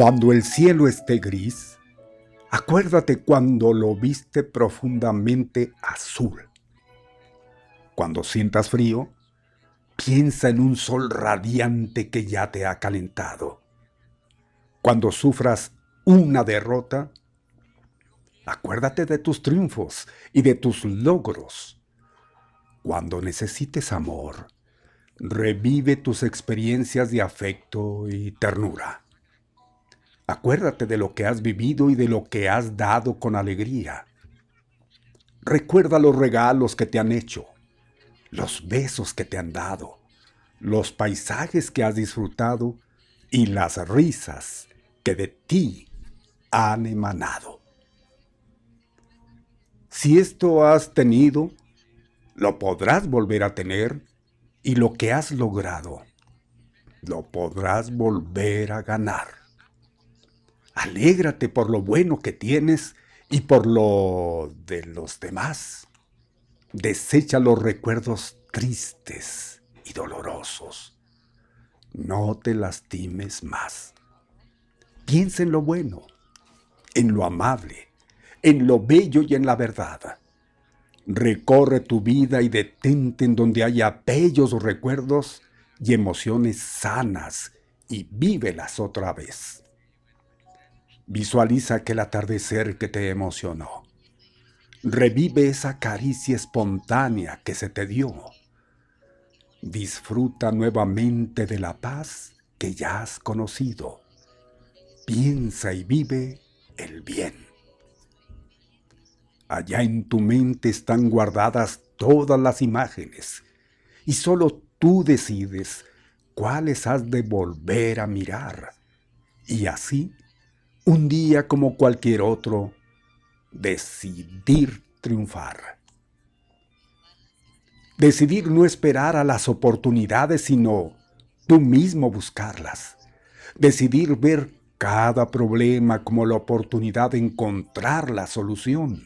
Cuando el cielo esté gris, acuérdate cuando lo viste profundamente azul. Cuando sientas frío, piensa en un sol radiante que ya te ha calentado. Cuando sufras una derrota, acuérdate de tus triunfos y de tus logros. Cuando necesites amor, revive tus experiencias de afecto y ternura. Acuérdate de lo que has vivido y de lo que has dado con alegría. Recuerda los regalos que te han hecho, los besos que te han dado, los paisajes que has disfrutado y las risas que de ti han emanado. Si esto has tenido, lo podrás volver a tener y lo que has logrado, lo podrás volver a ganar. Alégrate por lo bueno que tienes y por lo de los demás. Desecha los recuerdos tristes y dolorosos. No te lastimes más. Piensa en lo bueno, en lo amable, en lo bello y en la verdad. Recorre tu vida y detente en donde haya bellos recuerdos y emociones sanas y vívelas otra vez. Visualiza aquel atardecer que te emocionó. Revive esa caricia espontánea que se te dio. Disfruta nuevamente de la paz que ya has conocido. Piensa y vive el bien. Allá en tu mente están guardadas todas las imágenes y solo tú decides cuáles has de volver a mirar y así un día como cualquier otro, decidir triunfar. Decidir no esperar a las oportunidades, sino tú mismo buscarlas. Decidir ver cada problema como la oportunidad de encontrar la solución.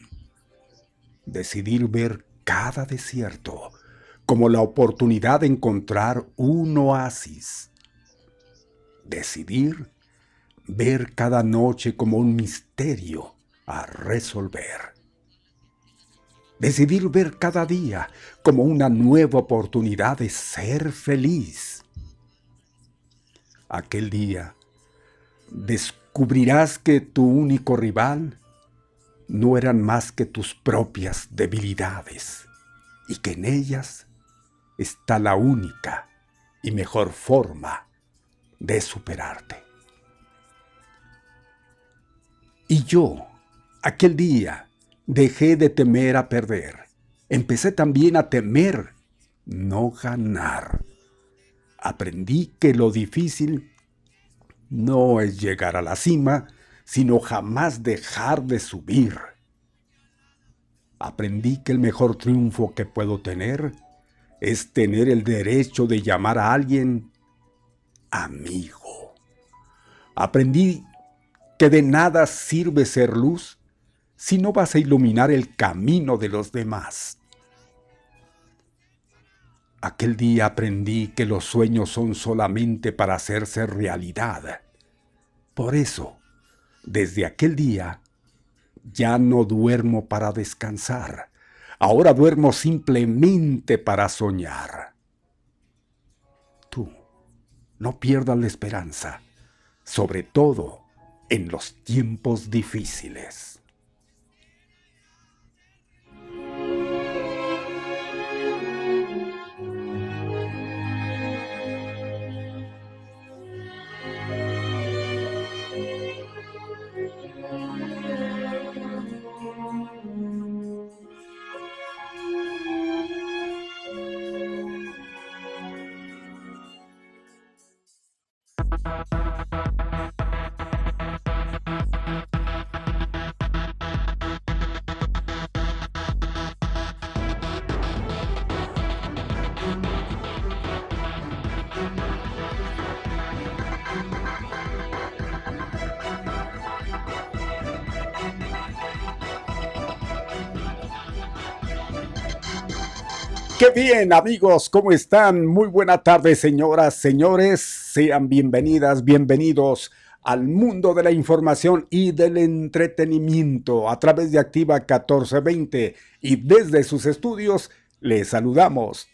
Decidir ver cada desierto como la oportunidad de encontrar un oasis. Decidir ver cada noche como un misterio a resolver. Decidir ver cada día como una nueva oportunidad de ser feliz. Aquel día descubrirás que tu único rival no eran más que tus propias debilidades y que en ellas está la única y mejor forma de superarte. Y yo, aquel día, dejé de temer a perder. Empecé también a temer no ganar. Aprendí que lo difícil no es llegar a la cima, sino jamás dejar de subir. Aprendí que el mejor triunfo que puedo tener es tener el derecho de llamar a alguien amigo. Aprendí que de nada sirve ser luz si no vas a iluminar el camino de los demás. Aquel día aprendí que los sueños son solamente para hacerse realidad. Por eso, desde aquel día, ya no duermo para descansar. Ahora duermo simplemente para soñar. Tú, no pierdas la esperanza, sobre todo en los tiempos difíciles. Qué bien, amigos, ¿cómo están? Muy buena tarde, señoras, señores. Sean bienvenidas, bienvenidos al mundo de la información y del entretenimiento a través de Activa 1420 y desde sus estudios les saludamos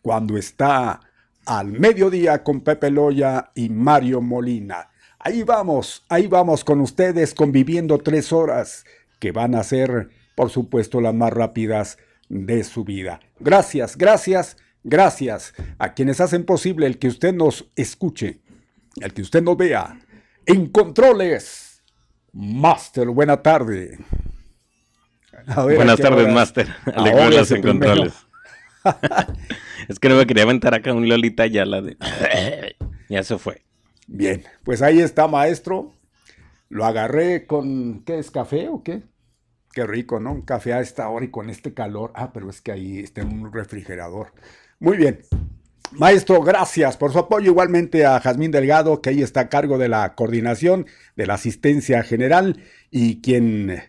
cuando está al mediodía con Pepe Loya y Mario Molina. Ahí vamos, ahí vamos con ustedes conviviendo tres horas que van a ser, por supuesto, las más rápidas de su vida. Gracias, gracias, gracias a quienes hacen posible el que usted nos escuche, el que usted nos vea. En controles, Master, buena tarde. Buenas tardes, Master. Alex en controles. es que no me quería aventar acá un Lolita ya la de. ya se fue. Bien, pues ahí está, maestro. Lo agarré con. ¿Qué es café o qué? Qué rico, ¿no? Un café a esta hora y con este calor. Ah, pero es que ahí está en un refrigerador. Muy bien. Maestro, gracias por su apoyo. Igualmente a Jazmín Delgado, que ahí está a cargo de la coordinación, de la asistencia general y quien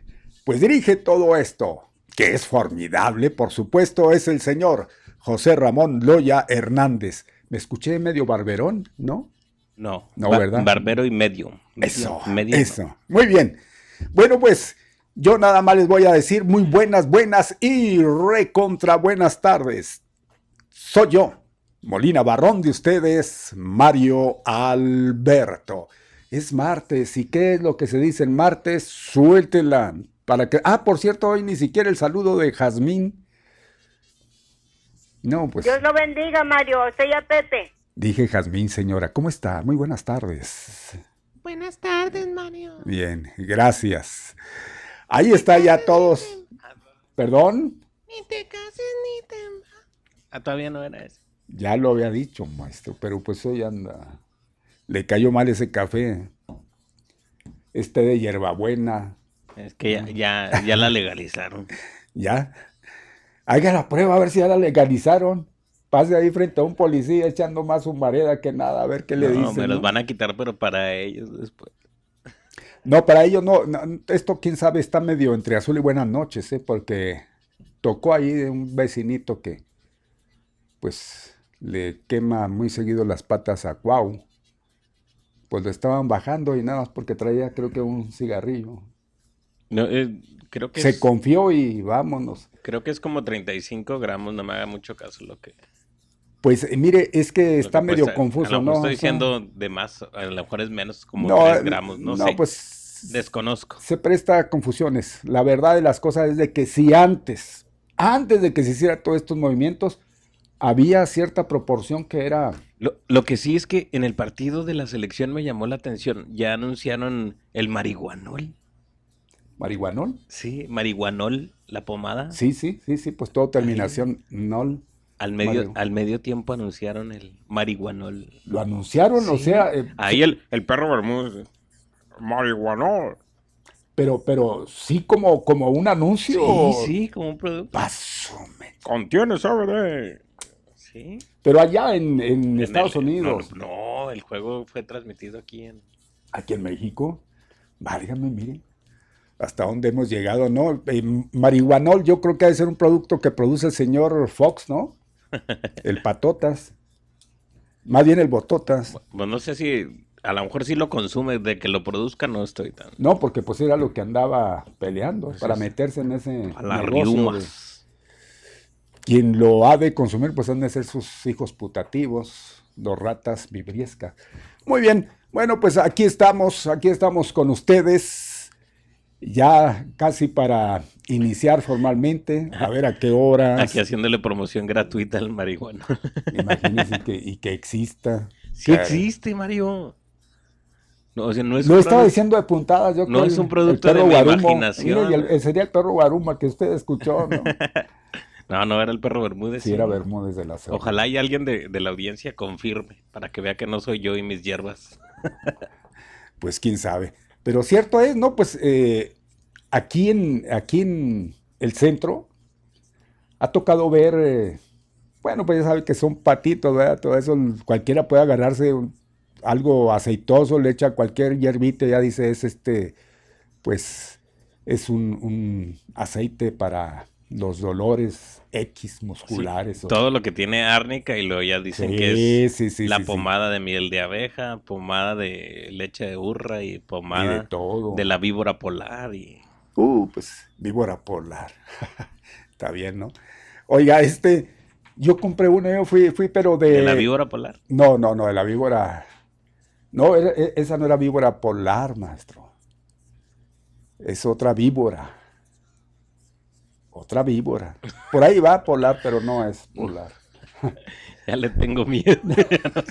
pues dirige todo esto, que es formidable, por supuesto, es el señor José Ramón Loya Hernández. Me escuché medio barberón, ¿no? No, no, ¿verdad? Barbero y medio. Eso, medio eso. Muy bien. Bueno, pues yo nada más les voy a decir muy buenas, buenas y recontra buenas tardes. Soy yo, Molina Barrón de ustedes, Mario Alberto. Es martes, ¿y qué es lo que se dice en martes? Suéltela. Para que. Ah, por cierto, hoy ni siquiera el saludo de Jazmín. No, pues. Dios lo bendiga, Mario. Soy a Pepe. Dije Jazmín, señora. ¿Cómo está? Muy buenas tardes. Buenas tardes, Mario. Bien, gracias. Ahí está ya todos. ¿Perdón? Ni te cases ni te... Ah, todavía no era eso. Ya lo había dicho, maestro, pero pues hoy anda. Le cayó mal ese café. Este de hierbabuena. Es que ya, ya, la legalizaron. ya. Haga la prueba a ver si ya la legalizaron. Pase ahí frente a un policía echando más humareda que nada, a ver qué le dicen. No, me los van a quitar, pero para ellos después. No, para ellos no, Esto, quién sabe, está medio entre azul y buenas noches, ¿eh? Porque tocó ahí un vecinito que, pues, le quema muy seguido las patas a Cuau. Pues lo estaban bajando y nada más porque traía, creo que un cigarrillo. No, eh, creo que Se confió y vámonos. Creo que es como 35 gramos, no me haga mucho caso lo que... Pues eh, mire, es que está medio confuso, ¿no? Estoy diciendo de más, a lo mejor es menos, como no, 3 gramos, no, no pues desconozco. Se presta a confusiones. La verdad de las cosas es de que si antes, antes de que se hiciera todos estos movimientos, había cierta proporción que era... Lo, lo, que sí es que en el partido de la selección me llamó la atención. Ya anunciaron el marihuanol. ¿Marihuanol? Sí, marihuanol, la pomada. Sí, sí, sí, sí, pues todo terminación nol. Al medio, al medio tiempo anunciaron el marihuanol. ¿Lo anunciaron? O sea... Eh, Ahí el, el perro Bermúdez. Marihuanol. Pero, pero sí como, como un anuncio. Sí, sí, como un producto. Paso, Contiene CBD. Sí. Pero allá en, Estados Unidos. No, el juego fue transmitido aquí en... Aquí en México. Válgame, miren hasta dónde hemos llegado, ¿no? Eh, marihuanol yo creo que debe ser un producto que produce el señor Fox, ¿no? El patotas. Más bien el bototas. Bueno, no sé si a lo mejor sí lo consume, de que lo produzca no estoy tan. No, porque pues era lo que andaba peleando pues para meterse en ese a negocio. Quien lo ha de consumir, pues han de ser sus hijos putativos, los ratas vibriescas. Muy bien, bueno, pues aquí estamos, aquí estamos con ustedes ya casi para iniciar formalmente, a ver a qué hora. Aquí haciéndole promoción gratuita al marihuana. Imagínense que, y que exista. Sí existe, Mario. No, o sea, no es Lo estaba diciendo de puntadas, yo No es un producto de mi imaginación. sería el perro Guaruma que usted escuchó, ¿no? no, no era el perro Bermúdez. Sí, era Bermúdez de la zona. Ojalá y alguien de, de la audiencia confirme para que vea que no soy yo y mis hierbas. pues quién sabe. Pero cierto es, ¿no? Pues eh, aquí, en, aquí en el centro ha tocado ver, eh, bueno, pues ya sabe que son patitos, ¿verdad? Todo eso, cualquiera puede agarrarse algo aceitoso, le echa cualquier hierbita, ya dice, es este, pues es un, aceite para los dolores X musculares. Sí, todo lo que tiene árnica y luego ya dicen Sí, que es sí, sí, la pomada de miel de abeja, pomada de leche de burra y Y pomada de todo. de la víbora polar y Uh, pues víbora polar. Está bien, ¿no? Oiga, este, yo compré uno, yo fui, fui, pero de... de la víbora polar. No, no, no, de la víbora. No, era- e- esa no era víbora polar, maestro. Es otra víbora. Otra víbora. Por ahí va polar, pero no es polar. Ya le tengo miedo, ya no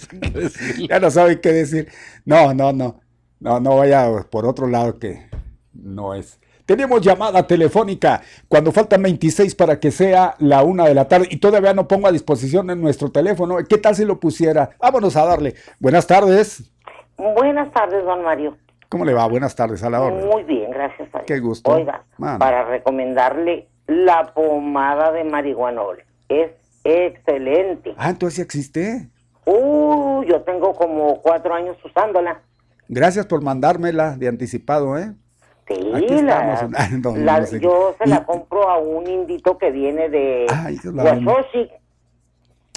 sé qué. Ya no sabe qué decir. No, no, no. No, no vaya por otro lado que no es. Tenemos llamada telefónica cuando faltan 26 para que sea la una de la tarde y todavía no pongo a disposición en nuestro teléfono. ¿Qué tal si lo pusiera? Vámonos a darle. Buenas tardes. Buenas tardes, don Mario. ¿Cómo le va? Buenas tardes a la orden. Muy bien, gracias a Dios. Qué gusto. Oiga, para recomendarle la pomada de marihuanol. Es excelente. Ah, entonces sí existe. Uh, yo tengo como cuatro años usándola. Gracias por mandármela de anticipado, ¿eh? Sí, Aquí la, estamos. Ah, no, la- no sé qué. yo se Y- la compro a un indito que viene de. Huachochi.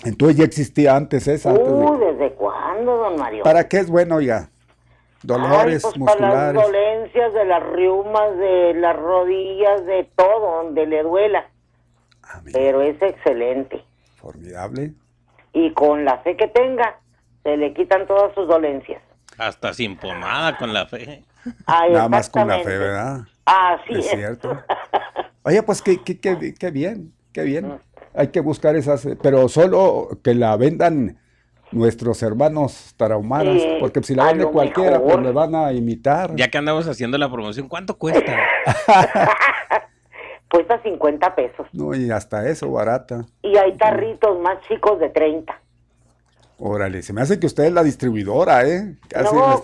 Entonces ya existía antes esa. antes de- Uh, ¿desde cuándo, don Mario? ¿Para qué es bueno, oiga? Dolores Ay, pues Para las musculares. dolencias de las riumas, de las rodillas, de todo, donde le duela. Ah, Pero es excelente. formidable. Y con la fe que tenga, se le quitan todas sus dolencias. Hasta sin pomada con la fe. Ah, Nada más con la fe. ¿verdad? Así Es es. cierto. Oye, pues qué, qué, qué, qué bien, qué bien. Hay que buscar esas, eh, pero solo que la vendan nuestros hermanos tarahumaras, Sí, porque si la vende cualquiera, pues le van a imitar. Ya que andamos haciendo la promoción, ¿cuánto cuesta? Cuesta 50 pesos. No, y hasta eso, barata. Y hay tarritos más chicos de 30. Órale, se me hace que usted es la distribuidora, ¿eh? Casi No.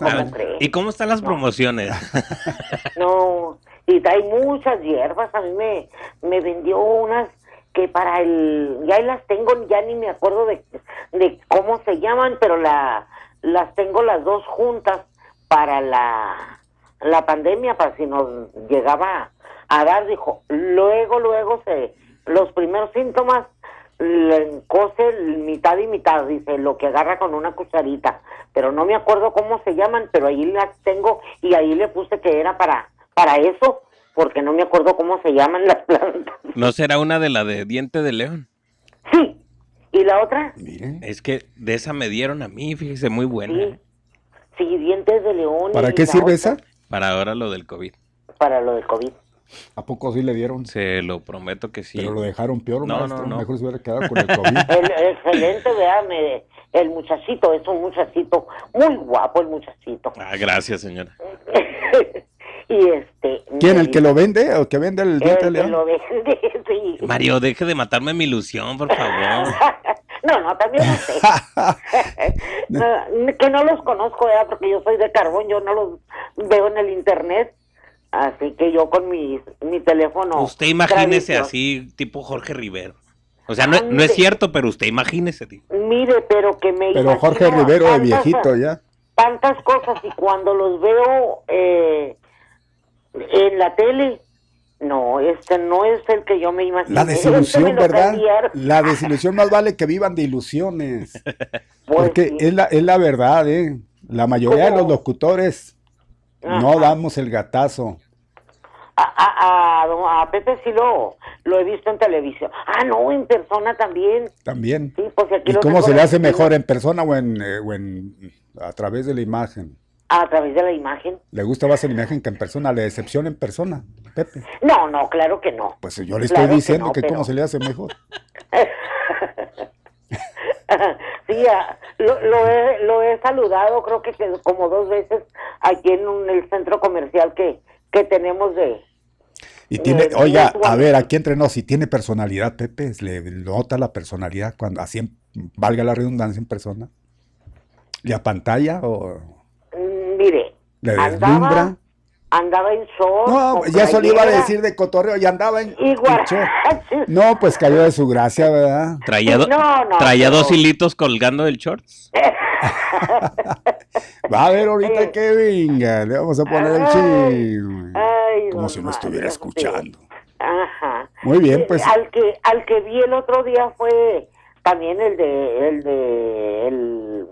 ¿Y cómo están las promociones? No, y hay muchas hierbas. A mí me, me vendió unas que para el... Ya ahí las tengo, ya ni me acuerdo de, de cómo se llaman, pero la, las tengo las dos juntas para la, la pandemia, para si nos llegaba a dar, dijo. Luego, luego, se los primeros síntomas le cose mitad y mitad, dice, lo que agarra con una cucharita. Pero no me acuerdo cómo se llaman, pero ahí las tengo y ahí le puse que era para, para eso, porque no me acuerdo cómo se llaman las plantas. ¿No será una de la de diente de león? Sí. ¿Y la otra? Es que de esa me dieron a mí, fíjese, muy buena. Sí. ¿eh? Sí, dientes de león. ¿para qué sirve otra esa? Para ahora lo del COVID. Para lo del COVID. ¿A poco sí le dieron? Se lo prometo que sí. Pero lo dejaron peor, No, maestro. no, no. Mejor se hubiera quedado con el COVID. El, excelente, véame, el muchachito, es un muchachito, muy guapo el muchachito. Ah, gracias, señora. y este... ¿Quién, me el que lo vende o que vende el diente de El que león? lo vende, sí. Mario, deje de matarme mi ilusión, por favor. No, no, también no sé. No, que no los conozco, ¿verdad? porque yo soy de carbón, yo no los veo en el internet. Así que yo con mi, mi teléfono. usted imagínese tradicio- así, tipo Jorge Rivero. O sea, no, no Ande. es cierto, pero usted imagínese. tío. Mire, pero que me. Pero Jorge Rivero de viejito ya. Tantas cosas y cuando los veo eh, en la tele. No, este no es el que yo me imagino. La desilusión, ¿verdad? La... La desilusión más vale que vivan de ilusiones. Pues Porque es, la, es la verdad, ¿eh? La mayoría de los ¿Cómo? No damos el gatazo. A, a, a, a Pepe sí lo, lo he visto en televisión. Ah, no, en persona también. También. Sí, pues aquí ¿Y cómo se le hace la mejor en persona o en, eh, o en a través de la imagen? A través de la imagen. ¿Le gusta más en imagen que en persona? ¿Le decepciona en persona, Pepe? No, no, claro que no. Pues yo le Claro estoy que diciendo no, que, pero- cómo se le hace mejor. sí, lo, lo, he, lo he saludado creo que, como dos veces aquí en un- el centro comercial que, que tenemos de... Y tiene, oiga, a ver, aquí entre nos, si tiene personalidad, Pepe, le nota la personalidad cuando así, en- valga la redundancia en persona. ¿Le apantalla o mm, Mire, le deslumbra? andaba en short. No, ya eso le iba a decir de cotorreo, y andaba en, short. No, pues cayó de su gracia, ¿verdad? Traía, do- No, no, traía pero- dos hilitos colgando del shorts. Va a ver ahorita Eh. que venga, le vamos a poner el Ay, chisme. Como si no estuviera sí. escuchando. Ajá. Muy bien, pues. Al que, al que vi el otro día fue también el de, el de, el,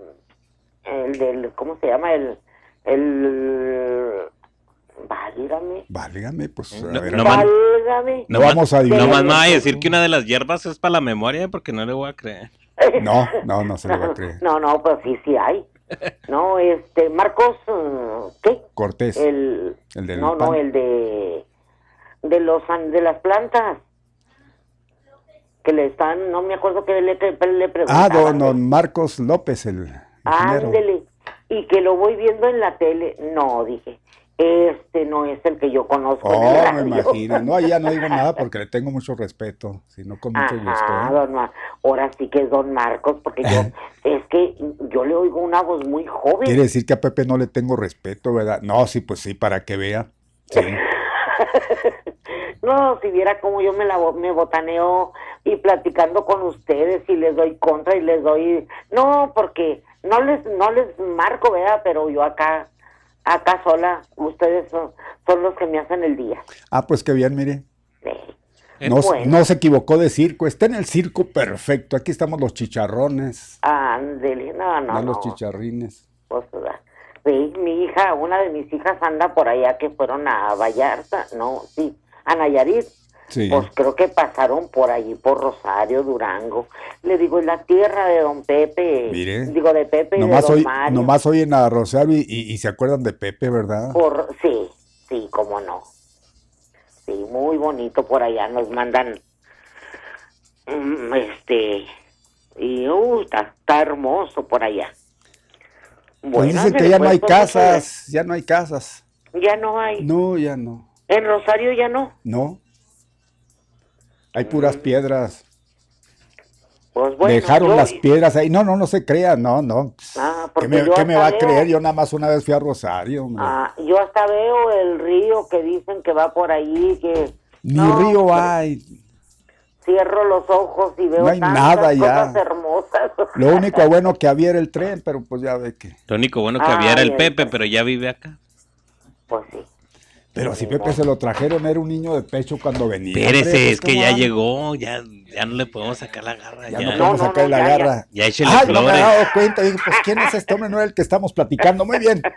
el del, ¿cómo se llama? El, el, válgame. Válgame, pues. No, a ver, no Válgame. No vamos a adivinar. No más me va a decir que una de las hierbas es para la memoria porque no le voy a creer. no, no, no se le va a creer. No, no, pues sí, sí hay. No, este, Marcos, ¿qué? Cortés. El, El del no, no, pan. el de, de los, de las plantas. Que le están, no me acuerdo que le, le Ah, preguntaban. don, don Marcos López, el ingeniero. Ándele. Y que lo voy viendo en la tele. No, dije, este no es el que yo conozco. en el Oh, me imagino. No, ya no digo nada porque le tengo mucho respeto. Si no, con mucho gusto. Ajá, ¿eh? don Mar- ahora sí que es don Marcos, porque yo, es que yo le oigo una voz muy joven. Quiere decir que a Pepe no le tengo respeto, ¿verdad? No, sí, pues sí, para que vea. Sí. No, si viera cómo yo me la me botaneo y platicando con ustedes y les doy contra y les doy no, porque no les no les marco, ¿verdad? Pero yo acá acá sola, ustedes son, son los que me hacen el día. Ah, pues qué bien, mire. Sí. No, Bueno. no se equivocó de circo. Está en el circo perfecto. Aquí estamos los chicharrones. Ándele, no, no, no los chicharrines. Pues, sí, mi hija, una de mis hijas anda por allá que fueron a Vallarta, no, sí, a Nayarit. Sí. Pues creo que pasaron por allí, por Rosario, Durango. Le digo, es la tierra de don Pepe. Mire, Digo, de Pepe y Nomás, de don hoy, Mario. nomás oyen a Rosario y, y- y se acuerdan de Pepe, ¿verdad? Por, sí, sí, cómo no. Sí, muy bonito por allá. Nos mandan, mm, este, y, uh, está, está hermoso por allá. Pues dicen que ya no hay casas, ya no hay casas. Ya no hay. No, ya no. En Rosario ya no. No. Hay puras piedras. Pues bueno. Dejaron yo- las piedras ahí. No, no, no se crean. No, no. Ah, ¿Qué porque me, qué me va a veo- creer? Yo nada más una vez fui a Rosario. hombre. Ah, yo hasta veo el río que dicen que va por allí, que... Ni No, río hay. Cierro los ojos y veo No hay tantas nada ya. cosas hermosas. Lo único bueno que había era el tren, pero pues ya ve que. Lo único bueno que había era el Pepe, pero ya vive acá. Pues sí. Pero si Pepe se lo trajeron, era un niño de pecho cuando venía. Espérese, es que ¿cómo ya van? llegó, ya, ya no le podemos sacar la garra. Ya Ya, no ya, podemos No, sacar no, la ya, ya. garra. échele Ay, no me había dado cuenta. Dije, pues, ¿quién es este hombre? No era el que estamos platicando. Muy bien.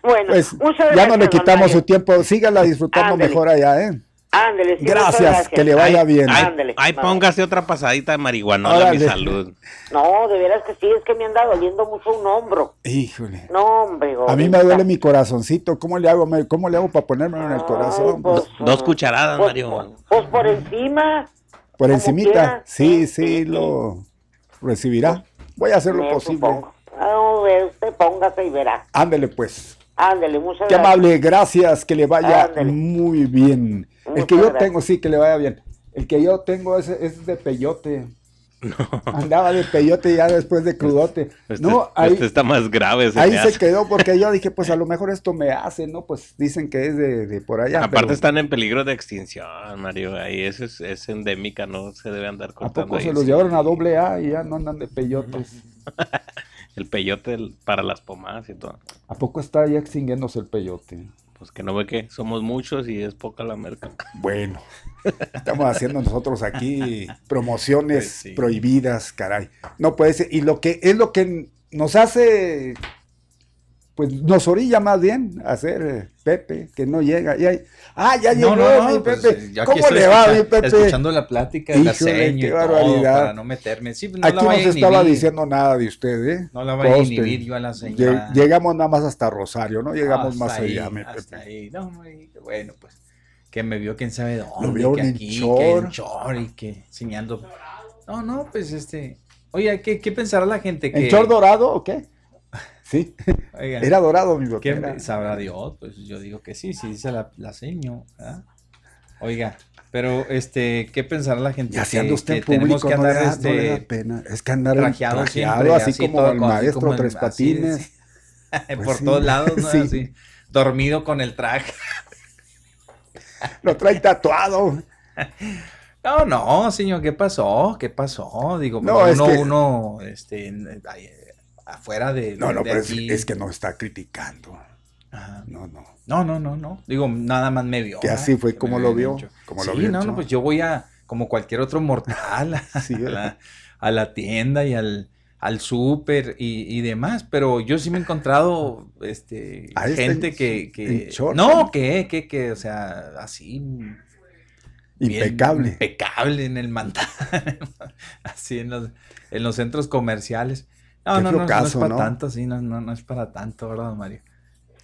Bueno, Pues ya no le don quitamos su tiempo. Sígala disfrutando mejor allá, ¿eh? Ándele, sí, Gracias, que le vaya Ay, bien. Ay, Ándele. ay, Bye. póngase otra pasadita de marihuana a mi salud. No, de veras que sí, es que me anda doliendo mucho un hombro. Híjole. No, hombre. A mí me duele mi corazoncito. ¿Cómo le hago? ¿Cómo le hago para ponérmelo en el Ay, corazón? pues, Dos cucharadas, pues, Mario. Pues por encima. Por encimita. quiera. Sí, Sí, sí, sí, sí. lo recibirá. Voy a hacer lo posible. supongo. Ve, usted póngase y verá. Ándele pues. Ándele, muchas Qué gracias. amable, gracias, que le vaya Ándele. muy bien. El que yo gracias. tengo, sí, que le vaya bien. El que yo tengo es, es de peyote. Andaba de peyote ya después de crudote. Este, no, ahí, este está más grave. se ahí se hace. quedó porque yo dije, pues a lo mejor esto me hace, ¿no? Pues dicen que es de, de por allá. Aparte pero están en peligro de extinción, Mario. Ahí eso es, es endémica, no se debe andar ¿A cortando. poco se ahí, los sí. llevaron a doble A y ya no andan de peyotes? El peyote para las pomadas y todo. ¿A poco está ya extinguiéndose el peyote? Pues que no ve que somos muchos y es poca la merca. Bueno, estamos haciendo nosotros aquí promociones Pues sí. prohibidas, caray. No puede ser. Y lo que es lo que nos hace, pues nos orilla más bien a hacer eh, Pepe, que no llega. Y hay- ah, ya llegó mi pues, Pepe. eh, ¿Cómo le va, mi Pepe? Escuchando la plática, Híjole, qué todo, barbaridad. para no meterme. Sí, no Aquí la no se estaba diciendo nada de usted, ¿eh? No la vaya a inhibir yo a la señora. Llegamos nada más hasta Rosario, no llegamos Hasta más ahí, allá, mi hasta Pepe. ahí. No, bueno, pues que me vio quién sabe dónde, vio que aquí, Chor. que en Chor y que enseñando. No, no, pues este. Oye, ¿qué, qué pensará la gente que ¿En Chor Dorado o qué? Sí, Oiga, era dorado, mi Pepe. ¿qué era- sabrá Dios? Pues yo digo que sí, sí dice la, la seño, ¿verdad? Oiga, pero este, ¿qué pensará la gente que, anda usted que público, tenemos que no, le andar da, no le da este pena. Es que andar trajeado trajeado, siempre, así, así como todo, el así maestro como Tres así, Patines. sí. Pues por sí, todos lados, ¿no? sí. Así, dormido con el traje. Lo trae tatuado. No, no, señor, ¿qué pasó? ¿Qué pasó? Digo, No, uno, es que- uno, este, afuera de, No, no, de pero es, aquí. es que no está criticando. Ajá. No, no. No, no, no, no. Digo, nada más me vio. Que así fue Que como lo vio, como lo sí, vio el no, no, pues yo voy a, como cualquier otro mortal, a, Sí, a la, a la tienda y al, al súper y, y demás, pero yo sí me he encontrado este, Ah, gente en- que, que- no, que, que, que, o sea, así Impecable. impecable en el mandar, así en los, en los centros comerciales. No, no, no, no es para ¿no? tanto, sí, no, no, no es para tanto, ¿verdad, Mario?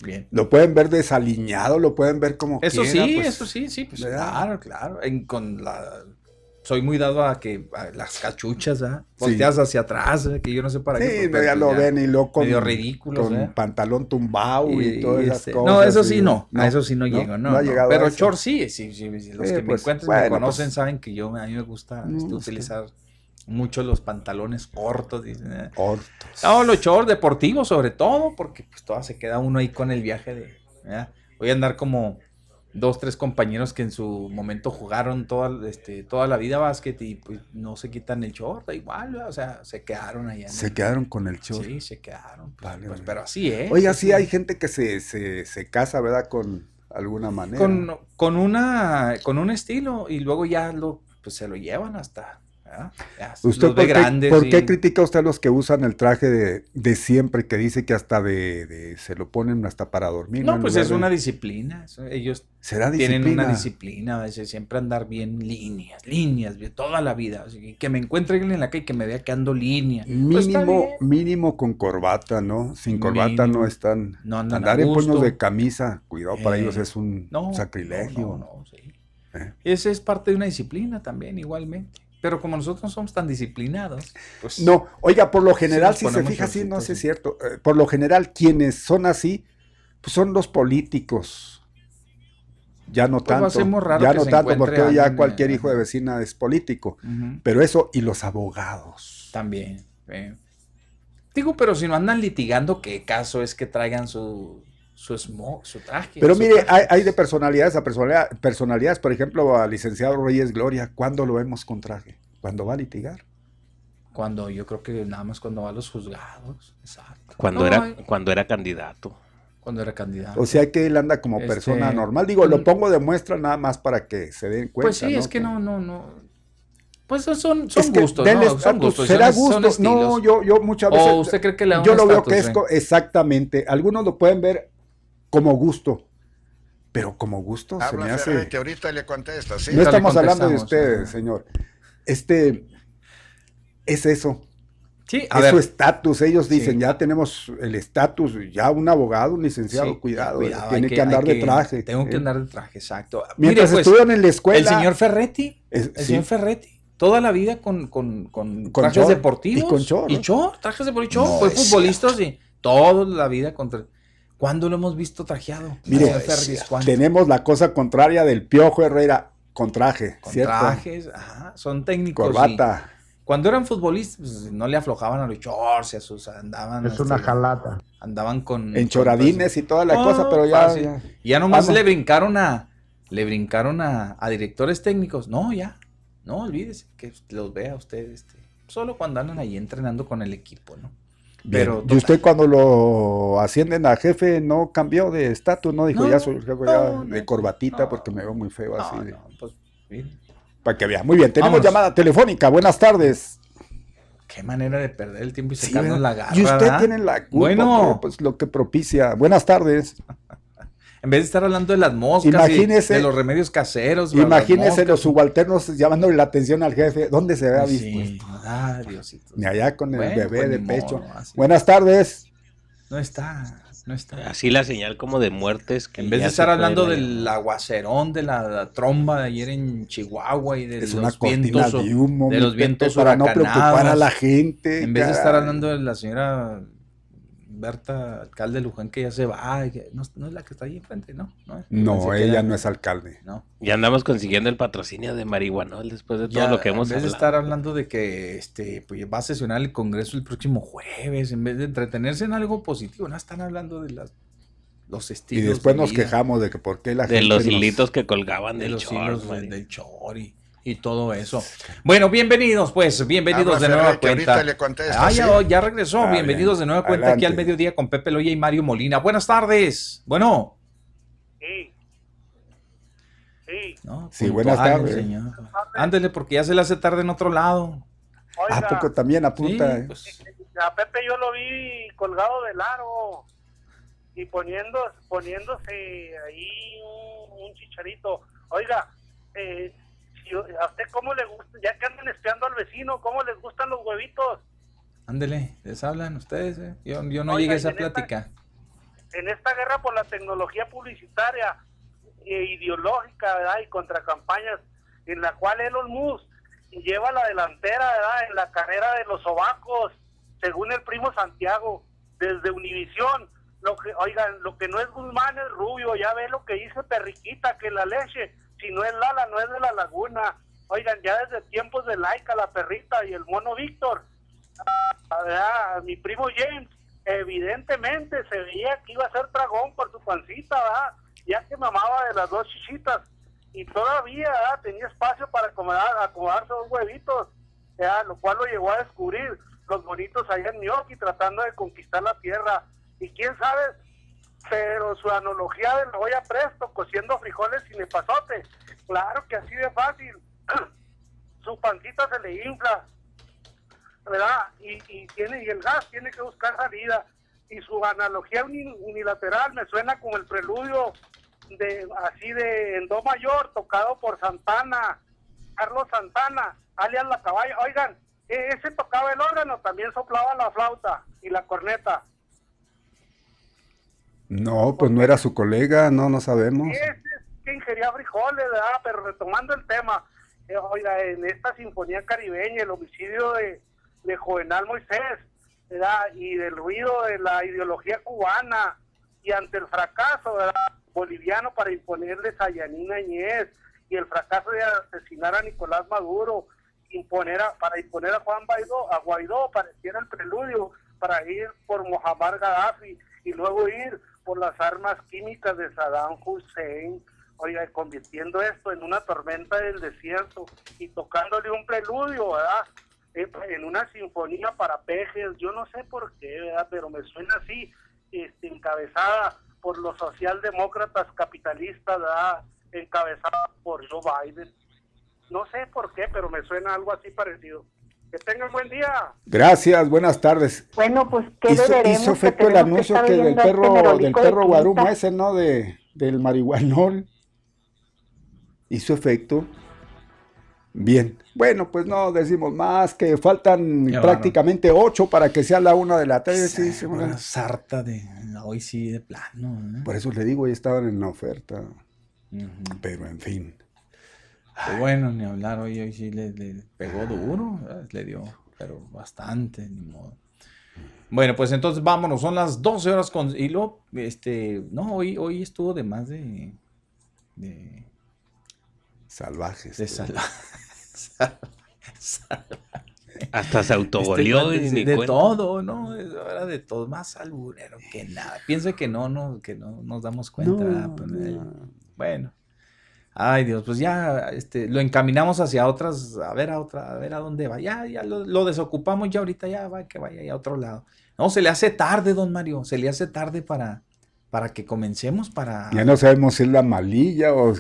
Bien. Lo pueden ver desaliñado, lo pueden ver como Eso quiera, sí, pues. eso sí, sí, pues ¿verdad? claro, claro. En- con la soy muy dado a que a las cachuchas, ¿ah? Sí. Volteas hacia atrás, ¿eh? que yo no sé para Sí, qué. no, pero ya pues lo ven y luego con, medio ridículos, con ¿eh? pantalón tumbado y, Y- todas y esas este, cosas. no, eso sí y- no, a eso sí no, llego, no, no ha no. llegado a Pero short sí, sí, sí, sí, los Sí, que me pues, encuentran, bueno, me conocen, pues. saben que yo, a mí me gusta No, este, es que- utilizar mucho los pantalones cortos, dicen, ¿eh? Hortos. No, los shorts deportivos sobre todo, porque pues toda se queda uno ahí con el viaje de... ¿verdad? Voy a andar como dos, tres compañeros que en su momento jugaron toda, este, toda la vida básquet y pues no se quitan el short, da igual, ¿verdad? o sea, se quedaron allá. Se el- queron con el short. Sí, se quedaron. pues, Vale, pues, pero así es. Oiga, sí hay gente que se, se, se casa, ¿verdad? Con alguna manera. Con, con, una, con un estilo y luego ya lo, pues, se lo llevan hasta... ¿verdad? Ya, ¿Usted los por, qué, critica usted a los que usan el traje de, de siempre, que dice que hasta de, de- se lo ponen hasta para dormir? No, pues es de- una disciplina. Ellos ¿Será tienen disciplina? una disciplina, a veces siempre andar bien líneas, líneas, toda la vida. Así que, que me encuentre alguien en la calle que me vea que ando línea. Pues Mínimo, mínimo con corbata, ¿no? Sin corbata Mínimo. no están. No andan Andar en puños de camisa, cuidado, para Eh, ellos es un No, sacrilegio. No, no, no, sí. Eh. Ese es parte de una disciplina también, igualmente. Pero como nosotros no somos tan disciplinados, pues No, oiga, por lo general, si se fija así, no si es sí. cierto. eh, por lo general, quienes son así, pues son los políticos. Ya no Pues tanto. raro ya no tanto, porque hoy ya cualquier eh, hijo de vecina es político. Pero eso, y los abogados. también. eh. Digo, pero si no andan litigando, ¿qué caso es que traigan su, su smoke, su traje? Pero su mire, traje? hay, hay de personalidades a personalidad- personalidades. Por ejemplo, al licenciado Reyes Gloria, ¿cuándo lo vemos con traje? ¿Cuándo va a litigar? Cuando yo creo que nada más cuando va a los juzgados. Exacto. Cuando, No, era, cuando era candidato. cuando era candidato. O sea que él anda como Este, persona normal. Digo, lo mm. pongo de muestra nada más para que se den cuenta. pues sí, es que no, no, no. Pues son, son Es que gustos, ¿no? Son gustos. será son- son gusto. no, yo, yo muchas veces. ¿O usted cree que le da yo un lo veo que es eh? exactamente. Algunos lo pueden ver como gusto. Pero como gusto se me hace. Que ahorita le contesta, ¿sí? No estamos hablando de contestamos, usted, ajá. señor. Este es eso. Sí, a es ver. su estatus. Ellos Sí. dicen, ya tenemos el estatus, ya un abogado, un licenciado, sí, cuidado, cuidado, tiene que, andar de traje. Tengo que ¿eh? andar de traje, exacto. Mientras Mire, pues, estuvieron en la escuela. el señor Ferretti, es- el sí, señor Ferretti, toda la vida con, con, con, Con trajes short, deportivos. y con short, Y short, trajes deportivos. No fue futbolista y toda la vida contra. ¿Cuándo lo hemos visto trajeado? Mire, tenemos la cosa contraria del Piojo Herrera con traje, Con ¿cierto? trajes, ajá, son técnicos. y Corbata. Cuando eran futbolistas, pues, no le aflojaban a los shorts y a sus andaban. Es una este, jalata. Andaban con. En con, choradines pues, y toda la oh, cosa, pero ya, ya. Ya nomás Vamos. le brincaron a. Le brincaron a, a directores técnicos. No, ya. No, olvídese que los vea usted. Este, solo cuando andan ahí entrenando con el equipo, ¿no? Pero y usted cuando lo ascienden a jefe no cambió de estatus, no dijo No, ya soy jefe ya no, de corbatita no. porque me veo muy feo así. De- pues, Para que vea. Muy bien, tenemos llamada telefónica. Buenas tardes. qué manera de perder el tiempo y sacarnos la garra. y usted ¿verdad? tiene la culpa, Bueno. pues lo que propicia. Buenas tardes. En vez de estar hablando de las moscas Imagínese- y de los remedios caseros. Imagínese los subalternos llamándole la atención al jefe. ¿Dónde se vea Sí, dispuesto? ah, Diosito. Ni allá con el Bueno, bebé pues, de pecho. modo. Buenas tardes. No está, no está. Así la señal como de muertes. que En vez de estar hablando la del aguacerón, de la, la tromba de ayer en Chihuahua y de Es los una vientos, de humo. de los vientos para no preocupar a la gente. en vez de estar hablando de la señora Berta, alcalde de Luján, que ya se va, no, no es la que está ahí enfrente, ¿no? No, ella no es alcalde. No. Ya andamos consiguiendo el patrocinio de marihuanol después de todo Ya, lo que hemos en vez de hablado. estar hablando de que este pues, va a sesionar el Congreso el próximo jueves, en vez de entretenerse en algo positivo, no están hablando de las, los Y estilos. después de nos vida, quejamos de que por qué la De gente los nos- hilitos que colgaban de del los short, hilos del, del chor y, y todo eso. Bueno, bienvenidos, pues, bienvenidos de nueva cuenta. ah, ya, regresó. bienvenidos de nueva cuenta aquí al mediodía con Pepe Loya y Mario Molina. Buenas tardes. Bueno. Sí. Sí. sí, buenas tardes. Señor. Ándele, porque ya se le hace tarde en otro lado. ¿A poco también apunta? Eh? Pues. A Pepe yo lo vi colgado de largo y poniendo, poniéndose ahí un, chicharito. Oiga, eh, ¿a usted cómo le gusta? Ya que andan espiando al vecino, ¿cómo les gustan los huevitos? Ándele, les hablan ustedes. Eh. Yo, yo no llegué a esa plática. en esta guerra por la tecnología publicitaria e ideológica, ¿verdad? Y contra campañas en la cual Elon Musk lleva la delantera, ¿verdad? En la carrera de los sobacos, según el primo Santiago, desde Univisión. Lo que, oigan, lo que no es Guzmán es rubio, ya ve lo que dice Perriquita, que la leche, si no es Lala, no es de la laguna. Oigan, ya desde tiempos de Laika, la perrita y el mono Víctor, a, mi primo James, evidentemente se veía que iba a ser dragón por su pancita, ¿verdad? ya que mamaba de las dos chichitas y todavía tenía espacio para acomodar, acomodarse dos huevitos, lo cual lo llevó a descubrir los bonitos allá en Gnocchi tratando de conquistar la tierra. Y quién sabe, pero su analogía de la olla presto, cociendo frijoles sin epazote, claro que así de fácil. su pancita se le infla, ¿verdad? Y, y, tiene, y el gas tiene que buscar salida. Y su analogía unilateral me suena como el preludio de así de en do mayor tocado por Santana, Carlos Santana, alias la caballa. Oigan, e, ese tocaba el órgano, también soplaba la flauta y la corneta. No, pues no era su colega, no, no sabemos. Es que ingería frijoles, ¿verdad? Pero retomando el tema, eh, oiga, en esta sinfonía caribeña, el homicidio de, de Jovenal Moisés, ¿verdad? Y del ruido de la ideología cubana, y ante el fracaso, ¿verdad? boliviano para imponerles a Yanina Añez y el fracaso de asesinar a Nicolás Maduro, imponer para imponer a Juan Guaidó, a Guaidó pareciera el preludio para ir por Mohamed Gaddafi y luego ir por las armas químicas de Saddam Hussein, oiga, convirtiendo esto en una tormenta del desierto y tocándole un preludio, ¿verdad? En una sinfonía para pejes, yo no sé por qué, ¿verdad? Pero me suena así, este, encabezada por los socialdemócratas capitalistas, encabezados por Joe Biden. No sé por qué, pero me suena algo así parecido. Que tengan buen día. Gracias, buenas tardes. Bueno, pues ¿qué hizo, hizo efecto el anuncio que, del perro, del perro guarumo ese, ¿no? De, del marihuanol. Hizo efecto. Bien, bueno, pues no decimos más, que faltan prácticamente ocho para que sea la una de la tarde. Sí, una sarta de, hoy sí, de plano. ¿eh? Por eso le digo, ya estaban en la oferta. Pero en fin. Bueno, ni hablar, hoy, hoy sí le, pegó duro, le dio, pero bastante, ni modo. Bueno, pues entonces vámonos, son las 12 horas con... Y luego, este, no, hoy, hoy estuvo de más de... de salvajes. De salvajes. Hasta se autogolió este, de, todo, ¿no? Era de todo, más alburero que nada. Piense que no, no, que no nos damos cuenta. Pues, bueno. Ay, Dios, pues ya este, lo encaminamos hacia otras, a ver a otra, a ver a dónde va. Ya, ya lo, desocupamos ya ahorita, ya va, que vaya a otro lado. No, se le hace tarde, don Mario, se le hace tarde para, para que comencemos para... Ya no sabemos si es la malilla o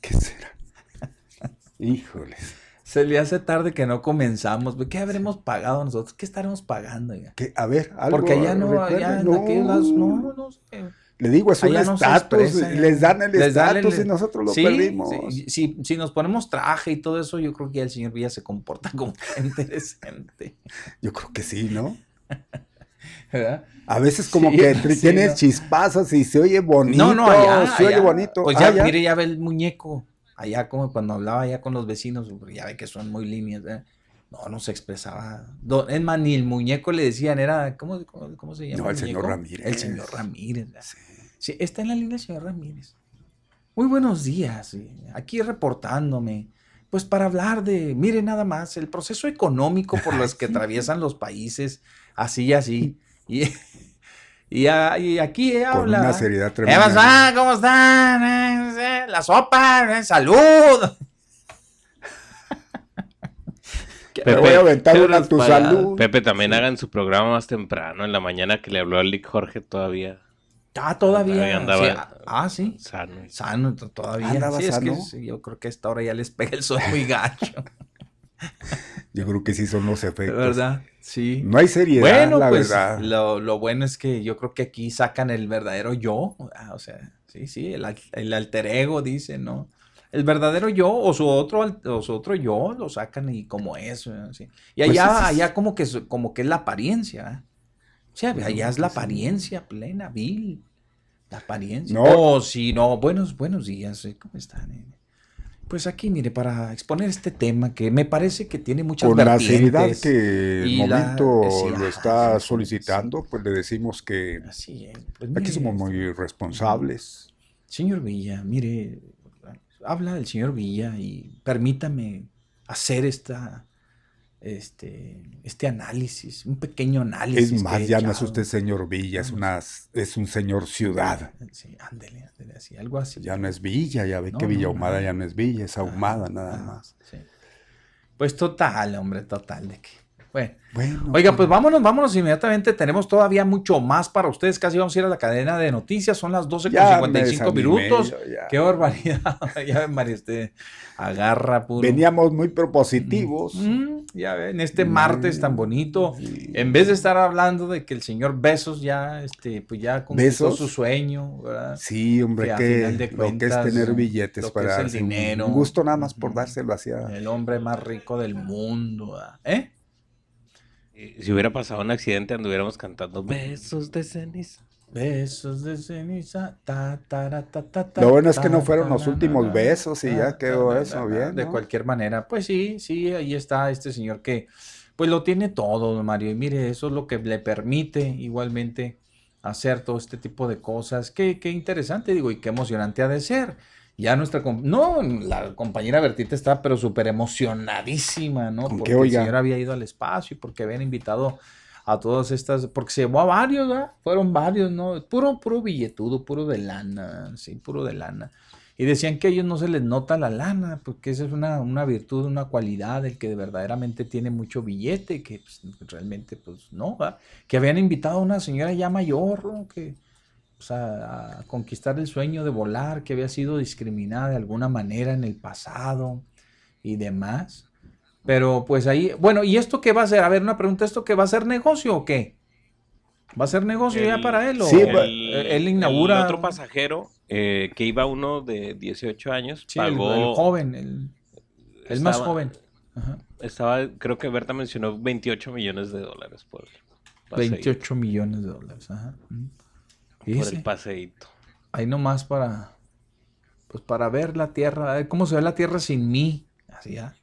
qué será. Híjoles. Se le hace tarde que no comenzamos. ¿Qué habremos pagado nosotros? ¿Qué estaremos pagando? A ver, algo. Porque allá no, allá en no, no, no sé. Le digo, es un estatus, les dan el estatus y nosotros lo perdimos. Sí, si, nos ponemos traje y todo eso, yo creo que ya el señor Villa se comporta como gente decente. Yo creo que sí, ¿no? ¿verdad? A veces como que tiene chispazos y se oye bonito. No, no, allá, se oye bonito. Pues ya, ah, mire, ya ve el muñeco allá como cuando hablaba ya con los vecinos, ya ve que son muy líneas, no, no se expresaba. es más, ni el muñeco le decían, era, ¿cómo, cómo, se llama? No, el, señor Ramírez. El señor Ramírez. Sí. Está en la línea el señor Ramírez. Muy buenos días, aquí reportándome. Pues para hablar de, mire nada más, el proceso económico por los que atraviesan los países, así y así. Y y, aquí habla. Con una seriedad tremenda. ¿Cómo están? ¿Cómo están? La sopa, salud. Pepe, voy a aventar una a tu salud. Pepe, también hagan su programa más temprano, en la mañana que le habló al Lick Jorge todavía. Ah, todavía. andaba ah, sí. Sano. Sano, todavía. Andaba sano. yo creo que a esta hora ya les pega el sol muy gacho. yo creo que sí son los efectos. ¿Verdad? Sí. No hay seriedad, bueno, la pues, verdad. Lo, lo, bueno es que yo creo que aquí sacan el verdadero yo. Ah, o sea, sí, sí, el, el alter ego, dice, ¿no? el verdadero yo o su otro, o su otro yo lo sacan y como eso. ¿sí? Y pues allá, allá como que, como que es la apariencia. Sea, allá es la apariencia plena, vil. La apariencia. No. Oh, sí, no. Buenos, buenos días. ¿eh? ¿Cómo están? Eh? Pues aquí, mire, para exponer este tema que me parece que tiene muchas Con la seriedad que el momento lo está solicitando, pues le decimos que así es. Pues aquí somos muy responsables. Señor Villa, mire, habla el señor Villa y permítame hacer esta, este, este análisis, un pequeño análisis. Es más, ya no es usted señor Villa, es, una, es un señor ciudad. Sí, ándele, ándele, así, algo así. Ya no es Villa, ya ve que Villa Ahumada ya no es Villa, es Ahumada nada más. Pues total, hombre, total, de que bueno. Oiga, pues vámonos, vámonos inmediatamente. Tenemos todavía mucho más para ustedes. Casi vamos a ir a la cadena de noticias. Son las 12 con 55 minutos. Qué barbaridad. ya María, este agarra puro. Veníamos muy propositivos. Mm, mm, ya ven, este martes tan bonito. En vez de estar hablando de que el señor Besos ya, este, pues ya conquistó su sueño, ¿verdad? Sí, hombre, que, lo que es tener billetes para el dinero. Un gusto nada más por dárselo hacia. El hombre más rico del mundo, ¿eh? Si hubiera pasado un accidente, anduviéramos cantando besos de ceniza. Besos de ceniza. Ta, ta, ta, Lo bueno es que no fueron los últimos besos y ya quedó eso bien. De cualquier manera, pues sí, sí, ahí está este señor que pues lo tiene todo, Mario. Y mire, eso es lo que le permite igualmente hacer todo este tipo de cosas. Qué, qué interesante, digo, y qué emocionante ha de ser ya nuestra, no, la compañera Bertita está pero súper emocionadísima, ¿no? Porque el señor había ido al espacio y porque habían invitado a todas estas, porque se llevó a varios, ¿verdad? Fueron varios, ¿no? Puro, puro billetudo, puro de lana, sí, puro de lana. Y decían que a ellos no se les nota la lana, porque esa es una, una virtud, una cualidad, el que verdaderamente tiene mucho billete, que pues, realmente, pues no, ¿verdad? Que habían invitado a una señora ya mayor, ¿no? Que, o sea, a conquistar el sueño de volar, que había sido discriminada de alguna manera en el pasado y demás. Pero pues ahí, bueno, ¿y esto qué va a ser? A ver, una pregunta, ¿esto qué va a ser negocio o qué? ¿Va a ser negocio ya para él? ¿o sí, él inaugura. El otro pasajero, eh, que iba uno de 18 años, pagó. El, joven, el, más joven. Estaba, creo que Berta mencionó 28 millones de dólares por. 28 millones de dólares, ajá. Por el paseíto. Ahí nomás para, pues para ver la tierra, a ver cómo se ve la tierra sin mí. Así, ¿ah?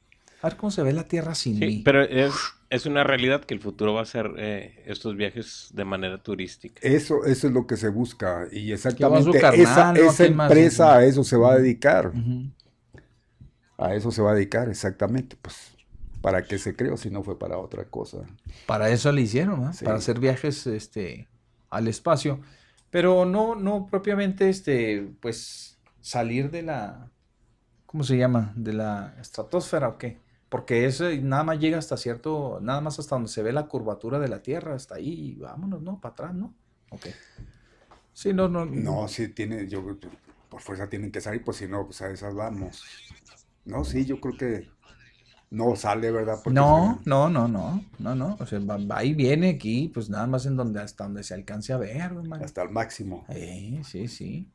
A ver cómo se ve la tierra sin mí. Pero es, es, una realidad que el futuro va a ser eh, estos viajes de manera turística. Eso, eso es lo que se busca. Y exactamente esa, esa empresa a eso se va a dedicar. A eso se va a dedicar, exactamente. Pues, ¿para qué se creó si no fue para otra cosa? Para eso le hicieron, ¿no? Para hacer viajes este, al espacio. Pero no, no propiamente, este, pues, salir de la, ¿cómo se llama? De la estratosfera o qué. Porque eso nada más llega hasta cierto, nada más hasta donde se ve la curvatura de la Tierra, hasta ahí, vámonos, ¿no? Para atrás, ¿no? Ok. Sí, no, no. No, sí tiene, yo, por fuerza tienen que salir, pues si no, pues a esas vamos. No, sí, yo creo que no sale, ¿verdad? no, no, no, no, no, no. O sea, va, y viene aquí, pues nada más en donde, hasta donde se alcance a ver, Hasta el máximo. Sí, sí, sí.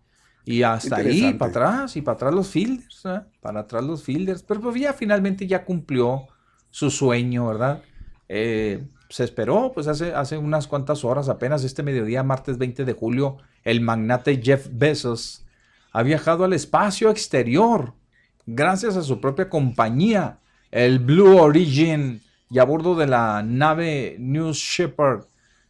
Y hasta ahí, para atrás, y para atrás los fielders, ¿eh? Para atrás los fielders. Pero pues ya finalmente ya cumplió su sueño, ¿verdad? Eh, se esperó, pues hace, hace unas cuantas horas, apenas este mediodía, martes 20 de julio, el magnate Jeff Bezos ha viajado al espacio exterior gracias a su propia compañía el Blue Origin y a bordo de la nave New Shepard.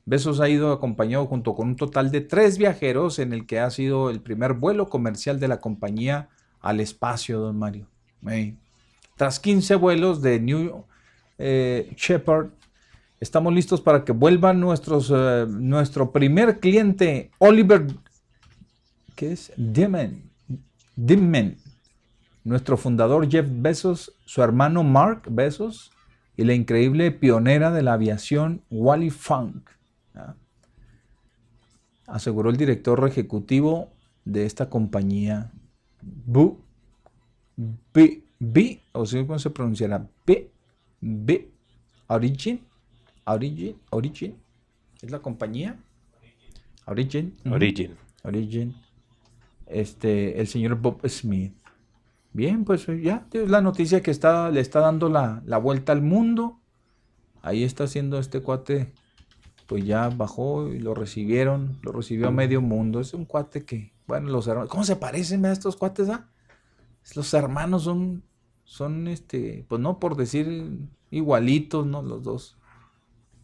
Besos ha ido acompañado junto con un total de tres viajeros en el que ha sido el primer vuelo comercial de la compañía al espacio, don Mario. Tras 15 vuelos de New eh, Shepard, estamos listos para que vuelva nuestros, eh, nuestro primer cliente, Oliver, ¿qué es? Dimmen. Dimmen nuestro fundador Jeff Bezos, su hermano Mark Bezos, y la increíble pionera de la aviación Wally Funk, aseguró el director ejecutivo de esta compañía, Bu, B, B, o sea, ¿cómo se pronunciará? B, B, Origin, Origin, Origin, es la compañía. Origin. Origin. Origin. Este, el señor Bob Smith. Bien, pues ya es la noticia que está, le está dando la, la vuelta al mundo. Ahí está haciendo este cuate, pues ya bajó y lo recibieron, lo recibió a medio mundo. Es un cuate que, bueno, los hermanos, ¿cómo se parecen a estos cuates? Ah? Los hermanos son, son este, pues no por decir igualitos, ¿no? Los dos,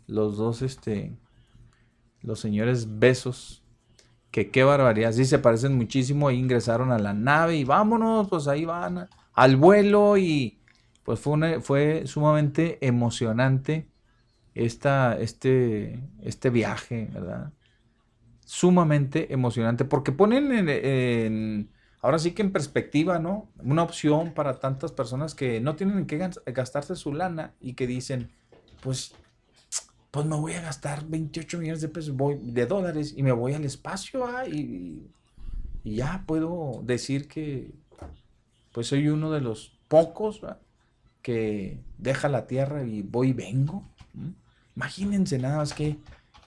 los dos, este, los señores Besos, que qué barbaridad, sí se parecen muchísimo, ingresaron a la nave y vámonos, pues ahí van al vuelo y pues fue, fue sumamente emocionante esta, este, este viaje, ¿verdad? Sumamente emocionante, porque ponen en, ahora sí que en perspectiva, ¿no? Una opción para tantas personas que no tienen que gastarse su lana y que dicen, pues pues me voy a gastar 28 millones de pesos voy, de dólares y me voy al espacio ah, y, ya puedo decir que pues soy uno de los pocos que deja la tierra y voy y vengo. Imagínense nada más que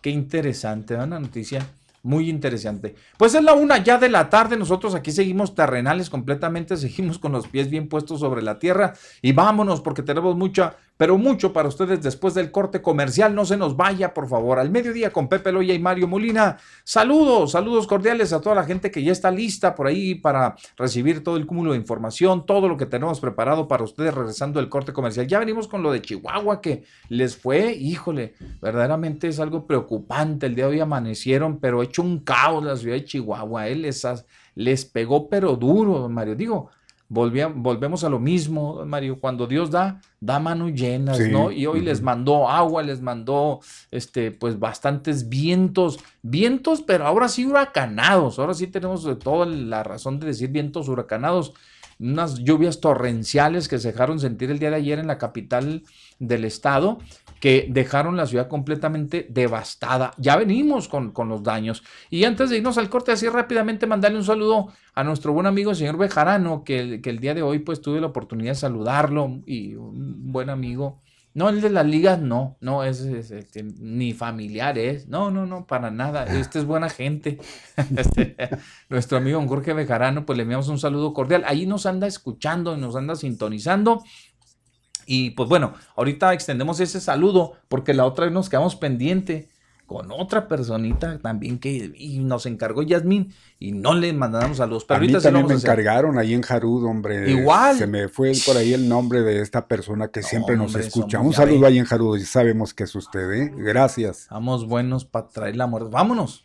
qué interesante, una noticia muy interesante. Pues es la una ya de la tarde, nosotros aquí seguimos terrenales completamente, seguimos con los pies bien puestos sobre la tierra y vámonos porque tenemos mucha pero mucho para ustedes después del corte comercial. No se nos vaya, por favor, al mediodía con Pepe Loya y Mario Molina. Saludos, saludos cordiales a toda la gente que ya está lista por ahí para recibir todo el cúmulo de información, todo lo que tenemos preparado para ustedes regresando del corte comercial. Ya venimos con lo de Chihuahua que les fue, híjole, verdaderamente es algo preocupante. El día de hoy amanecieron, pero hecho un caos la ciudad de Chihuahua. Él les, les pegó, pero duro, Mario. Digo, volvemos a lo mismo, Mario, cuando Dios da, da manos llenas, ¿no? Y hoy les mandó agua, les mandó, este, pues bastantes vientos, vientos, pero ahora sí huracanados, ahora sí tenemos toda la razón de decir vientos huracanados, unas lluvias torrenciales que se dejaron sentir el día de ayer en la capital del estado que dejaron la ciudad completamente devastada. Ya venimos con, los daños. Y antes de irnos al corte, así rápidamente mandarle un saludo a nuestro buen amigo el señor Bejarano, que, que el día de hoy pues tuve la oportunidad de saludarlo y un buen amigo. No, el de las ligas no, no es, este, ni familiares, no, no, no, para nada. Este es buena gente. Este, nuestro amigo Jorge Bejarano, pues le enviamos un saludo cordial. Ahí nos anda escuchando, nos anda sintonizando y pues bueno, ahorita extendemos ese saludo porque la otra vez nos quedamos pendiente con otra personita también que nos encargó Yasmín y no le mandamos saludos. Pero a mí también me encargaron ahí en Jarud, hombre. Igual. Se me fue por ahí el nombre de esta persona que siempre nos escucha. Un saludo ahí en Jarud y sabemos que es usted, ¿eh? Gracias. Vamos buenos para traer la muerte. Vámonos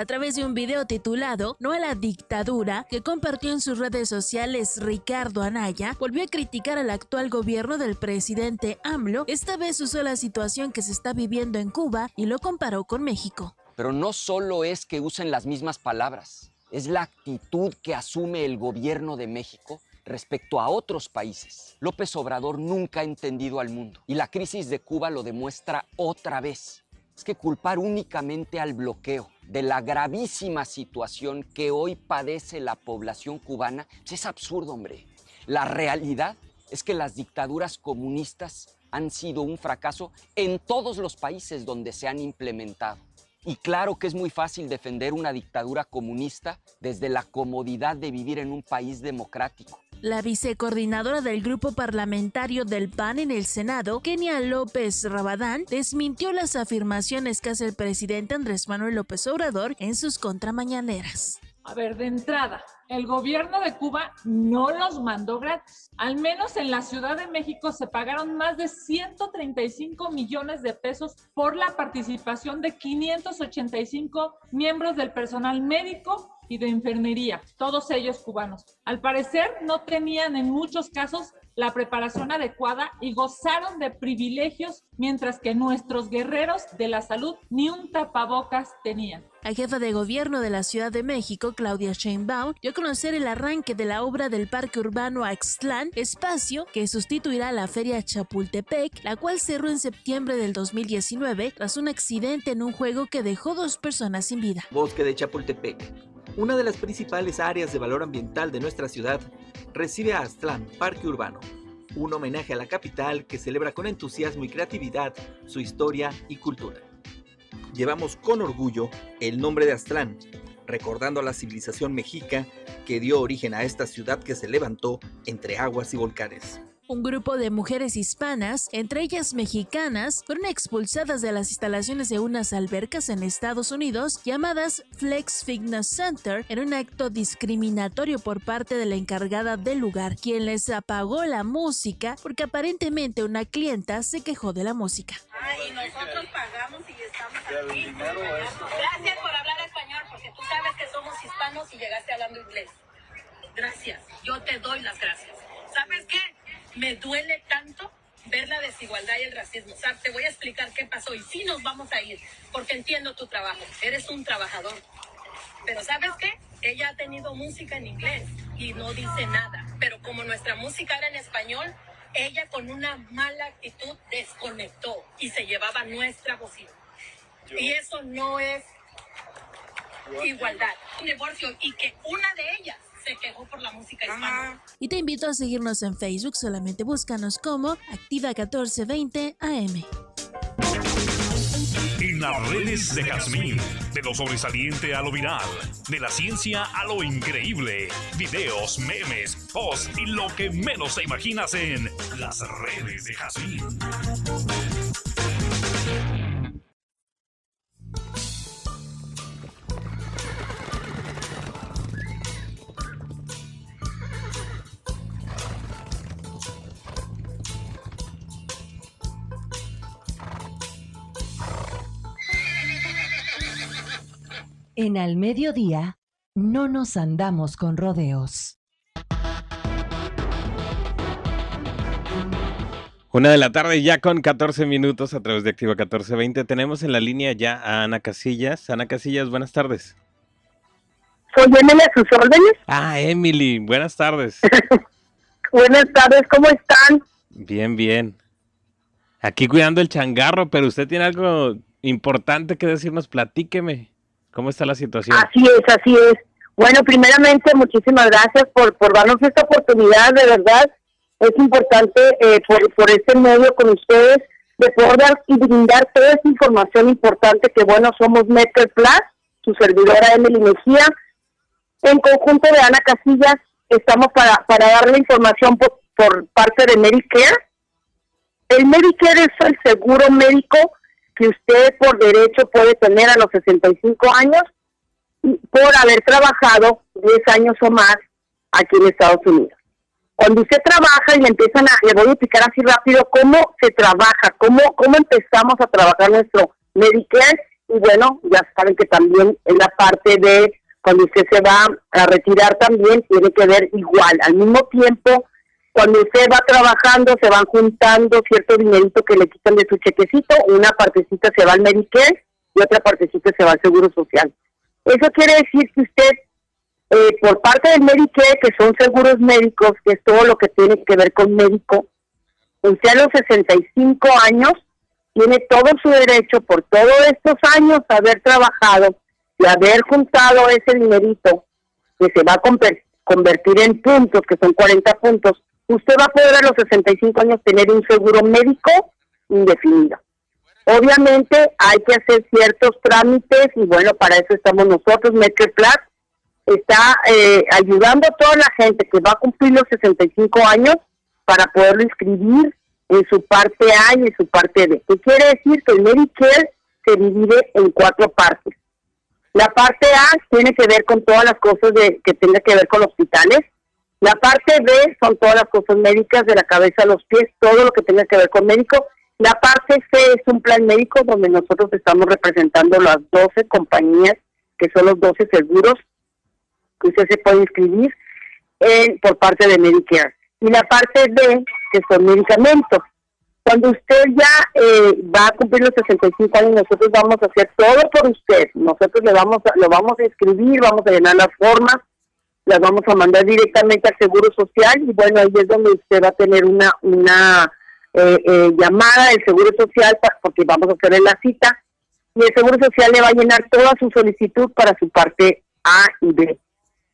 a través de un video titulado No a la dictadura que compartió en sus redes sociales Ricardo Anaya, volvió a criticar al actual gobierno del presidente AMLO. Esta vez usó la situación que se está viviendo en Cuba y lo comparó con México. Pero no solo es que usen las mismas palabras, es la actitud que asume el gobierno de México respecto a otros países. López Obrador nunca ha entendido al mundo y la crisis de Cuba lo demuestra otra vez. Es que culpar únicamente al bloqueo de la gravísima situación que hoy padece la población cubana, pues es absurdo, hombre. La realidad es que las dictaduras comunistas han sido un fracaso en todos los países donde se han implementado. Y claro que es muy fácil defender una dictadura comunista desde la comodidad de vivir en un país democrático. La vicecoordinadora del grupo parlamentario del PAN en el Senado, Kenia López Rabadán, desmintió las afirmaciones que hace el presidente Andrés Manuel López Obrador en sus contramañaneras. A ver, de entrada, el gobierno de Cuba no los mandó gratis. Al menos en la Ciudad de México se pagaron más de 135 millones de pesos por la participación de 585 miembros del personal médico y de enfermería, todos ellos cubanos. Al parecer no tenían en muchos casos la preparación adecuada y gozaron de privilegios, mientras que nuestros guerreros de la salud ni un tapabocas tenían. La jefa de gobierno de la Ciudad de México, Claudia Sheinbaum, dio a conocer el arranque de la obra del Parque Urbano Axtlán, espacio que sustituirá la Feria Chapultepec, la cual cerró en septiembre del 2019 tras un accidente en un juego que dejó dos personas sin vida. Bosque de Chapultepec, una de las principales áreas de valor ambiental de nuestra ciudad, recibe a Aztlán Parque Urbano, un homenaje a la capital que celebra con entusiasmo y creatividad su historia y cultura llevamos con orgullo el nombre de Aztlán, recordando a la civilización mexica que dio origen a esta ciudad que se levantó entre aguas y volcanes. Un grupo de mujeres hispanas, entre ellas mexicanas, fueron expulsadas de las instalaciones de unas albercas en Estados Unidos llamadas Flex Fitness Center en un acto discriminatorio por parte de la encargada del lugar, quien les apagó la música porque aparentemente una clienta se quejó de la música. y nosotros pagamos y estamos aquí. Gracias por hablar español porque tú sabes que somos hispanos y llegaste hablando inglés. Gracias, yo te doy las gracias. ¿Sabes qué? Me duele tanto ver la desigualdad y el racismo. O sea, te voy a explicar qué pasó y sí nos vamos a ir, porque entiendo tu trabajo. Eres un trabajador. Pero ¿sabes qué? Ella ha tenido música en inglés y no dice nada. Pero como nuestra música era en español, ella con una mala actitud desconectó y se llevaba nuestra bocina. Y eso no es igualdad. Un divorcio y que una de ellas se quejó por la música hispana. Y te invito a seguirnos en Facebook, solamente búscanos como Activa 1420 AM. En las redes de Jazmín, de lo sobresaliente a lo viral, de la ciencia a lo increíble, videos, memes, posts y lo que menos te imaginas en las redes de Jazmín. En Al Mediodía, no nos andamos con rodeos. Una de la tarde ya con 14 minutos a través de Activa 1420. Tenemos en la línea ya a Ana Casillas. Ana Casillas, buenas tardes. Soy Emily a sus órdenes. Ah, Emily, buenas tardes. buenas tardes, ¿cómo están? Bien, bien. Aquí cuidando el changarro, pero usted tiene algo importante que decirnos, platíqueme. ¿Cómo está la situación? Así es, así es. Bueno, primeramente, muchísimas gracias por, por darnos esta oportunidad, de verdad. Es importante eh, por, por este medio con ustedes de poder dar y brindar toda esta información importante que, bueno, somos Medicare Plus, su servidora Emily Mejía. En conjunto de Ana Casillas, estamos para, para darle información por, por parte de Medicare. El Medicare es el seguro médico que usted por derecho puede tener a los 65 años por haber trabajado 10 años o más aquí en Estados Unidos. Cuando usted trabaja y le empiezan a, le voy a explicar así rápido cómo se trabaja, cómo, cómo empezamos a trabajar nuestro Medicare y bueno, ya saben que también en la parte de cuando usted se va a retirar también tiene que ver igual, al mismo tiempo cuando usted va trabajando se van juntando cierto dinerito que le quitan de su chequecito, una partecita se va al Medicare y otra partecita se va al Seguro Social. Eso quiere decir que usted, eh, por parte del Medicare, que son seguros médicos, que es todo lo que tiene que ver con médico, usted a los 65 años tiene todo su derecho por todos estos años haber trabajado y haber juntado ese dinerito que se va a convertir en puntos, que son 40 puntos, usted va a poder a los 65 años tener un seguro médico indefinido. Obviamente hay que hacer ciertos trámites y bueno, para eso estamos nosotros, Medicare Plus está eh, ayudando a toda la gente que va a cumplir los 65 años para poderlo inscribir en su parte A y en su parte B. ¿Qué quiere decir? Que el Medicare se divide en cuatro partes. La parte A tiene que ver con todas las cosas de, que tenga que ver con hospitales, la parte B son todas las cosas médicas, de la cabeza a los pies, todo lo que tenga que ver con médico. La parte C es un plan médico donde nosotros estamos representando las 12 compañías, que son los 12 seguros que usted se puede inscribir por parte de Medicare. Y la parte B, que son medicamentos. Cuando usted ya eh, va a cumplir los 65 años, nosotros vamos a hacer todo por usted. Nosotros le vamos a, lo vamos a escribir, vamos a llenar las formas, las vamos a mandar directamente al Seguro Social y bueno, ahí es donde usted va a tener una, una eh, eh, llamada del Seguro Social porque vamos a hacerle la cita y el Seguro Social le va a llenar toda su solicitud para su parte A y B.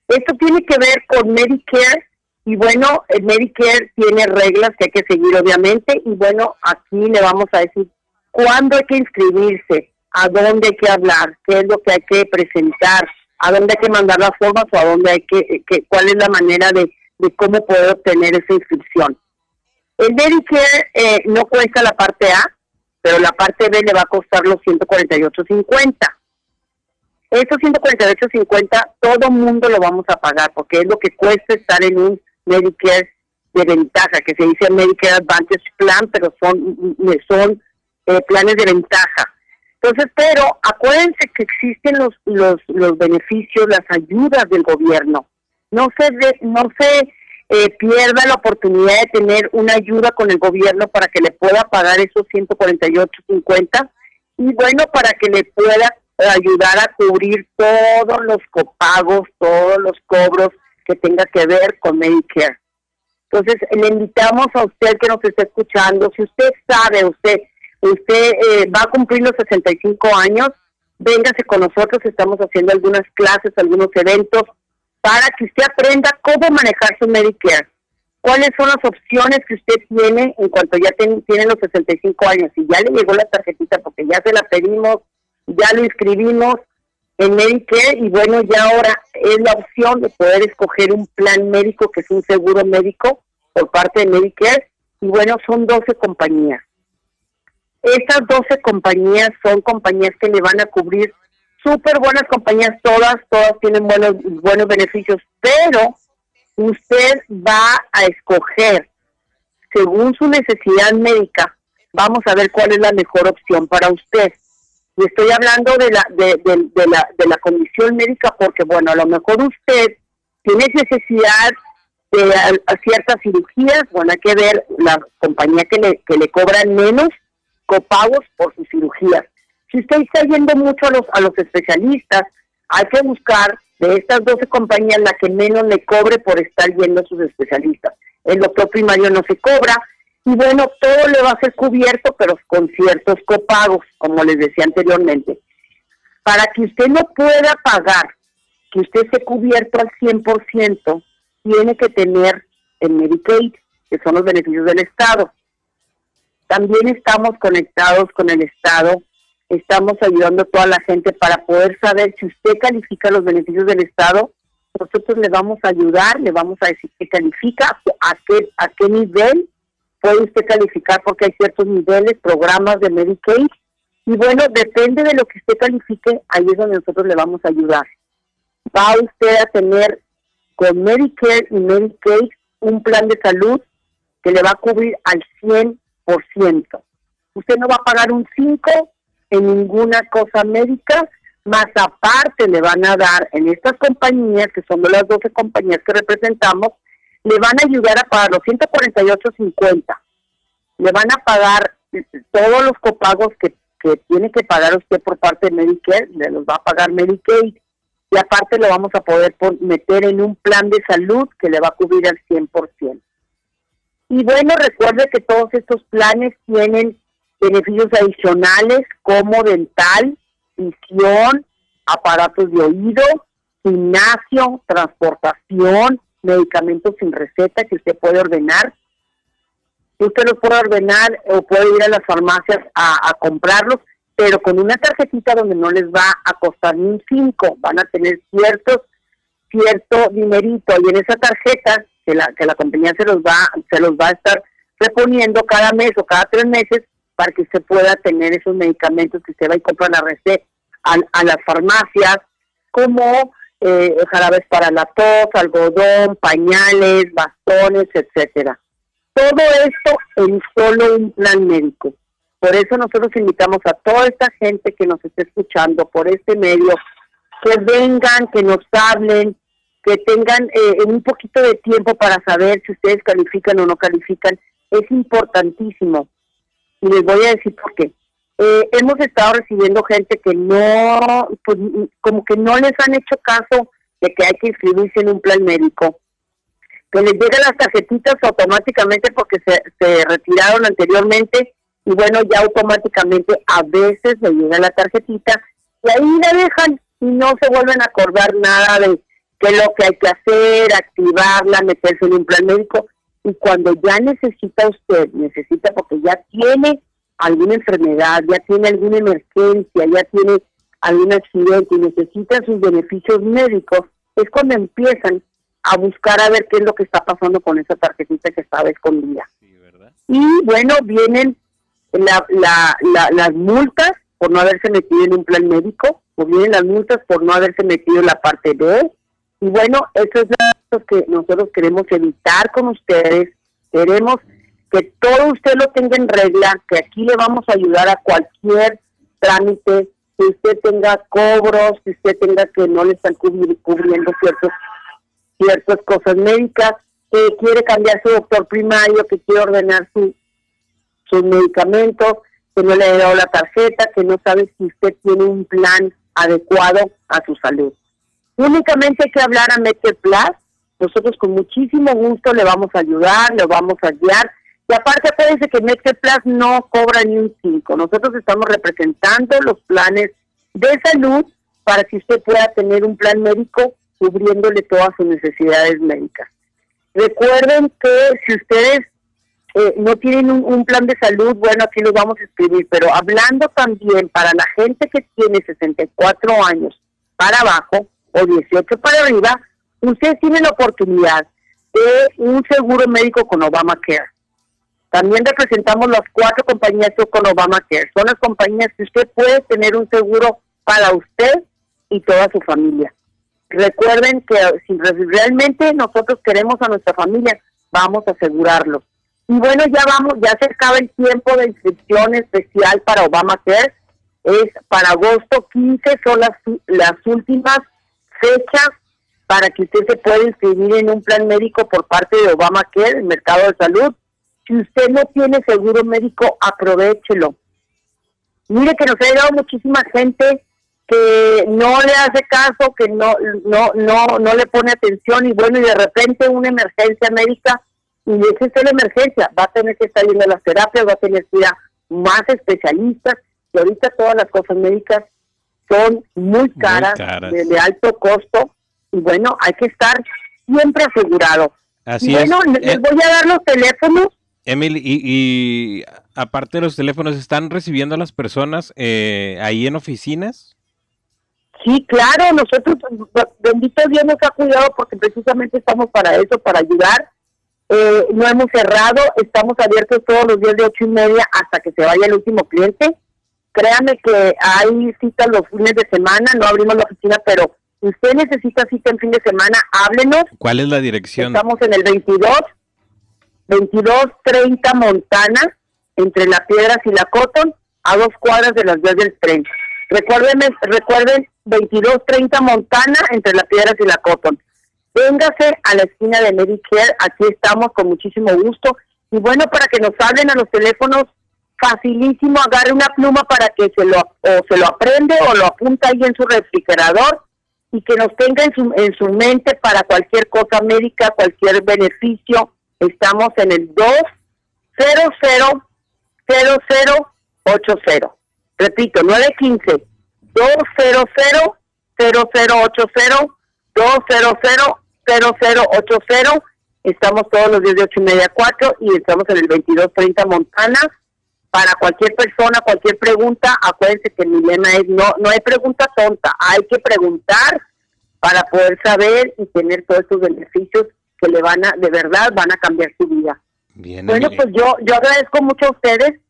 Esto tiene que ver con Medicare y bueno, el Medicare tiene reglas que hay que seguir obviamente y bueno, aquí le vamos a decir cuándo hay que inscribirse, a dónde hay que hablar, qué es lo que hay que presentar, a dónde hay que mandar las formas o a dónde hay que, cuál es la manera de, cómo poder obtener esa inscripción. El Medicare eh, no cuesta la parte A, pero la parte B le va a costar los 148.50. Esos 148.50 todo mundo lo vamos a pagar porque es lo que cuesta estar en un Medicare de ventaja, que se dice Medicare Advantage Plan, pero son, son eh, planes de ventaja. Entonces, pero acuérdense que existen los, los, los beneficios, las ayudas del gobierno. No se, no se eh, pierda la oportunidad de tener una ayuda con el gobierno para que le pueda pagar esos 148.50 y bueno, para que le pueda ayudar a cubrir todos los copagos, todos los cobros que tenga que ver con Medicare. Entonces, le invitamos a usted que nos esté escuchando, si usted sabe, usted usted eh, va a cumplir los 65 años, véngase con nosotros, estamos haciendo algunas clases, algunos eventos, para que usted aprenda cómo manejar su Medicare. ¿Cuáles son las opciones que usted tiene en cuanto ya tiene los 65 años? Y ya le llegó la tarjetita porque ya se la pedimos, ya lo inscribimos, en Medicare y bueno, ya ahora es la opción de poder escoger un plan médico que es un seguro médico por parte de Medicare y bueno, son 12 compañías. Estas 12 compañías son compañías que le van a cubrir súper buenas compañías, todas, todas tienen buenos, buenos beneficios, pero usted va a escoger según su necesidad médica, vamos a ver cuál es la mejor opción para usted. Y estoy hablando de la, de, la, de la condición médica porque, bueno, a lo mejor usted tiene necesidad de ciertas cirugías, bueno, hay que ver la compañía que le, que le cobran menos copagos por sus cirugías. Si usted está yendo mucho a los, a los especialistas, hay que buscar de estas 12 compañías la que menos le cobre por estar yendo a sus especialistas. El doctor primario no se cobra, y bueno, todo le va a ser cubierto, pero con ciertos copagos, como les decía anteriormente. Para que usted no pueda pagar, que usted esté cubierto al 100%, tiene que tener el Medicaid, que son los beneficios del Estado. También estamos conectados con el Estado, estamos ayudando a toda la gente para poder saber si usted califica los beneficios del Estado, nosotros le vamos a ayudar, le vamos a decir que califica, a qué, a qué nivel puede usted calificar porque hay ciertos niveles, programas de Medicaid. Y bueno, depende de lo que usted califique, ahí es donde nosotros le vamos a ayudar. Va usted a tener con Medicare y Medicaid un plan de salud que le va a cubrir al 100%. Usted no va a pagar un 5 en ninguna cosa médica, más aparte le van a dar en estas compañías, que son de las 12 compañías que representamos, le van a ayudar a pagar los 148.50, le van a pagar todos los copagos que, que tiene que pagar usted por parte de Medicare, le los va a pagar Medicaid, y aparte lo vamos a poder meter en un plan de salud que le va a cubrir al 100%. Y bueno, recuerde que todos estos planes tienen beneficios adicionales como dental, visión, aparatos de oído, gimnasio, transportación, medicamentos sin receta que usted puede ordenar. Usted los puede ordenar o puede ir a las farmacias a, comprarlos, pero con una tarjetita donde no les va a costar ni un 5, van a tener ciertos cierto dinerito y en esa tarjeta que la que la compañía se los va se los va a estar reponiendo cada mes o cada tres meses para que usted pueda tener esos medicamentos que usted va y compra la receta a, a las farmacias como eh, jarabes para la tos, algodón, pañales, bastones, etcétera. Todo esto en solo un plan médico. Por eso nosotros invitamos a toda esta gente que nos esté escuchando por este medio, que vengan, que nos hablen, que tengan eh, un poquito de tiempo para saber si ustedes califican o no califican. Es importantísimo. Y les voy a decir por qué. Eh, hemos estado recibiendo gente que no, pues, como que no les han hecho caso de que hay que inscribirse en un plan médico. Que les llegan las tarjetitas automáticamente porque se, se retiraron anteriormente y bueno, ya automáticamente a veces le llega la tarjetita y ahí la dejan y no se vuelven a acordar nada de qué es lo que hay que hacer, activarla, meterse en un plan médico. Y cuando ya necesita usted, necesita porque ya tiene alguna enfermedad, ya tiene alguna emergencia, ya tiene algún accidente y necesita sus beneficios médicos, es cuando empiezan a buscar a ver qué es lo que está pasando con esa tarjetita que estaba escondida. y bueno, vienen la, la, las multas por no haberse metido en un plan médico, o vienen las multas por no haberse metido en la parte B. Y bueno, eso es lo que nosotros queremos evitar con ustedes. Queremos que todo usted lo tenga en regla, que aquí le vamos a ayudar a cualquier trámite, que usted tenga cobros, que usted tenga que no le están cubriendo ciertos, ciertas cosas médicas, que quiere cambiar su doctor primario, que quiere ordenar su, sus medicamentos, que no le ha dado la tarjeta, que no sabe si usted tiene un plan adecuado a su salud. Únicamente hay que hablar a Plus, nosotros con muchísimo gusto le vamos a ayudar, le vamos a guiar. Y aparte, acuérdense que Plus no cobra ni un 5. Nosotros estamos representando los planes de salud para que usted pueda tener un plan médico cubriéndole todas sus necesidades médicas. Recuerden que si ustedes eh, no tienen un, plan de salud, bueno, aquí lo vamos a escribir, pero hablando también para la gente que tiene 64 años para abajo o 18 para arriba, ustedes tienen la oportunidad de un seguro médico con Obamacare. También representamos las cuatro compañías con Obamacare. Son las compañías que usted puede tener un seguro para usted y toda su familia. Recuerden que si realmente nosotros queremos a nuestra familia, vamos a asegurarlo. Y bueno, ya vamos, ya se acaba el tiempo de inscripción especial para Obamacare. Es para agosto 15, son las, las últimas fechas para que usted se pueda inscribir en un plan médico por parte de Obamacare, el mercado de salud. Si usted no tiene seguro médico, aprovechelo. Mire que nos ha llegado muchísima gente que no le hace caso, que no, no, no, no le pone atención y bueno, y de repente una emergencia médica y esa es la emergencia, va a tener que estar yendo a las terapias, va a tener que ir a más especialistas, y ahorita todas las cosas médicas son muy caras, De, alto costo, y bueno, hay que estar siempre asegurado. Así bueno, les eh, voy a dar los teléfonos. Emily, y, aparte de los teléfonos, ¿están recibiendo a las personas eh, ahí en oficinas? Sí, claro, nosotros, bendito Dios nos ha cuidado porque precisamente estamos para eso, para ayudar eh, no hemos cerrado, estamos abiertos todos los días de ocho y media hasta que se vaya el último cliente. Créanme que hay citas los fines de semana, no abrimos la oficina, pero si usted necesita cita en fin de semana, háblenos. ¿Cuál es la dirección? Estamos en el 22, 2230 Montana, entre La Piedras y La Cotton, a dos cuadras de las vías del tren. Recuerden, recuerden 2230 Montana, entre Las Piedras y La Cotton. Véngase a la esquina de Medicare, aquí estamos con muchísimo gusto. Y bueno, para que nos hablen a los teléfonos, facilísimo, agarre una pluma para que se lo, o se lo aprende o lo apunta ahí en su refrigerador y que nos tenga en su, en su mente para cualquier cosa médica, cualquier beneficio. Estamos en el 200 0080. Repito, 915 200 0080 200 0080. Estamos todos los días de 8 y media a 4 y estamos en el 2230 Montana. Para cualquier persona, cualquier pregunta, acuérdense que mi lema es no, no hay pregunta tonta, hay que preguntar para poder saber y tener todos estos beneficios que le van a, de verdad, van a cambiar su vida. bueno, pues yo, yo agradezco mucho a ustedes.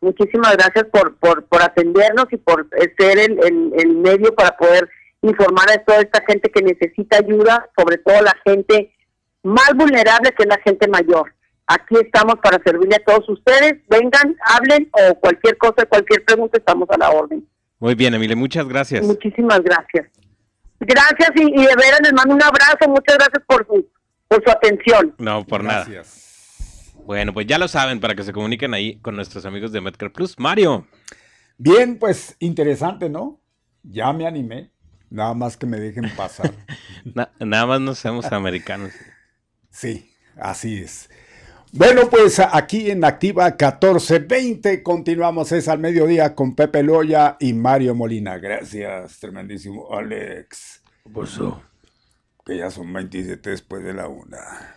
Muchísimas gracias por, por, por atendernos y por ser el, el medio para poder informar a toda esta gente que necesita ayuda, sobre todo la gente más vulnerable que es la gente mayor. Aquí estamos para servirle a todos ustedes. Vengan, hablen o cualquier cosa, cualquier pregunta, estamos a la orden. Muy bien, Emile, muchas gracias. Muchísimas gracias. Gracias y, y de veras les mando un abrazo. Muchas gracias por su, por su atención. No, por nada. Bueno, pues ya lo saben para que se comuniquen ahí con nuestros amigos de Medcar Plus. Mario. Bien, pues interesante, ¿no? Ya me animé. Nada más que me dejen pasar. Na- nada más nos hacemos americanos. Sí, así es. Bueno, pues aquí en Activa 1420 continuamos, es al mediodía con Pepe Loya y Mario Molina. Gracias, tremendísimo Alex. Que ya son 27 después de la una.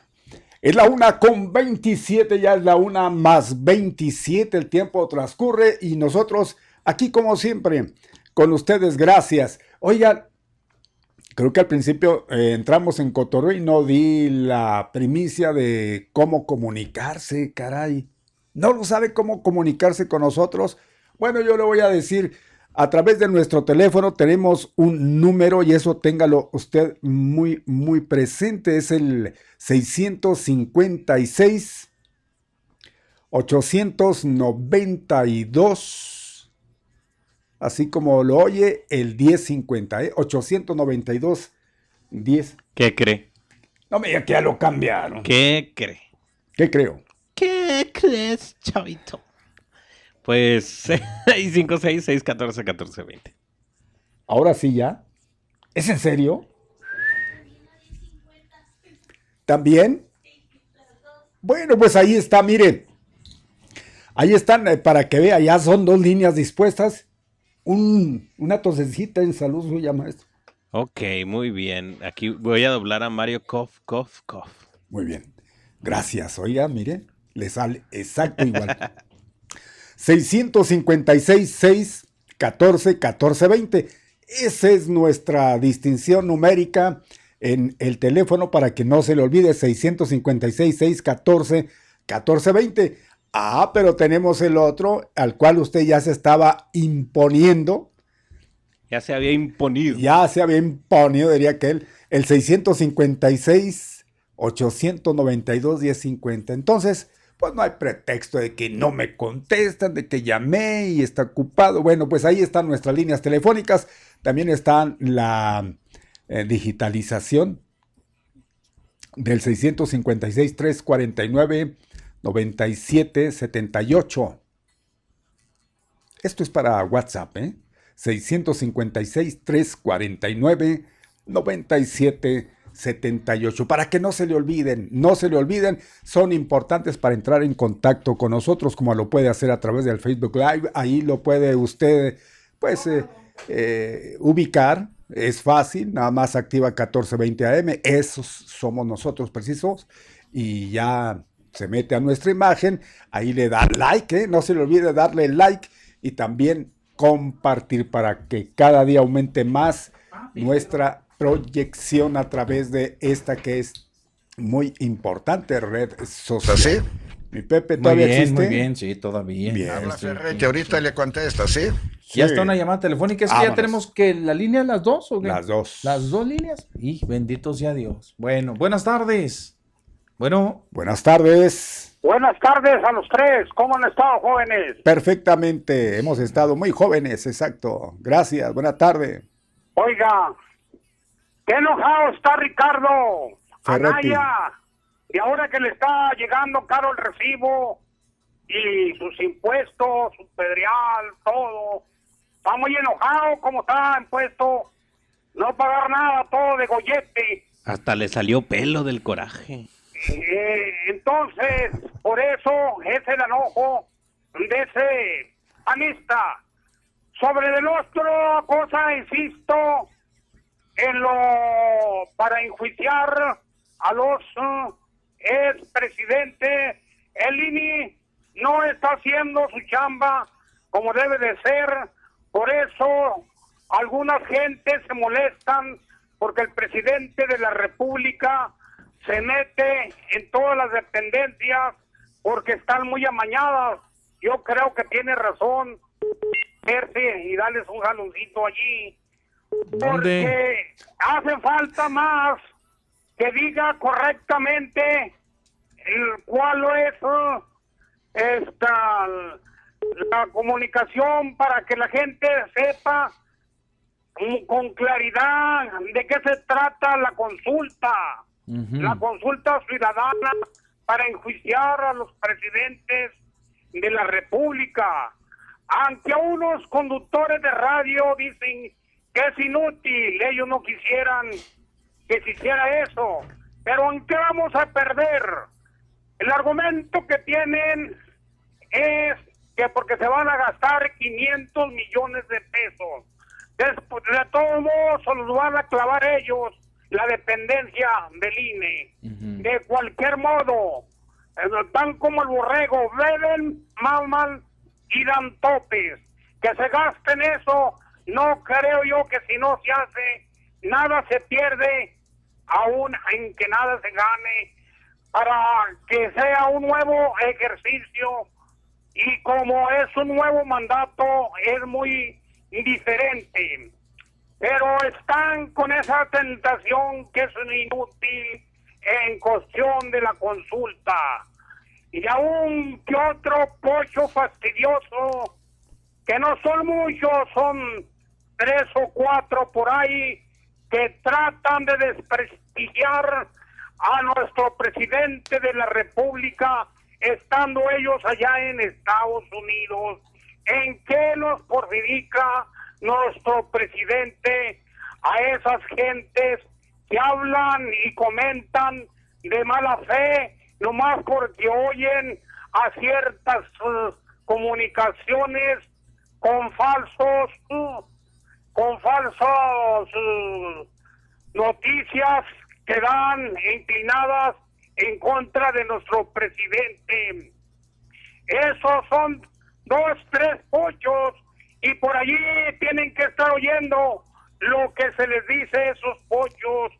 Es la una con 27, ya es la una más 27, el tiempo transcurre y nosotros aquí como siempre, con ustedes, gracias. Oigan, Creo que al principio eh, entramos en Cotorreo y no di la primicia de cómo comunicarse, caray. ¿No lo sabe cómo comunicarse con nosotros? Bueno, yo le voy a decir, a través de nuestro teléfono tenemos un número y eso téngalo usted muy, muy presente. Es el 656 892 así como lo oye, el 1050, ¿eh? 892 10. ¿Qué cree? No me diga que ya lo cambiaron. ¿Qué cree? ¿Qué creo? ¿Qué crees, chavito? Pues 656-614-1420. Ahora sí ya. ¿Es en serio? ¿También? Bueno, pues ahí está, miren. Ahí están, eh, para que vea, ya son dos líneas dispuestas. Un, una tosecita en salud suya, maestro. Ok, muy bien. Aquí voy a doblar a Mario Koff, Koff, Koff. Muy bien. Gracias. Oiga, mire, le sale exacto igual. 656 6 14 14 20. Esa es nuestra distinción numérica en el teléfono para que no se le olvide 656 6 14 14 20. Ah, pero tenemos el otro al cual usted ya se estaba imponiendo. Ya se había imponido. Ya se había imponido, diría que él, el 656 892 1050. Entonces, pues no hay pretexto de que no me contestan, de que llamé y está ocupado. Bueno, pues ahí están nuestras líneas telefónicas. También está la eh, digitalización del 656 349 9778. Esto es para WhatsApp, ¿eh? 656-349-9778. Para que no se le olviden, no se le olviden, son importantes para entrar en contacto con nosotros, como lo puede hacer a través del Facebook Live. Ahí lo puede usted, pues, eh, eh, ubicar. Es fácil, nada más activa 1420 AM. Esos somos nosotros precisos. Y ya se mete a nuestra imagen, ahí le da like, ¿eh? no se le olvide darle like y también compartir para que cada día aumente más nuestra proyección a través de esta que es muy importante red social. ¿Sí? Mi Pepe, Muy ¿todavía bien, existe? muy bien, sí, todavía. Bien. Habla Estoy- Ferretti, ahorita le contesta, ¿sí? Ya está una llamada telefónica. ¿Es que ya tenemos que la línea las dos o qué? Las dos. Las dos líneas. Y bendito sea Dios. Bueno, buenas tardes. Bueno, Buenas tardes. Buenas tardes a los tres. ¿Cómo han estado, jóvenes? Perfectamente. Hemos estado muy jóvenes, exacto. Gracias. Buena tarde. Oiga, qué enojado está Ricardo Ferretti. Anaya. Y ahora que le está llegando caro el recibo y sus impuestos, su pedreal, todo. Está muy enojado como está impuesto. No pagar nada, todo de gollete. Hasta le salió pelo del coraje. Eh, entonces, por eso es el enojo de ese anista. Sobre del otro cosa, insisto, en lo para enjuiciar a los expresidentes, el INI no está haciendo su chamba como debe de ser, por eso algunas gentes se molestan porque el presidente de la República se mete en todas las dependencias porque están muy amañadas. Yo creo que tiene razón verse y darles un jaloncito allí. ¿Dónde? Porque hace falta más que diga correctamente el cuál es esta la comunicación para que la gente sepa con claridad de qué se trata la consulta, la consulta ciudadana para enjuiciar a los presidentes de la República. Aunque unos conductores de radio dicen que es inútil, ellos no quisieran que se hiciera eso. Pero ¿en qué vamos a perder? El argumento que tienen es que porque se van a gastar 500 millones de pesos. Después, de todos modos, se los van a clavar ellos la dependencia del INE. De cualquier modo, están como el borrego, beben, maman y dan topes. Que se gasten eso, no creo yo que si no se hace, nada se pierde, aún en que nada se gane, para que sea un nuevo ejercicio y como es un nuevo mandato es muy diferente. Pero están con esa tentación que es inútil en cuestión de la consulta. Y aún que otro pocho fastidioso, que no son muchos, son tres o cuatro por ahí, que tratan de desprestigiar a nuestro presidente de la República, estando ellos allá en Estados Unidos. ¿En qué nos perjudica nuestro presidente a esas gentes que hablan y comentan de mala fe, nomás porque oyen a ciertas uh, comunicaciones con falsos, uh, con falsos uh, noticias que dan inclinadas en contra de nuestro presidente. Esos son dos, tres pochos y por allí tienen que estar oyendo lo que se les dice a esos pochos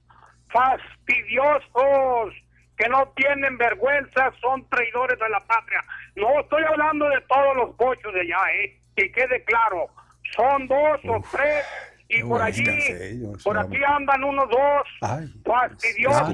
fastidiosos que no tienen vergüenza, son traidores de la patria. No estoy hablando de todos los pochos de allá, ¿eh? Que quede claro. Son dos o tres y por allí, por aquí andan unos dos fastidiosos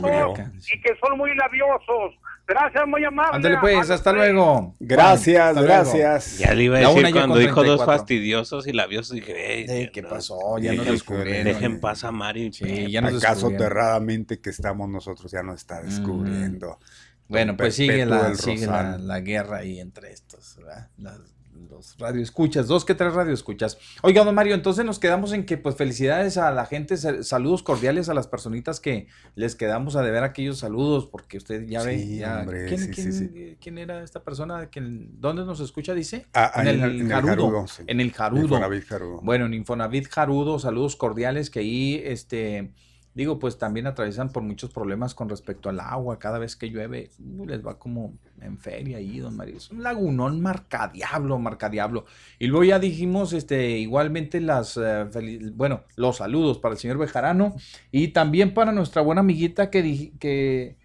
y que son muy labiosos. Gracias, muy amable. Ándale pues, hasta luego. Gracias, gracias. Ya le iba a decir cuando dijo dos fastidiosos y labiosos, dije, ¿qué pasó? Ya nos descubrieron. Dejen paz a Mario. Sí, ya nos ¿Acaso aterradamente que estamos nosotros ya nos está descubriendo? Bueno, pues sigue, la, sigue la, la, guerra ahí entre estos, ¿verdad? Las, los radioescuchas, dos que tres radioescuchas. Oiga, don Mario, entonces nos quedamos en que, pues, felicidades a la gente, saludos cordiales a las personitas que les quedamos a deber aquellos saludos, porque usted ya ve, ya, ¿quién, era esta persona? ¿Dónde nos escucha, dice? Ah, en, el, Jarudo. En el Jarudo. Bueno, en Infonavit Jarudo, saludos cordiales que ahí, este Digo, pues también atraviesan por muchos problemas con respecto al agua. Cada vez que llueve, les va como en feria ahí, don Mario. Es un lagunón marcadiablo, marcadiablo. Y luego ya dijimos, este, igualmente las, eh, bueno, los saludos para el señor Bejarano y también para nuestra buena amiguita que, que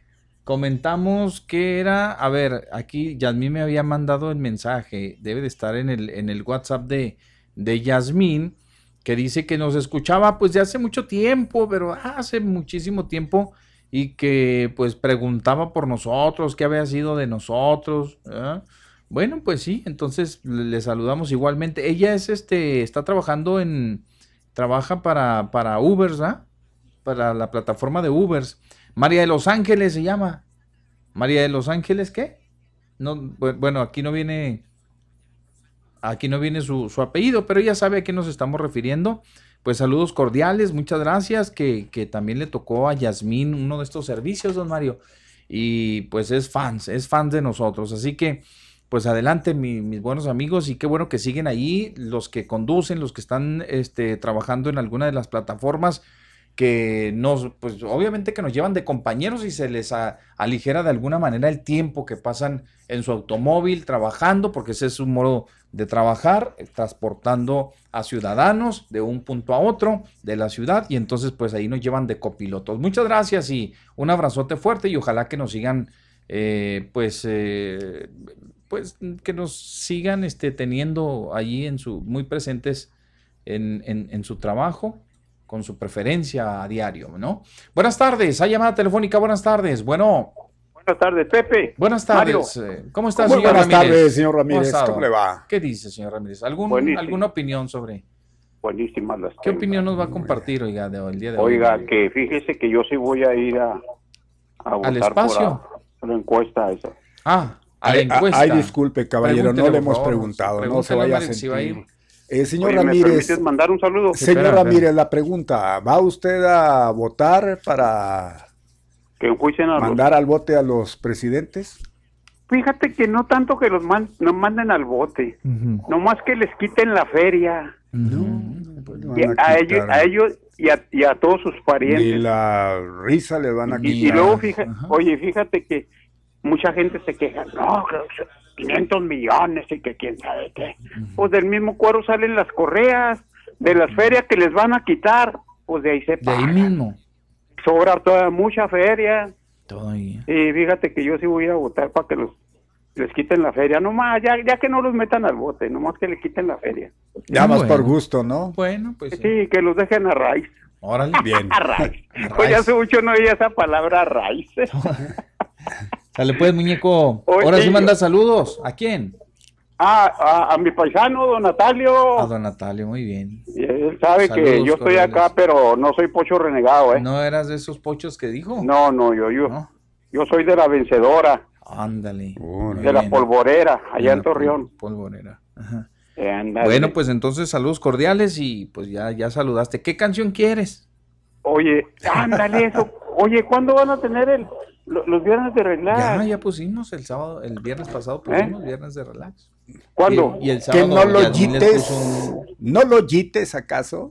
comentamos que era, a ver, aquí Yasmín me había mandado el mensaje, debe de estar en el, en el WhatsApp de, de Yasmín que dice que nos escuchaba pues de hace mucho tiempo, pero hace muchísimo tiempo y que pues preguntaba por nosotros, qué había sido de nosotros. Bueno, pues sí, entonces le, saludamos igualmente. Ella es este, está trabajando en, trabaja para, para Ubers, ¿ah? Para la plataforma de Ubers. María de Los Ángeles se llama. María de Los Ángeles, ¿qué? No, bueno, aquí no viene Aquí no viene su, apellido, pero ella sabe a qué nos estamos refiriendo. Pues saludos cordiales, muchas gracias, que, también le tocó a Yasmín uno de estos servicios, don Mario. Y pues es fans, es fan de nosotros. Así que, pues adelante, mis buenos amigos, y qué bueno que siguen ahí, los que conducen, los que están este, trabajando en alguna de las plataformas que nos, pues obviamente que nos llevan de compañeros y se les aligera de alguna manera el tiempo que pasan en su automóvil trabajando, porque ese es un modo de trabajar, eh, transportando a ciudadanos de un punto a otro de la ciudad y entonces pues ahí nos llevan de copilotos. Muchas gracias y un abrazote fuerte y ojalá que nos sigan eh, pues eh, pues que nos sigan este, teniendo allí en su muy presentes en, en su trabajo con su preferencia a diario, ¿no? Buenas tardes, hay llamada telefónica, buenas tardes, bueno. Buenas tardes, Pepe. Buenas tardes. Eh, ¿Cómo está, señor buenas tardes, señor Ramírez. ¿Cómo le va? ¿Qué dice, señor Ramírez? ¿Algún, ¿Alguna opinión sobre buenísimas las ¿Qué tengo. opinión nos va a compartir, oiga, de, el día de hoy? Oiga, que fíjese que yo sí voy a ir a, a votar espacio? por la, la encuesta esa. Ah, a la Ay, encuesta. ay, disculpe, caballero, Pregúntele, no le hemos favor, preguntado, no se vaya a Mario, si va sentir. ir. Eh, señor Oye, ¿me Ramírez, permites mandar un saludo? señor Espera, Ramírez, la pregunta, ¿va usted a votar para Que enjuicien a los- mandar al bote a los presidentes? Fíjate que no tanto que los man- nos manden al bote, nomás que les quiten la feria. Y van a, a ellos, a ellos y a, y a todos sus parientes. la risa le van a Y, quitar. y luego, fíjate, oye, fíjate que mucha gente se queja, no, que 500 millones y que quién sabe qué. Pues del mismo cuero salen las correas, de las ferias que les van a quitar, pues de ahí se De ahí mismo. Sobra toda mucha feria. Todavía. Y fíjate que yo sí voy a votar para que los les quiten la feria, nomás, ya, ya que no los metan al bote, nomás que le quiten la feria. Ya más Bueno. por gusto, ¿no? Bueno, pues Sí, que los dejen a raíz. Órale. Bien. A raíz. Pues ya hace mucho no oía esa palabra raíz. Sale pues, muñeco. Oye, Ahora sí manda saludos. ¿A quién? Ah, a, a mi paisano, don Natalio. A don Natalio, muy bien. Y Él sabe que yo estoy cordiales. acá, pero no soy pocho renegado, ¿eh? ¿No eras de esos pochos que dijo? No, no, yo, yo, yo soy de la vencedora, Ándale. de la polvorera, allá en Torreón. Polvorera. Ajá. Ándale. Bueno, pues entonces saludos cordiales y pues ya, ya saludaste. ¿Qué canción quieres? Oye, ándale eso. Oye, ¿cuándo van a tener el, lo- los viernes de relax? Ya, ya pusimos el sábado, el viernes pasado pusimos viernes de relax. ¿Eh? ¿Cuándo? Y, y el Que sábado no lo yites, un- no lo yites acaso.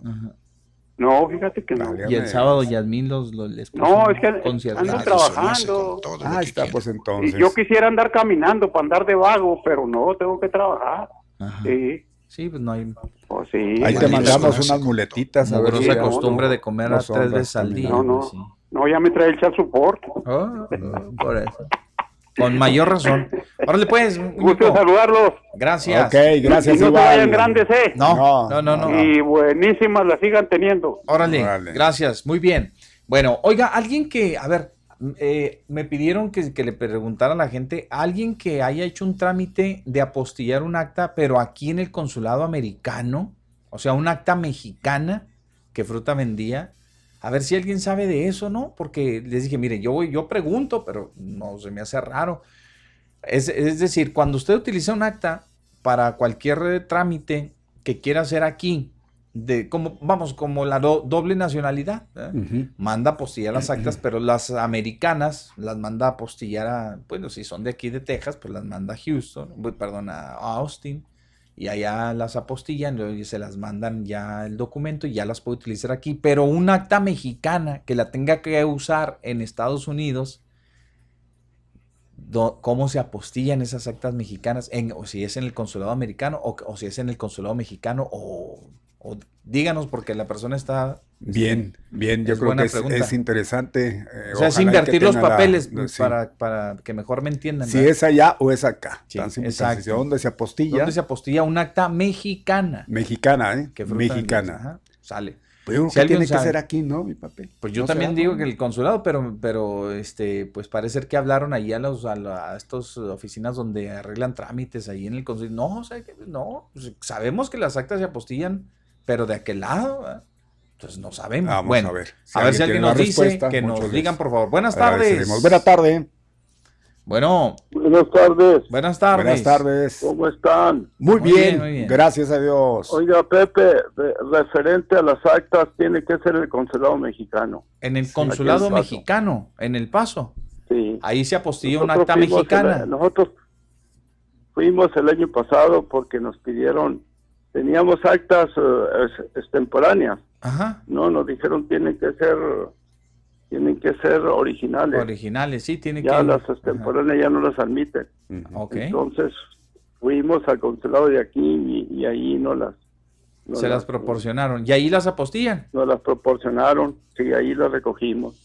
No, fíjate que no. Y el sábado Yasmín los, los les puso No, es que ando trabajando. Ah, está, pues entonces. Y yo quisiera andar caminando para andar de vago, pero no, tengo que trabajar. Sí. Sí, pues no hay Oh, sí. Ahí te mandamos unas muletitas a ver si- costumbre de comer a tres veces al día. No, no. pues, sí. No, ya me trae el chat support. Ah, por eso. Con mayor razón. Órale, pues. Gusto saludarlos. Gracias. Ok, gracias, Y no igual. vayan grandes, ¿eh? No, no, no, no. Y buenísimas las sigan teniendo. Órale, gracias, muy bien. Bueno, oiga, alguien que, a ver, eh, me pidieron que, que le preguntara a la gente, alguien que haya hecho un trámite de apostillar un acta, pero aquí en el consulado americano, o sea, un acta mexicana que fruta vendía. A ver si alguien sabe de eso, ¿no? Porque les dije, mire, yo, voy- yo pregunto, pero no se me hace raro. Es, es decir, cuando usted utiliza un acta para cualquier trámite que quiera hacer aquí, de como vamos como la do- doble nacionalidad ¿eh? Manda a apostillar las actas pero las americanas las manda a apostillar a bueno si son de aquí de Texas pues las manda a Houston bu- perdón a Austin y allá las apostillan y se las mandan ya el documento y ya las puede utilizar aquí pero un acta mexicana que la tenga que usar en Estados Unidos do- cómo se apostillan esas actas mexicanas, o si es en el consulado americano o, o si es en el consulado mexicano, o, o díganos porque la persona está... Bien, bien, yo Es creo que es, interesante. eh, O sea, es invertir los la- papeles sí. para, para que mejor me entiendan. Si es allá o es acá. Sí, exacto. tan. ¿Dónde se apostilla? ¿Dónde se apostilla un acta mexicana? Mexicana, ¿eh? Que Mexicana. Ajá, sale. Pues yo creo Si que tiene que ser aquí, ¿no? Mi papel. Pues yo ¿No también digo que el consulado, pero, pero este, pues parece ser que hablaron ahí a los, a, la- a estas oficinas donde arreglan trámites ahí en el consulado. No, o sea, que no, pues, sabemos que las actas se apostillan, pero de aquel lado, ¿verdad? entonces no sabemos. Vamos bueno, a ver. a ver si alguien nos dice, que nos digan, por favor. Buenas tardes. Buenas tardes. Bueno. Buenas tardes. Buenas tardes. Buenas tardes. ¿Cómo están? Muy, Muy bien, bien, muy bien. gracias a Dios. Oiga, Pepe, referente a las actas, tiene que ser el consulado mexicano. En el consulado mexicano, en El Paso. Sí. Ahí se apostilla un Nosotros acta mexicana. el- nosotros fuimos el año pasado porque nos pidieron, teníamos actas es- extemporáneas. Ajá. No, nos dijeron tienen que ser, tienen que ser originales. Originales, sí, tiene ya que. las extemporáneas ya no las admiten. Ok. Entonces fuimos al consulado de aquí y, y ahí no las, no se las proporcionaron. Y ahí las apostillan. nos las proporcionaron, sí, ahí las recogimos.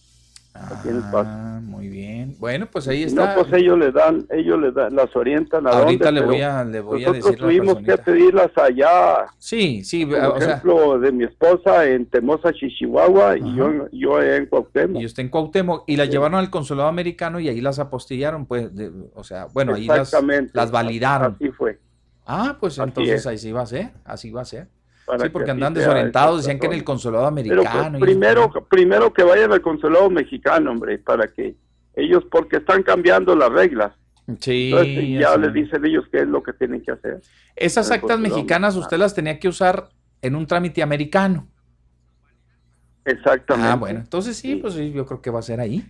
Aquí en el paso. Ah, muy bien. Bueno, pues ahí está. No, pues ellos le dan, ellos le dan, las orientan a Ahorita dónde, le voy a- le voy a nosotros decir la tuvimos que pedirlas allá. Sí, sí, Por o sea, ejemplo, de mi esposa en Temosa, Chihuahua, y yo, en- yo en Cuauhtémoc. y usted en Cuauhtémoc, y las llevaron al consulado americano y ahí las apostillaron, pues, de- o sea, bueno, ahí las, las validaron. Así fue. Ah, pues Así entonces es. así va a ser, así va a ser. Sí, porque andan desorientados, decían que en el consulado Pero, pues, americano. y- primero, primero que vayan al consulado mexicano, hombre, para que ellos, porque están cambiando las reglas. Sí, Entonces, ya les es. dicen ellos qué es lo que tienen que hacer. Esas actas mexicanas mexicano. usted las tenía que usar en un trámite americano. Exactamente. Ah, bueno, entonces sí, pues sí, yo creo que va a ser ahí.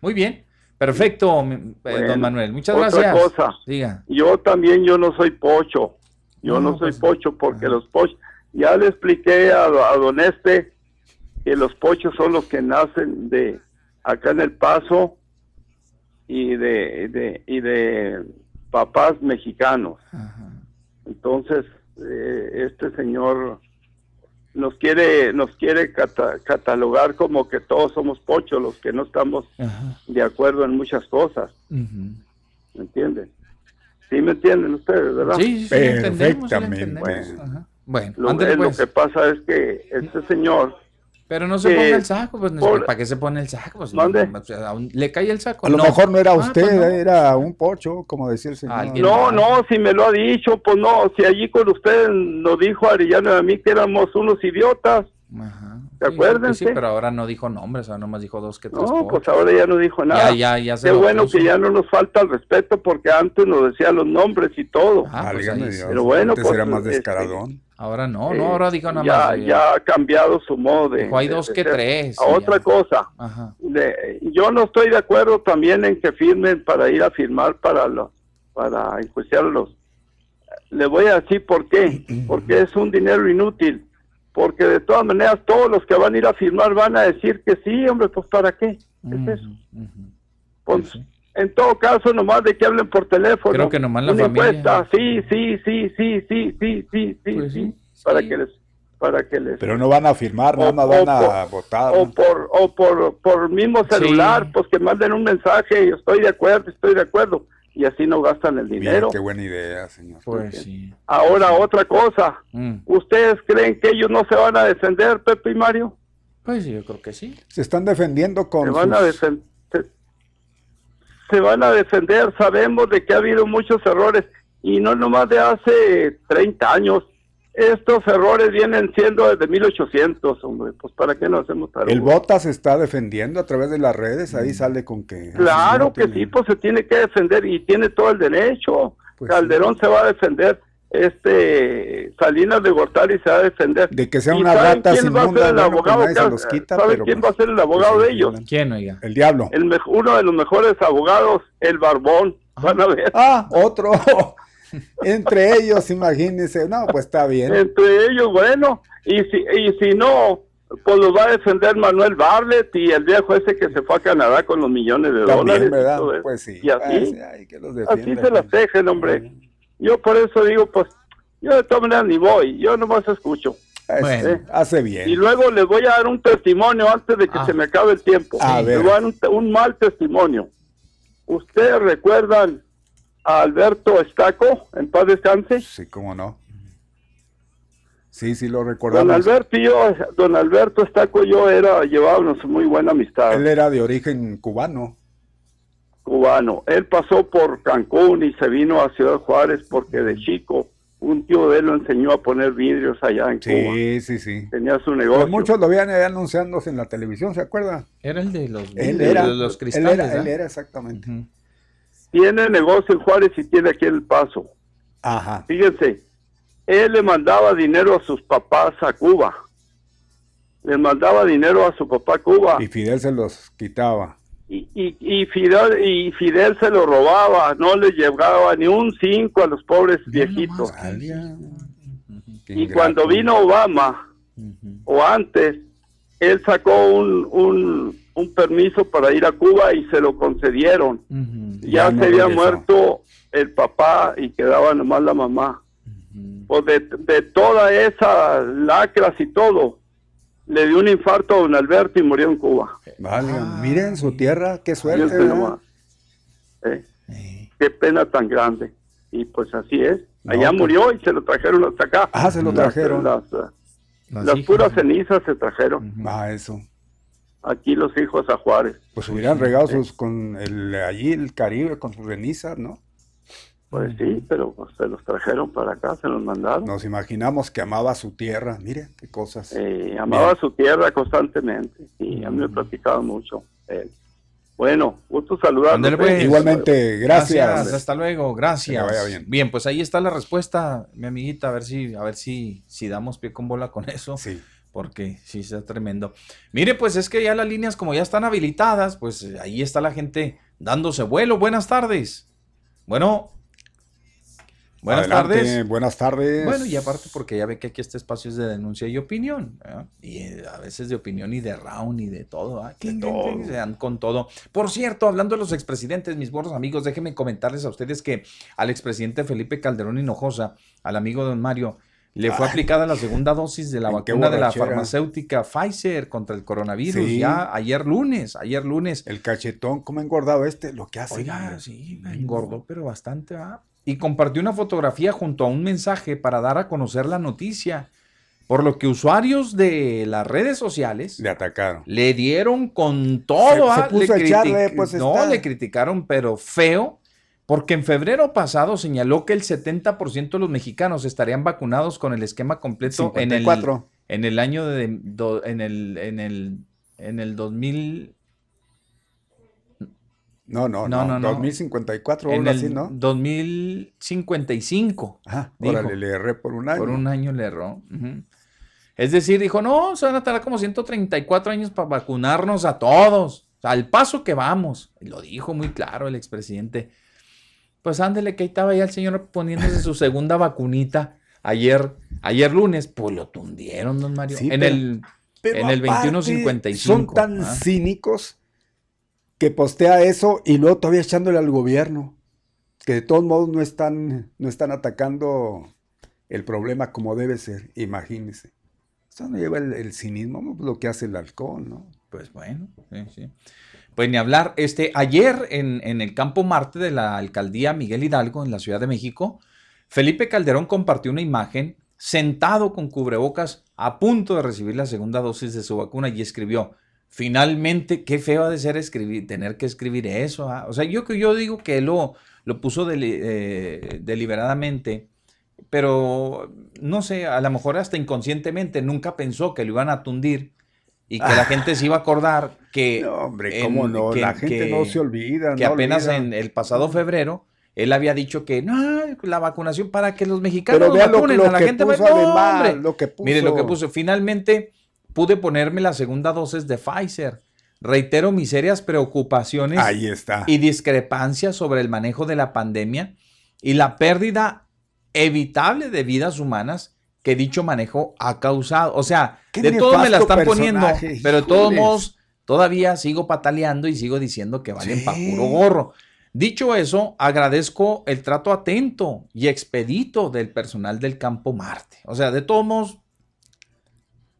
Muy bien, perfecto, eh, Bueno, don Manuel. Muchas otra gracias. cosa. Diga. Yo también, yo no soy pocho. Yo no, No, soy pues, pocho porque los pochos, ya le expliqué a, a don Este que los pochos son los que nacen de acá en El Paso y de, de- y de papás mexicanos. Entonces, eh, este señor nos quiere nos quiere cata- catalogar como que todos somos pochos, los que no estamos de acuerdo en muchas cosas. ¿Me entienden? Sí, me entienden ustedes, ¿verdad? Sí, sí, sí, le entendemos, sí, le entendemos. Bueno, Ajá. Bueno, lo, ándele, es lo pues. que pasa es que este señor... Pero no se que ponga el saco, pues, por- ¿para qué se pone el saco? Pues, no, sea, aún le cae el saco. A lo mejor no era Ah, usted, pues no. era un pocho, como decía el señor. No, no, si me lo ha dicho, pues no, si allí con usted nos dijo Arellano y a mí que éramos unos idiotas. ¿Se Sí, acuerdan? sí, pero ahora no dijo nombres, ahora nomás dijo dos que tres. No, pues pochos. ahora ya no dijo nada. Ya, ya, ya se Qué lo bueno puso. que ya no nos falta el respeto porque antes nos decía los nombres y todo. Ah, pues. Pero bueno, antes pues, era más este, descaradón. Ahora no, Eh, no, ahora dijo nada ya, más. ya ha cambiado su modo de. Dijo, hay dos de que tres, A otra ya. cosa, Ajá. de- yo no estoy de acuerdo también en que firmen para ir a firmar para los, para enjuiciarlos. Le voy a decir por qué, porque es un dinero inútil, porque de todas maneras todos los que van a ir a firmar van a decir que sí, hombre, pues para qué, ¿qué es eso? Pues, en todo caso, nomás de que hablen por teléfono. Creo que nomás la una familia. Encuesta. Sí, sí, sí, sí, sí, sí, sí, sí, pues sí, sí, Para que les para que les Pero no van a firmar, o, no, van a votar. O por o por por mismo celular, sí. pues que manden un mensaje, estoy de acuerdo, estoy de acuerdo y así no gastan el dinero. Qué buena idea, señor. Pues sí. Ahora otra cosa. Mm. ¿Ustedes creen que ellos no se van a defender, Pepe y Mario? Pues yo creo que sí. Se están defendiendo con se van sus... a defender se, van a defender, sabemos de que ha habido muchos errores y no nomás de hace 30 años. Estos errores vienen siendo desde 1800, hombre, pues para qué nos hacemos El Bota se está defendiendo a través de las redes, ahí sale con que... Claro que sí, pues se tiene que defender y tiene todo el derecho. Pues Calderón se va a defender, este Salinas de Gortari se va a defender. De que sea ¿Y una saben rata quién va a inmunda, ser el bueno, pues abogado nadie que se ha- los quita, ¿Saben pero quién pues, va a ser el abogado de ellos? ¿Quién, oiga? El diablo. El mej- uno de los mejores abogados, el Barbón. Van a ver. Ah, otro. Entre ellos, imagínense. No, pues está bien. Entre ellos, bueno, y si, y si no, pues los va a defender Manuel Barlet y el viejo ese que se fue a Canadá con los millones de También, dólares. y ¿verdad? eso. Pues sí. Y así, Ah, sí, ay, que los así se las dejen, hombre. Yo por eso digo, pues, yo de todas maneras ni voy, yo nomás escucho. Bueno, ¿eh? hace bien. Y luego les voy a dar un testimonio antes de que se me acabe el tiempo. A Les ver. voy a dar un, mal testimonio. ¿Ustedes recuerdan a Alberto Estaco, en paz descanse? Sí, cómo no. Sí, sí, lo Don recordamos. Alberto y yo, don Alberto Estaco y yo era, llevábamos muy buena amistad. Él era de origen cubano. Cubano. Él pasó por Cancún y se vino a Ciudad Juárez porque de chico un tío de él lo enseñó a poner vidrios allá en Cuba. Sí, sí, sí. Tenía su Pues negocio. muchos lo veían anunciándose en la televisión, ¿se acuerda? Era el de los, Él de era, los él cristales. era, ¿ah? él era exactamente. Tiene negocio en Juárez y tiene aquí El Paso. Ajá. Fíjense, él le mandaba dinero a sus papás a Cuba. Le mandaba dinero a su papá a Cuba. Y Fidel se los quitaba. Y, y, y Fidel, y Fidel se lo robaba, no le llegaba ni un cinco a los pobres viejitos. Y cuando vino Obama, o antes, él sacó un, un, un permiso para ir a Cuba y se lo concedieron. Ya, se había muerto el papá y quedaba nomás la mamá. Pues de, de todas esas lacras y todo, le dio un infarto a don Alberto y murió en Cuba. Vale, miren su tierra, qué suerte. Nomás. Eh, Qué pena tan grande. Y pues así es. Allá pues- murió y se lo trajeron hasta acá. Ah, se lo trajeron. Las, Las las hijas. puras cenizas se trajeron. Ah, eso. Aquí los hijos a Juárez. Pues hubieran regado sus, con el, allí el Caribe con sus cenizas, ¿no? Pues sí, pero pues, se los trajeron para acá, se los mandaron. Nos imaginamos que amaba su tierra, mire qué cosas. Eh, amaba su tierra constantemente y a mí me platicaba mucho. él. Bueno, gusto saludarlos. Ándale, pues. Igualmente, gracias. Hasta luego, gracias. Que vaya bien. pues ahí está la respuesta, mi amiguita, a ver si, a ver si, si damos pie con bola con eso. Sí. Porque sí está tremendo. Mire, pues es que ya las líneas como ya están habilitadas, pues ahí está la gente dándose vuelo. Buenas tardes. Bueno. Buenas Adelante, tardes. Buenas tardes. Bueno, y aparte porque ya ve que aquí este espacio es de denuncia y opinión, ¿verdad? y eh, a veces de opinión y de round y de todo, ¿ah? Cling, cling, se dan con todo. Por cierto, hablando de los expresidentes, mis buenos amigos, déjenme comentarles a ustedes que al expresidente Felipe Calderón Hinojosa, al amigo don Mario, le fue Ay. aplicada la segunda dosis de la ¿En qué vacuna de la farmacéutica Pfizer contra el coronavirus, Sí. ya ayer lunes, ayer lunes. El cachetón, ¿cómo ha engordado este? Lo que hace. Oiga, sí, me engordó, pero bastante, ¿ah? Y compartió una fotografía junto a un mensaje para dar a conocer la noticia. Por lo que usuarios de las redes sociales Le atacaron. le dieron con todo. Se- se ¿ah? a echarle, critic- pues, no, está. le criticaron, pero feo. Porque en febrero pasado señaló que el 70% de los mexicanos estarían vacunados con el esquema completo en el, 54. en el año de do- en el en el en el 2000 No, no, No, no. no, no. 2054 o algo así, ¿no? 2055. Ajá, dijo. órale, le erré por un año. Por un año le erró. Es decir, dijo, no, se van a tardar como 134 años para vacunarnos a todos. Al paso que vamos. Y lo dijo muy claro el expresidente. Pues ándele, que ahí estaba ya el señor poniéndose su segunda vacunita ayer, ayer lunes. Pues lo tundieron, don Mario. Sí, en, pero- el, Pero en el aparte, 2155. Son tan ¿ah? cínicos que postea eso y luego todavía echándole al gobierno. Que de todos modos no están, no están atacando el problema como debe ser. Imagínense. Eso no lleva el, cinismo, ¿no? lo que hace el alcohol, ¿no? Pues bueno, sí, sí. Pues ni hablar. Este, ayer en, en el campo Marte de la alcaldía Miguel Hidalgo, en la Ciudad de México, Felipe Calderón compartió una imagen sentado con cubrebocas a punto de recibir la segunda dosis de su vacuna y escribió, finalmente, qué feo ha de ser escribir, tener que escribir eso. ah". O sea, yo, que yo digo que él lo, lo puso eh, deliberadamente, pero no sé, a lo mejor hasta inconscientemente nunca pensó que lo iban a tundir y que la gente se iba a acordar que... No, hombre, ¿cómo no? La gente no se olvida, Que no apenas olvida. en el pasado febrero él había dicho que no, la vacunación para que los mexicanos Pero vea lo- vacunen lo a la que gente. puso no, además, lo que Mire lo que puso. Finalmente pude ponerme la segunda dosis de Pfizer. Reitero mis serias preocupaciones Ahí está. y discrepancias sobre el manejo de la pandemia y la pérdida evitable de vidas humanas que dicho manejo ha causado. O sea, de todo me la están poniendo, pero de todos modos todavía sigo pataleando y sigo diciendo que valen pa' puro gorro. Dicho eso, agradezco el trato atento y expedito del personal del Campo Marte. O sea, de todos modos,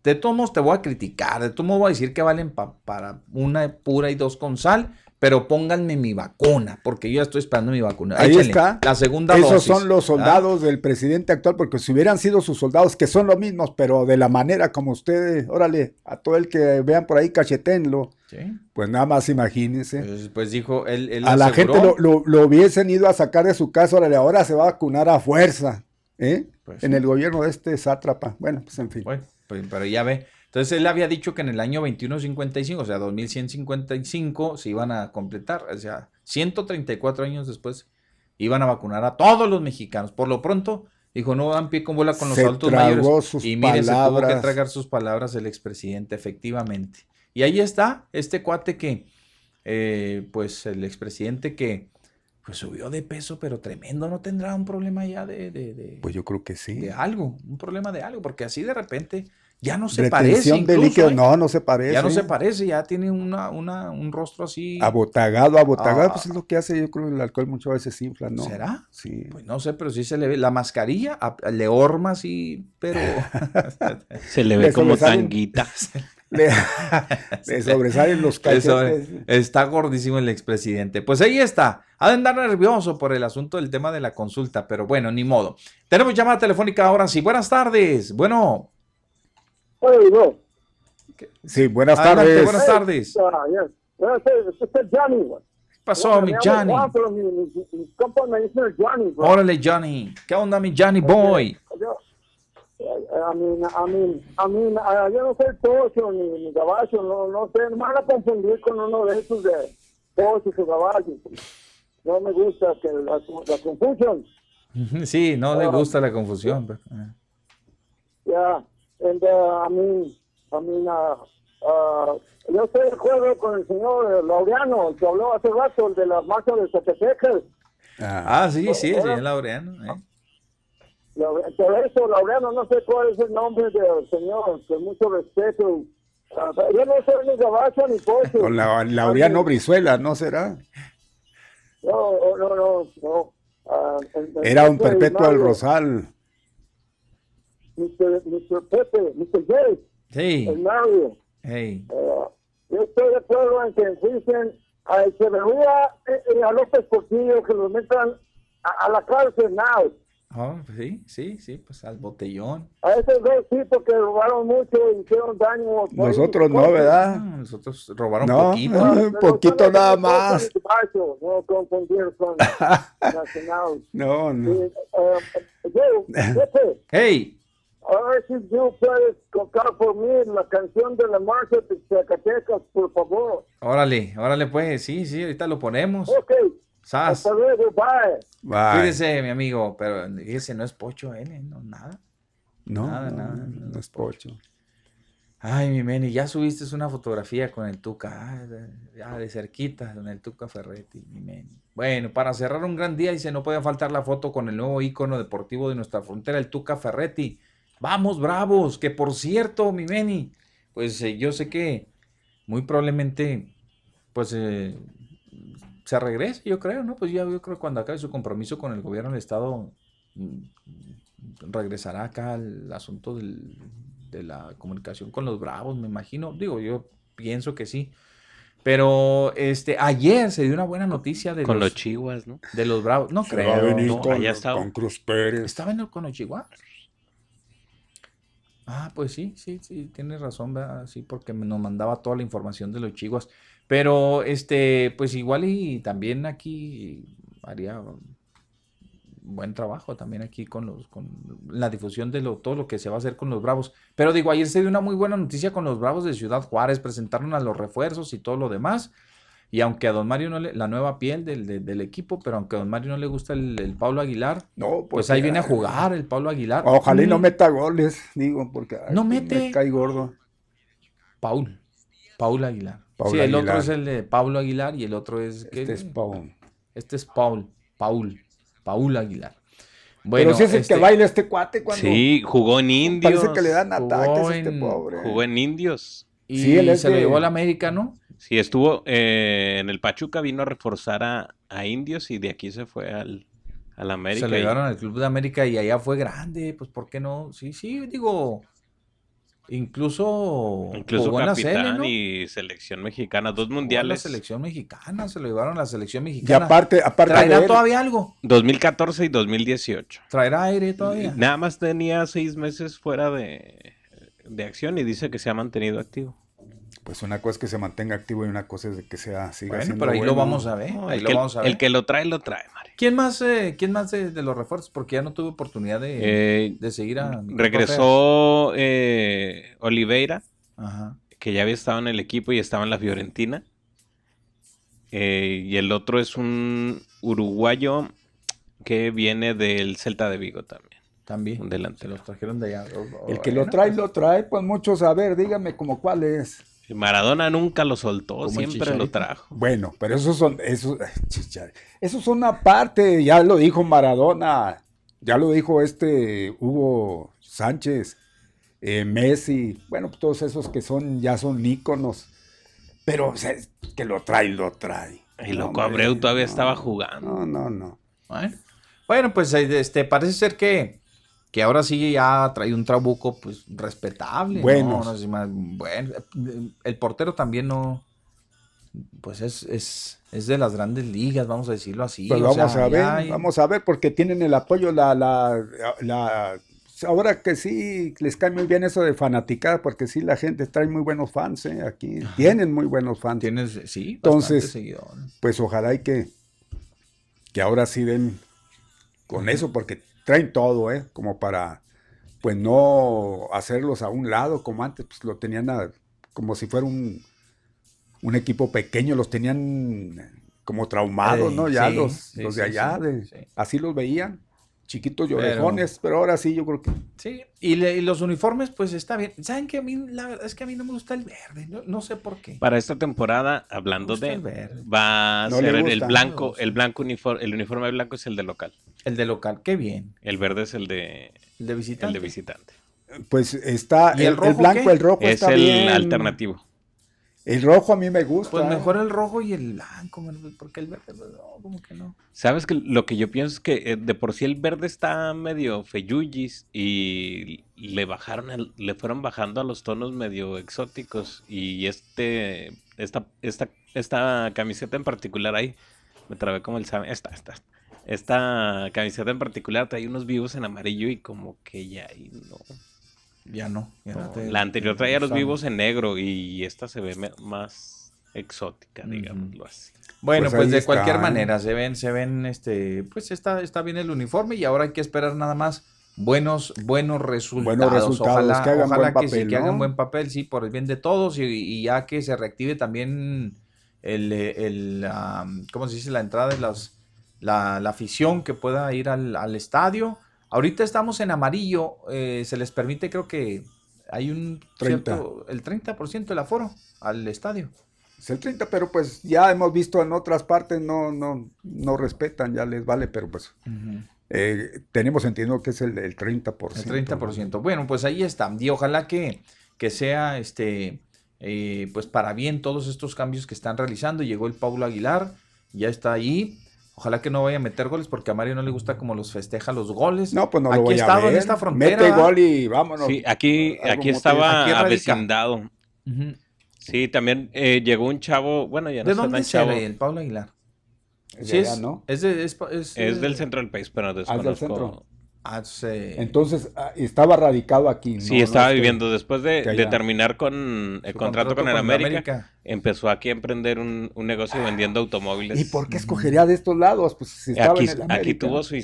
de todos modos te voy a criticar, de todos modos voy a decir que valen pa- para una pura y dos con sal, pero pónganme mi vacuna, porque yo ya estoy esperando mi vacuna. Ahí está. La segunda Esos dosis. son los soldados del presidente actual, porque si hubieran sido sus soldados, que son los mismos, pero de la manera como ustedes, órale, a todo el que vean por ahí, cachetenlo. Sí. Pues nada más imagínense. Pues, pues dijo, él, él a la gente lo, lo- lo hubiesen ido a sacar de su casa, órale, ahora se va a vacunar a fuerza, ¿eh? Pues en sí. el gobierno de este sátrapa. Bueno, pues en fin. Bueno, pero ya ve. Entonces él había dicho que en el año 2155, o sea, 2155, se iban a completar, o sea, 134 años después, iban a vacunar a todos los mexicanos. Por lo pronto, dijo, no dan pie con bola con los Se adultos mayores. sus y mire, se tuvo que tragar sus palabras el expresidente, efectivamente. Y ahí está, este cuate que, eh, pues el expresidente que, pues subió de peso, pero tremendo, no tendrá un problema ya de, de, de- Pues yo creo que sí. de algo, un problema de algo, porque así de repente ya no se parece. Retención de incluso, líquido, ¿eh? no, no se parece. Ya no se parece, ya tiene una, una, un rostro así. Abotagado, abotagado, Ah. pues es lo que hace, yo creo, el alcohol muchas veces infla, ¿no? ¿Será? Sí. Pues no sé, pero sí se le ve. La mascarilla a- le horma así, pero. Se le ve como tanguita. Le, le sobresalen los Eso, cachetes. está gordísimo el expresidente. Pues ahí está. Ha de andar nervioso por el asunto del tema de la consulta, pero bueno, ni modo. Tenemos llamada telefónica ahora sí. Buenas tardes. Bueno. Sí, buenas Adelante, tardes. buenas tardes. Say, it's just Johnny. pasó, mi Johnny? Órale, Johnny. ¿Qué onda, mi Johnny Boy? Yo, eh, a mí, a mí, a mí, a- yo no soy pocho ni, ni gabacho, no, no sé, no me van a confundir con uno de esos de pochos o gabachos. No me gusta que la, la confusión. Sí, no le gusta la confusión. pero, eh. Yeah, and uh, I mean, I mean, uh, uh, yo estoy de acuerdo con el señor Laureano, el que habló hace rato, el de la marcha de Zacatecas. Ah, sí, sí, sí, es Laureano. eh. Por eso, Laureano, no sé cuál es el nombre del señor, con mucho respeto. Ah, yo no soy ni gabacho ni pocho. Con la, Laureano Brizuela, ¿no será? No, no, no, no. Ah, el- el Era un perpetuo del Rosal. Mr. Mr. Pepe, Mr. J, Sí. el Mario. Hey. Eh, yo estoy de acuerdo en que enjuicien a Echeverría y a López Portillo, que los metan a, a la cárcel now. Oh, sí, sí, sí, pues al botellón. A esos dos tipos que robaron mucho y hicieron daño. Nosotros no, ¿verdad? No, nosotros robaron No, poquito. un poquito nada más. No confundir con. No, no. Sí, eh, yo, Hey, a ver si tú puedes tocar por mí la canción de la marcha de Zacatecas, por favor. órale, órale pues, sí, sí, ahorita lo ponemos. Ok, Sas. hasta luego, bye. Bye. Cuídese, mi amigo, pero ese no es pocho, él, no, nada. No, Nada, no, nada, no es pocho. Ay, mi Meni, ya subiste una fotografía con el Tuca, ah, de- ya de cerquita, con el Tuca Ferretti, mi Meni. Bueno, para cerrar un gran día, dice, no puede faltar la foto con el nuevo ícono deportivo de nuestra frontera, el Tuca Ferretti. Vamos, bravos, que por cierto, mi Meni, pues eh, yo sé que muy probablemente, pues eh, se regrese, yo creo, ¿no? Pues ya yo creo que cuando acabe su compromiso con el gobierno del Estado, mm, regresará acá al asunto del- de la comunicación con los Bravos, me imagino. Digo, yo pienso que sí. Pero este ayer se dio una buena noticia de Con los, los chihuas, ¿no? de los Bravos. No Se creo. va a venir no, con, allá con Cruz Pérez. ¿Estaba en el- con los chihuahuas? Ah, pues sí, sí, sí, tienes razón, ¿verdad? Sí, porque me- nos mandaba toda la información de los chihuahuas. Pero, este, pues igual y también aquí haría buen trabajo también aquí con los, con la difusión de lo, todo lo que se va a hacer con los Bravos. Pero digo, ayer se dio una muy buena noticia con los Bravos de Ciudad Juárez, presentaron a los refuerzos y todo lo demás. Y aunque a Don Mario no le, la nueva piel del, del- del equipo, pero aunque a Don Mario no le gusta el, el Pablo Aguilar, No, pues pues ahí ya. viene a jugar el Pablo Aguilar. Ojalá y no Mm, meta goles, digo, porque No me mete. cae gordo. Paul. Paul Aguilar. Paul sí, el otro Aguilar. es el de Pablo Aguilar y el otro es. ¿qué? Este es Paul. Este es Paul. Paul. Paul Aguilar. Bueno, Pero si es el este- que baila este cuate cuando Sí, jugó en Indios. parece que le dan Jugó ataques a este pobre. Jugó en Indios. Y Sí, él es se lo de- llevó a la América, ¿no? Sí, estuvo eh, en el Pachuca, vino a reforzar a, a Indios y de aquí se fue al, al América. se lo y- llevaron al Club de América y allá fue grande, pues ¿por qué no? Sí, sí, digo, incluso, Incluso jugó en la capitán ¿no? y selección mexicana, dos Jugó en la mundiales. selección mexicana, se lo llevaron a la selección Y mexicana. aparte, aparte de ¿Traerá él, todavía algo? 2014 y 2018. ¿Traerá aire todavía? Nada más tenía seis meses fuera de, de acción y dice que se ha mantenido activo. Pues una cosa es que se mantenga activo y una cosa es de que sea siga Bueno, siendo pero ahí lo vamos a ver. No, ahí el, lo que, vamos a ver. el que lo trae, lo trae, Mario. ¿Quién más, eh, ¿quién más de, de los refuerzos? Porque ya no tuve oportunidad de, Eh, de seguir a Regresó eh, Oliveira. Ajá. que ya había estado en el equipo y estaba en la Fiorentina. Eh, y el otro es un uruguayo que viene del Celta de Vigo también. También. Un Se los trajeron de allá. El que lo trae, lo trae, pues muchos, a ver, dígame como cuál es. Maradona nunca lo soltó, Como siempre lo trajo. Bueno, pero esos son, esos, esos son una parte, ya lo dijo Maradona, ya lo dijo este Hugo Sánchez, eh, Messi, bueno, pues todos esos que son, ya son íconos, pero o sea, es que lo trae, lo trae. Y loco, Abreu todavía no, estaba jugando. No, no, no. Bueno, Bueno, pues este, parece ser que, que ahora sí ya trae un trabuco pues respetable. ¿no? Buenos. No más- bueno, el portero también no, pues es, es, es de las grandes ligas, vamos a decirlo así. Pues o vamos sea, a ver, hay- vamos a ver, porque tienen el apoyo, la, la, la ahora que sí les cae muy bien eso de fanaticada, porque sí la gente trae muy buenos fans, ¿eh? Aquí tienen muy buenos fans. Tienes, sí, Entonces, seguidores. pues ojalá y que, que ahora sí den con eso, porque traen todo, ¿eh? Como para, pues no hacerlos a un lado como antes, pues lo tenían a- como si fuera un, un equipo pequeño, los tenían como traumados, ¿no? Ya sí, los, sí, los de allá, sí, de- así los veían, chiquitos llorejones, pero, ahora sí yo creo que... Sí, y, le- y los uniformes, pues está bien. ¿Saben que a mí, la verdad es que a mí no me gusta el verde? No, no sé por qué. Para esta temporada, hablando de, el verde. va a No ser el blanco, el blanco uniforme, el uniforme blanco es el de local. El de local, qué bien. El verde es el de, el de visitante. El de visitante. Pues está ¿Y el, el el rojo blanco, qué? el rojo Es está el bien. alternativo. El rojo a mí me gusta. Pues mejor el rojo y el blanco, man, porque el verde, pues, no, como que no. ¿Sabes que lo que yo pienso es que eh, de por sí el verde está medio feyuyis y le bajaron, el- le fueron bajando a los tonos medio exóticos y este, esta, esta, esta camiseta en particular ahí, me trabé como el sabe, esta, esta, esta camiseta en particular trae unos vivos en amarillo y como que ya ahí no. Ya no. ya no te- La anterior te traía los vivos en negro y esta se ve más exótica, digámoslo así. Bueno, Pues pues, de está, cualquier manera, se ven, se ven, este, pues está, está bien el uniforme y ahora hay que esperar nada más buenos, buenos resultados. resultados, ojalá que hagan ojalá buen que, sí, papel, que hagan buen papel, sí, por el bien de todos y, y ya que se reactive también el, el ¿cómo se dice? La entrada de las, la, la afición que pueda ir al, al estadio. Ahorita estamos en amarillo, eh, se les permite, creo que hay un 30. cierto, el 30% del aforo al estadio. Es el 30, pero pues ya hemos visto en otras partes no, no, no respetan, ya les vale, pero pues eh, tenemos entendido que es el, el 30%. El 30%. Bueno, pues ahí está. Y ojalá que, que sea este eh, pues para bien todos estos cambios que están realizando. Llegó el Paulo Aguilar, ya está ahí. Ojalá que no vaya a meter goles porque a Mario no le gusta como los festeja los goles. No, pues no Aquí lo voy he a estado en ver. esta frontera. Mete gol y vámonos. Sí, aquí, aquí estaba Aquí avecindado. Sí, también eh, llegó un chavo, bueno, ya no ¿De está dónde tan chavo. el Paulo Aguilar? Es Sí, de es, allá, ¿no? es, de- es pa- es, Es del centro del país, pero Ah, es del desconozco. centro. Ah, sí. Entonces ah, estaba radicado aquí. Sí, no- no estaba que- viviendo. Después de, terminar con el Su contrato, contrato con el con el América, América. empezó aquí a emprender un, un negocio vendiendo automóviles. ¿Y por qué escogería de estos lados? Pues si estaba Aquí, en el América. aquí tuvo su,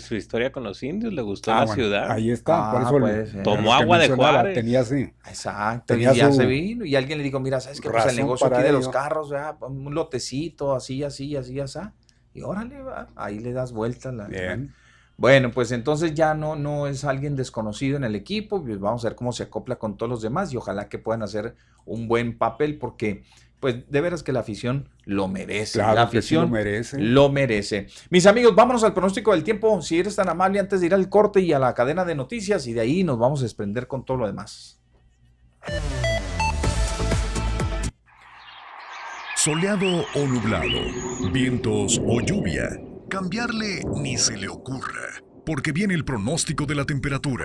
su historia con los indios, le gustó Ah, la bueno, ciudad. Ahí está, por Ah, eso puede le- ser. Tomó lo que agua de Juárez. Tenía así. Exacto, Tenía y ya su se vino y alguien le dijo, mira, ¿sabes qué? Pues el negocio aquí de los carros, ¿verdad? un lotecito, así, así, así, así. Y órale, va, ahí le das vuelta. La, Bien. Bueno, pues entonces ya no, no es alguien desconocido en el equipo, pues vamos a ver cómo se acopla con todos los demás y ojalá que puedan hacer un buen papel porque, pues de veras que la afición lo merece. Claro la sí lo afición merece. lo merece. Mis amigos, vámonos al pronóstico del tiempo, si eres tan amable antes de ir al corte y a la cadena de noticias y de ahí nos vamos a desprender con todo lo demás. Soleado o nublado, vientos o lluvia. Cambiarle ni se le ocurra, porque viene el pronóstico de la temperatura.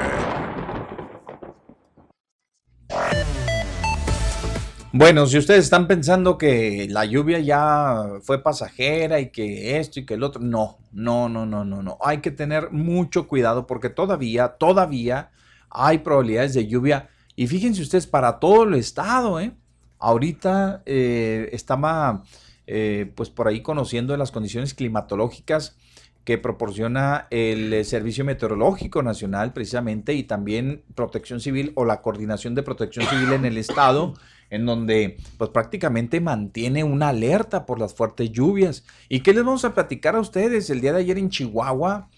Bueno, si ustedes están pensando que la lluvia ya fue pasajera y que esto y que el otro, no, no, no, no, no, no. Hay que tener mucho cuidado porque todavía, todavía hay probabilidades de lluvia. Y fíjense ustedes, para todo el estado, ¿eh? Ahorita eh, estaba, eh, pues por ahí conociendo las condiciones climatológicas que proporciona el eh, Servicio Meteorológico Nacional precisamente y también Protección Civil o la Coordinación de Protección Civil en el estado, en donde pues prácticamente mantiene una alerta por las fuertes lluvias. ¿Y qué les vamos a platicar a ustedes? El día de ayer en Chihuahua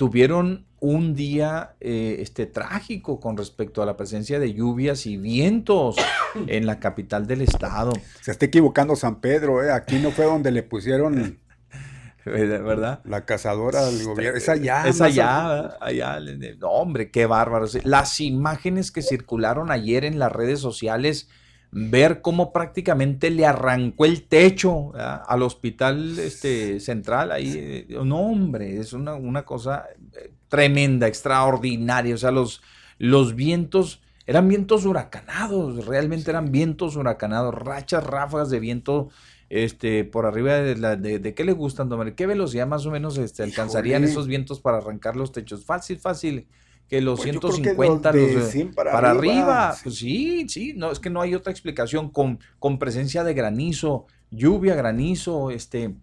tuvieron un día eh, este, trágico con respecto a la presencia de lluvias y vientos en la capital del estado. Se está equivocando San Pedro, ¿eh? Aquí no fue donde le pusieron ¿Verdad? la cazadora del gobierno. Es allá. Es allá, allá. no, hombre, qué bárbaro. Sí, Las imágenes que circularon ayer en las redes sociales, ver cómo prácticamente le arrancó el techo ¿verdad? al hospital este, central, ahí, eh, no, hombre, es una, una cosa eh, tremenda, extraordinaria. O sea, los, los vientos eran vientos huracanados, realmente eran vientos huracanados, rachas, ráfagas de viento este, por arriba de, la, de, de qué le gustan, don Mario? ¿Qué velocidad más o menos este, alcanzarían Híjole. esos vientos para arrancar los techos? Fácil, fácil. Que los Pues yo creo que 150, los de los de- 100 para, para arriba. arriba, Pues sí, sí, no, es que no hay otra explicación con, con presencia de granizo, lluvia, granizo, este,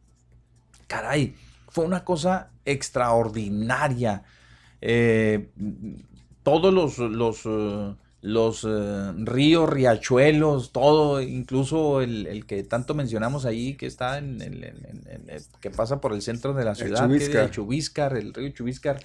caray, fue una cosa extraordinaria. Eh, todos los, los, eh, los eh, ríos, riachuelos, todo, incluso el, el que tanto mencionamos ahí, que está en, en- en- en- que pasa por el centro de la El ciudad, que es Chubíscar. el río Chubíscar,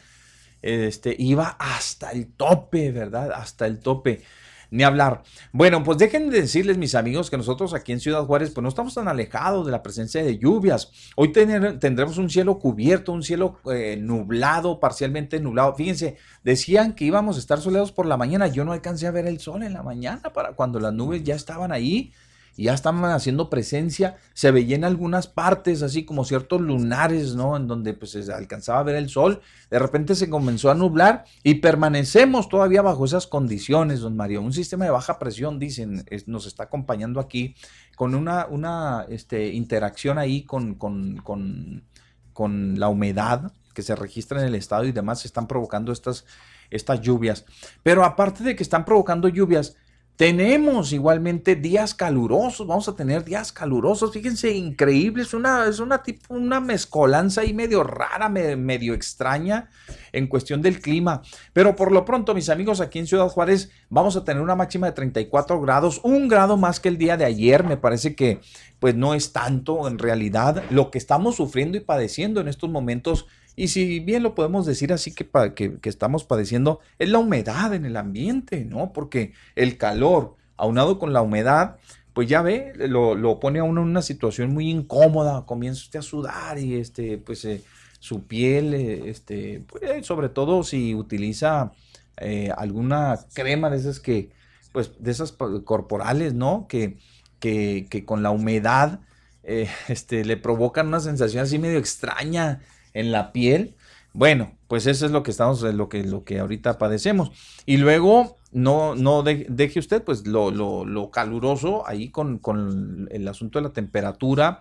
este, iba hasta el tope, ¿verdad? Hasta el tope. Ni hablar. Bueno, pues dejen de decirles, mis amigos, que nosotros aquí en Ciudad Juárez, pues no estamos tan alejados de la presencia de lluvias. Hoy tendremos un cielo cubierto, un cielo eh, nublado, parcialmente nublado. Fíjense, decían que íbamos a estar soleados por la mañana. Yo no alcancé a ver el sol en la mañana para cuando las nubes ya estaban ahí y ya estaban haciendo presencia. Se veía en algunas partes, así como ciertos lunares, ¿no? En donde pues se alcanzaba a ver el sol. De repente se comenzó a nublar y permanecemos todavía bajo esas condiciones, don Mario. Un sistema de baja presión, dicen, nos está acompañando aquí con una, una este, interacción ahí con, con, con, con la humedad que se registra en el estado y demás, están provocando estas, estas lluvias. Pero aparte de que están provocando lluvias, tenemos igualmente días calurosos, vamos a tener días calurosos, fíjense, increíble, es una, es una tipo, una mezcolanza ahí medio rara, me- medio extraña en cuestión del clima. Pero por lo pronto, mis amigos, aquí en Ciudad Juárez vamos a tener una máxima de 34 grados, un grado más que el día de ayer, me parece que pues no es tanto en realidad lo que estamos sufriendo y padeciendo en estos momentos. Y si bien lo podemos decir así que, que, estamos padeciendo, es la humedad en el ambiente, ¿no? Porque el calor, aunado con la humedad, pues ya ve, lo, lo pone a uno en una situación muy incómoda, comienza usted a sudar y este, pues eh, su piel, eh, este, pues, sobre todo si utiliza eh, alguna crema de esas que, pues de esas corporales, ¿no? Que, que, que con la humedad eh, este, le provocan una sensación así medio extraña en la piel. Bueno, pues eso es lo que estamos, lo que, lo que ahorita padecemos. Y luego, no, no de- deje usted, pues, lo, lo- lo caluroso ahí con, con el asunto de la temperatura,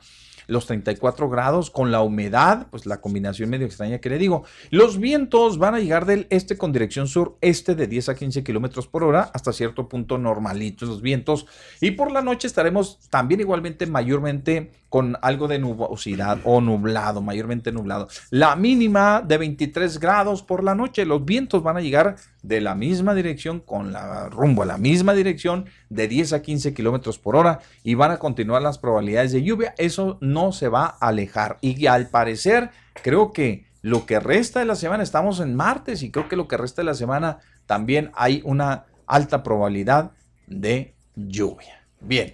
los 34 grados, con la humedad, pues la combinación medio extraña que le digo. Los vientos van a llegar del este con dirección sur-este de 10 a 15 kilómetros por hora, hasta cierto punto normalitos los vientos. Y por la noche estaremos también igualmente mayormente con algo de nubosidad o nublado, mayormente nublado. La mínima de 23 grados por la noche. Los vientos van a llegar de la misma dirección, con la rumbo a la misma dirección, de 10 a 15 kilómetros por hora, y van a continuar las probabilidades de lluvia. Eso no se va a alejar. Y al parecer, creo que lo que resta de la semana, estamos en martes, y creo que lo que resta de la semana también hay una alta probabilidad de lluvia. Bien.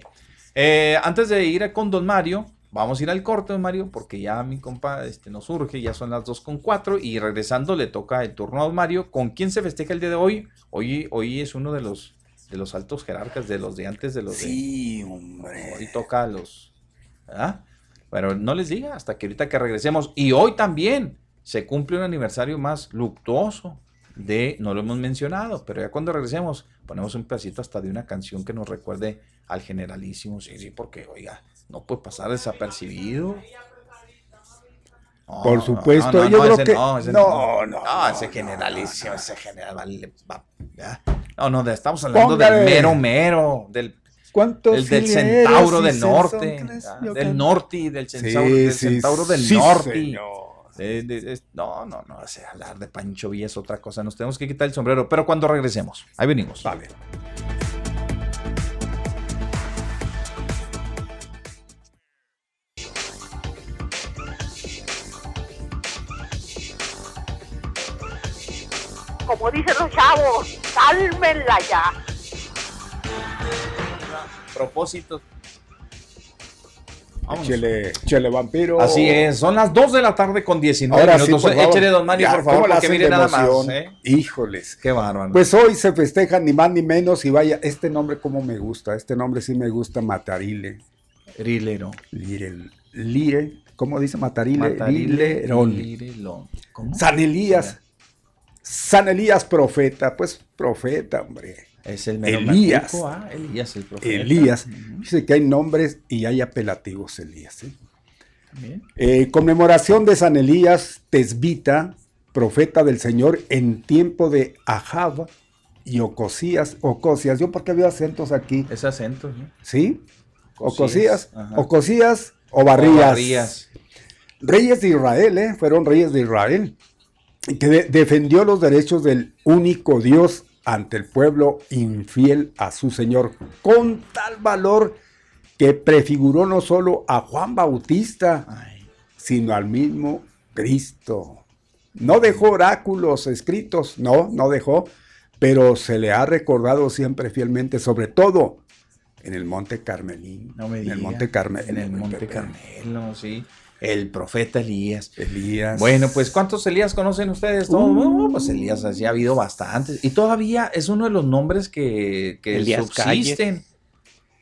Eh, antes de ir con Don Mario, vamos a ir al corte, Mario, porque ya mi compa este, nos urge, ya son las 2 con 4 y regresando le toca el turno a Mario. ¿Con quién se festeja el día de hoy? Hoy, hoy es uno de los, de los altos jerarcas, de los de antes, de los Sí, de... hombre. Hoy toca a los... Pero no les diga hasta que ahorita que regresemos. Y hoy también se cumple un aniversario más luctuoso de, no lo hemos mencionado, pero ya cuando regresemos ponemos un pedacito hasta de una canción que nos recuerde al generalísimo. Sí, sí, porque, oiga, no puede pasar desapercibido. No, Por supuesto, no, no, yo no, creo ese que- no, ese no, no, no, ese generalísimo, ese general, vale, va. No, no, estamos hablando Póngale. del mero mero, del ¿Cuántos el del centauro del norte, del norte, del Sí, centauro, del sí, centauro del sí, norte. señor. De- de- de- no, no, no, ese hablar de Pancho Villa es otra cosa. Nos tenemos que quitar el sombrero, pero cuando regresemos, ahí venimos. Vale. Como dicen los chavos, cálmenla ya. Propósito. Vámonos. Chele, chele vampiro. Así es, son las 2 de la tarde con 19 Ahora minutos. Échele, don Mario, Ya, por favor, ¿cómo la porque mire nada más. ¿eh? Híjoles. Qué bárbaro. Pues hoy se festeja ni más ni menos y vaya, este nombre como me gusta, este nombre sí me gusta, Matarile. Rilero. Lire, Lire, ¿cómo dice Matarile? Matarile. Lirelón. ¿Cómo? San Elías. San Elías profeta, pues profeta, hombre. Es el Elías. ah, Elías, el profeta. Elías. Dice que hay nombres y hay apelativos Elías. ¿eh? Eh, conmemoración de San Elías Tesbita, profeta del Señor en tiempo de Ahab y Ocosías. Ocosías, yo porque veo acentos aquí. Es acento, ¿no? ¿Sí? Ocosías, Ocosías, o. Barrías. Reyes de Israel, ¿eh? Fueron reyes de Israel. Que de- defendió los derechos del único Dios ante el pueblo infiel a su Señor. Con tal valor que prefiguró no solo a Juan Bautista, sino al mismo Cristo. No dejó oráculos escritos, no, no dejó, pero se le ha recordado siempre fielmente, sobre todo en el Monte Carmelín. No me en el. Monte Carmelo. En el Monte Carmelo, sí. El profeta Elías. Elías. Bueno, pues ¿cuántos Elías conocen ustedes? Bueno, pues Elías así ha habido bastantes. Y todavía es uno de los nombres que, que Elías subsisten.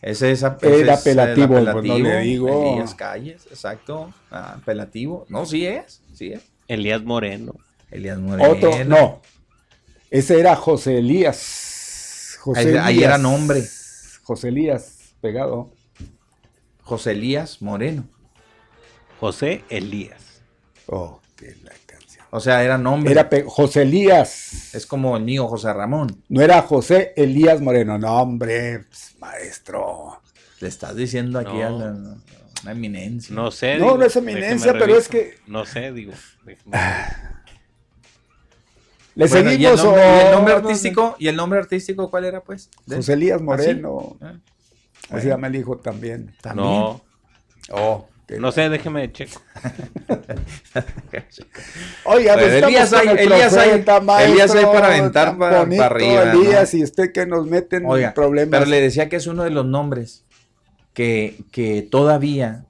Ese es, ap- Era ese es el apelativo, pues, no le digo. Elías Calles, exacto. Ah, apelativo. No, sí es, sí es. Elías Moreno. Elías Moreno. Otro, no. Ese era José Elías. José Ahí- era nombre. José Elías, pegado. José Elías Moreno. José Elías. Oh, qué la canción. O sea, era nombre. Era José Elías. Es como el mío, José Ramón. No era José Elías Moreno. No, hombre, pues, maestro. Le estás diciendo aquí No. a la, una eminencia. No sé. No, digo, no es eminencia, pero es que- No sé, digo. déjeme- ¿Le Bueno, ¿y el seguimos nombre, y el nombre no, no, artístico? ¿Y el nombre artístico cuál era, pues? ¿De- José Elías ¿Ah, sí? Moreno. Ah, Así bueno. se llama el hijo también. También. No. Oh, No sé, déjeme checo. Oiga, pues estamos Elías hay- el Elías hay- profeta, Elías hay maestro, para aventar tan pa- bonito, arriba, ¿no? Elías, y usted que nos mete en Oiga, problemas. pero le decía que es uno de los nombres que, que todavía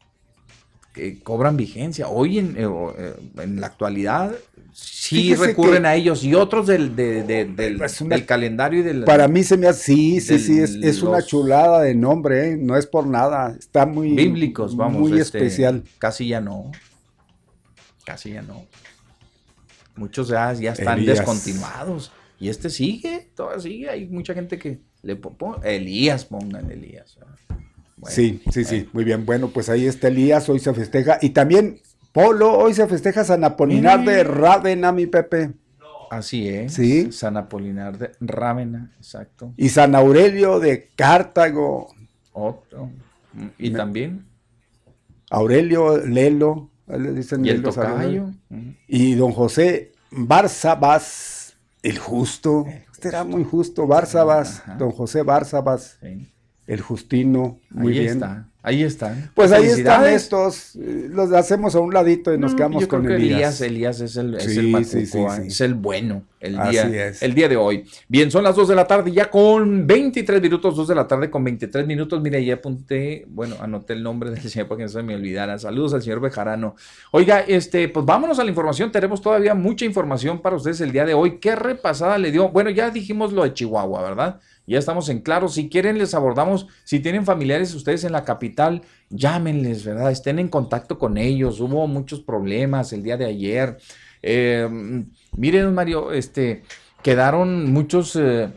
que cobran vigencia. Hoy en, eh, eh, en la actualidad sí Fíjese recurren a ellos y otros del, de- de- del, Es una- del calendario y del... Para mí se me hace, sí, sí, del- sí, es, es una chulada de nombre, ¿eh? no es por nada, está muy bíblicos, vamos. muy este, especial. Casi ya no. Casi ya no. Muchos ya, ya están Elías. descontinuados. Y este sigue, todavía sigue. Hay mucha gente que le Elías, pongan Elías. Bueno, sí, sí, sí, muy bien. Bueno, pues ahí está Elías, hoy se festeja. Y también, Polo, hoy se festeja San Apolinar de Rávena, mi Pepe. Así es. Sí. San Apolinar de Rávena, exacto. Y San Aurelio de Cartago. Otro. Mm, Y Me- también. Aurelio Lelo, le dicen Y el Lelo. Y don José Barzabas, el justo. Este era muy justo, Barzabas, don José Barzabas, Sí. el Justino, muy ahí bien. está. Ahí están. Pues ahí están estos, eh, los hacemos a un ladito y nos No, quedamos yo creo con que Elías. Elías, es el, es Sí, el sí, macuco, sí, sí. es el bueno, el Así día, es. el día de hoy. Bien, son las 2 de la tarde, ya con 23 minutos, 2 de la tarde con 23 minutos. Mire, ya apunté, bueno, anoté el nombre del señor para que no se me olvidara. Saludos al señor Bejarano. Oiga, este, pues vámonos a la información. Tenemos todavía mucha información para ustedes el día de hoy. ¿Qué repasada le dio? Bueno, ya dijimos lo de Chihuahua, ¿verdad? Ya estamos en claro. Si quieren, les abordamos. Si tienen familiares ustedes en la capital, llámenles, ¿verdad? Estén en contacto con ellos. Hubo muchos problemas el día de ayer. Eh, miren, Mario, este, quedaron muchos eh,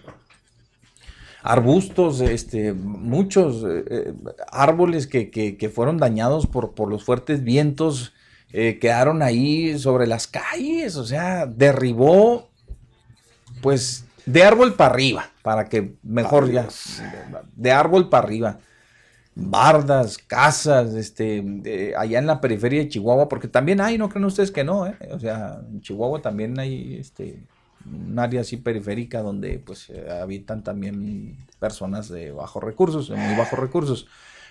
arbustos, este, muchos eh, eh, árboles que, que- que fueron dañados por, por los fuertes vientos. quedaron ahí sobre las calles, o sea, derribó, pues, de árbol para arriba, para que mejor ya, de árbol para arriba bardas, casas, este, de- allá en la periferia de Chihuahua, porque también hay, no creen ustedes que no, ¿eh? O sea, en Chihuahua también hay, este, un área así periférica donde, pues, eh, habitan también personas de bajos recursos, de muy bajos recursos.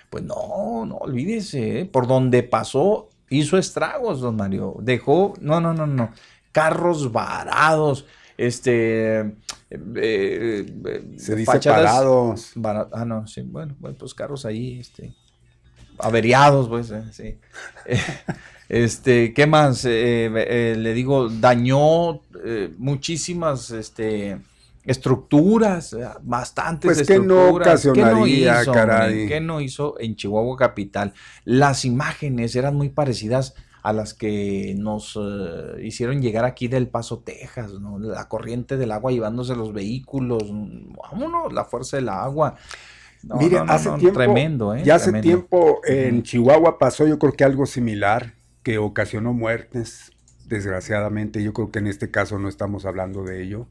Pues no, no olvídese, ¿eh? por donde pasó, hizo estragos, don Mario, dejó, no, no, no, no, carros varados, este, eh, eh, Se dice fachadas- parados. Ah, no, sí, bueno, pues carros ahí, este, averiados, pues, eh, sí. Este, ¿qué más? Eh, eh, le digo, dañó eh, muchísimas, este, estructuras, bastantes Pues, ¿qué no estructuras. ocasionaría, hizo, caray? ¿Qué no hizo en Chihuahua Capital? Las imágenes eran muy parecidas a las que nos eh, hicieron llegar aquí del Paso, Texas, ¿no? La corriente del agua llevándose los vehículos, vámonos, la fuerza del agua. No, Mire, no, no, hace tiempo, tremendo, ¿eh? ya hace Tremendo. tiempo en Chihuahua pasó yo creo que algo similar que ocasionó muertes. desgraciadamente. Yo creo que en este caso no estamos hablando de ello,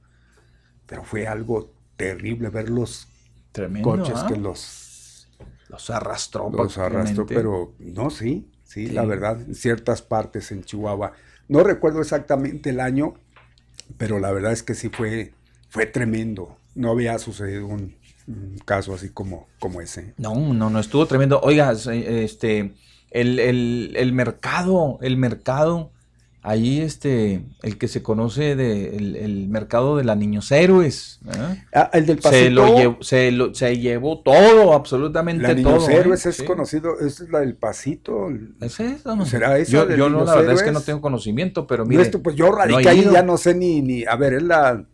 pero fue algo terrible ver los Tremendo, coches ¿ah? que los, Los arrastró. los arrastró, pero no, sí, sí, Sí. la verdad, en ciertas partes en Chihuahua. No recuerdo exactamente el año, pero la verdad es que sí fue, fue tremendo. No había sucedido un, un caso así como, como ese. No, no, no, estuvo tremendo. Oiga, este, el, el- el mercado, el mercado, ahí este, el que se conoce de, el, el mercado de la Niños Héroes. ¿eh? Ah, el del Se lo, Pasito. llevó, se, lo- se llevó todo, absolutamente La Niños todo. ¿eh? Héroes es Sí. conocido, es la del Pasito. ¿Es eso? No. ¿Será esa Yo, yo no, la verdad es que no tengo conocimiento, pero No, mire. esto, pues yo no radiqué ahí, ya no sé ni, ni, a ver, es la,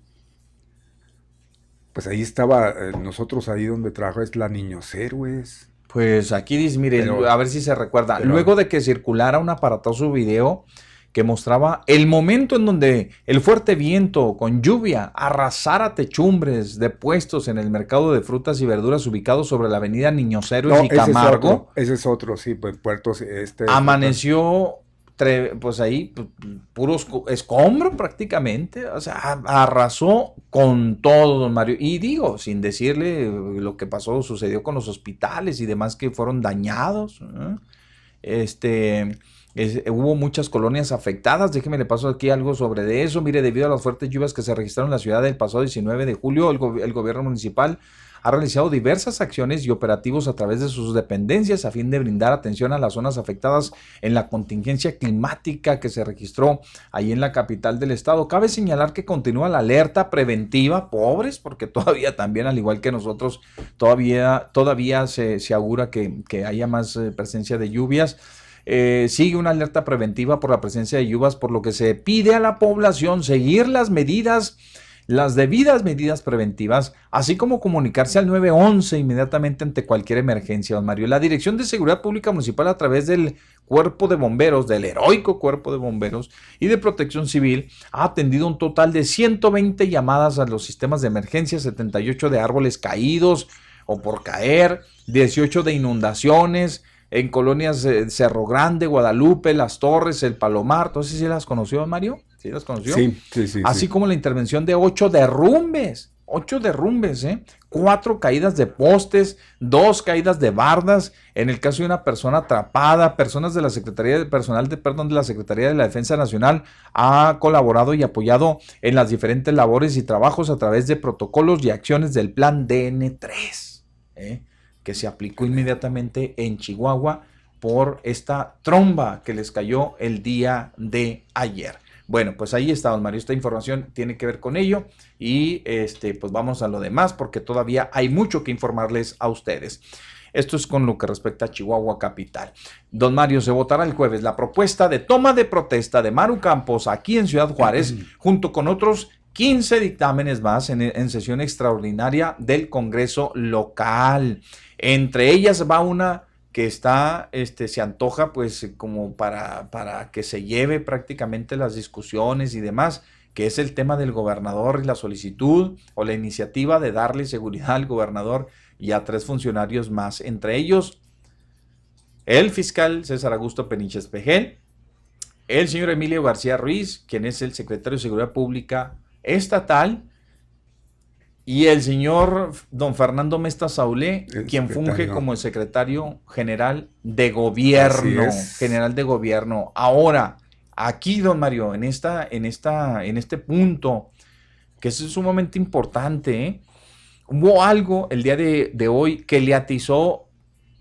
pues ahí estaba, eh, nosotros ahí donde trabajo es la Niños Héroes. Pues aquí dice, mire, Pero- a ver si se recuerda. pero- Luego de que circulara un aparatoso video que mostraba el momento en donde el fuerte viento con lluvia arrasara techumbres de puestos en el mercado de frutas y verduras ubicado sobre la avenida Niños Héroes No, y ese es Camargo, otro, ese es otro, sí, pues puertos, este. amaneció tre- pues ahí pu- puro esco- escombro prácticamente, o sea, arrasó con todo, don Mario. Y digo, sin decirle lo que pasó, sucedió con los hospitales y demás que fueron dañados. ¿eh? Este, es- hubo muchas colonias afectadas. Déjeme le paso aquí algo sobre de eso. Mire, debido a las fuertes lluvias que se registraron en la ciudad el pasado 19 de julio, el, go- el gobierno municipal ha realizado diversas acciones y operativos a través de sus dependencias a fin de brindar atención a las zonas afectadas en la contingencia climática que se registró ahí en la capital del estado. Cabe señalar que continúa la alerta preventiva, pobres, porque todavía también, al igual que nosotros, todavía, todavía se, se augura que, que haya más eh, presencia de lluvias. Eh, sigue una alerta preventiva por la presencia de lluvias, por lo que se pide a la población seguir las medidas las debidas medidas preventivas, así como comunicarse al 911 inmediatamente ante cualquier emergencia, don Mario. La Dirección de Seguridad Pública Municipal a través del Cuerpo de Bomberos, del heroico Cuerpo de Bomberos y de Protección Civil, ha atendido un total de 120 llamadas a los sistemas de emergencia, 78 de árboles caídos o por caer, 18 de inundaciones, en colonias eh, Cerro Grande, Guadalupe, Las Torres, El Palomar, entonces sí las conoció, Mario? ¿Sí las conoció? Sí, sí, sí. Así sí. como la intervención de ocho derrumbes, ocho derrumbes, ¿eh? cuatro caídas de postes, dos caídas de bardas, en el caso de una persona atrapada, personas de la Secretaría de Personal de, perdón, de la Secretaría de la Defensa Nacional ha colaborado y apoyado en las diferentes labores y trabajos a través de protocolos y acciones del plan DN3, ¿eh? Que se aplicó inmediatamente en Chihuahua por esta tromba que les cayó el día de ayer. Bueno, pues ahí está, don Mario. Esta información tiene que ver con ello. Y este, pues vamos a lo demás, porque todavía hay mucho que informarles a ustedes. Esto es con lo que respecta a Chihuahua Capital. Don Mario, se votará el jueves la propuesta de toma de protesta de Maru Campos aquí en Ciudad Juárez, junto con otros 15 dictámenes más en, en sesión extraordinaria del Congreso local. Entre ellas va una que está, este, se antoja pues como para, para que se lleve prácticamente las discusiones y demás, que es el tema del gobernador y la solicitud o la iniciativa de darle seguridad al gobernador y a tres funcionarios más, entre ellos el fiscal César Augusto Peniches Pejel, el señor Emilio García Ruiz, quien es el secretario de Seguridad Pública estatal, y el señor don Fernando Mesta Saulé, El quien funge como el secretario general de gobierno, general de gobierno. Ahora, aquí, don Mario, en esta, en esta, en este punto, que es sumamente importante, ¿eh? hubo algo el día de, de hoy que le atizó,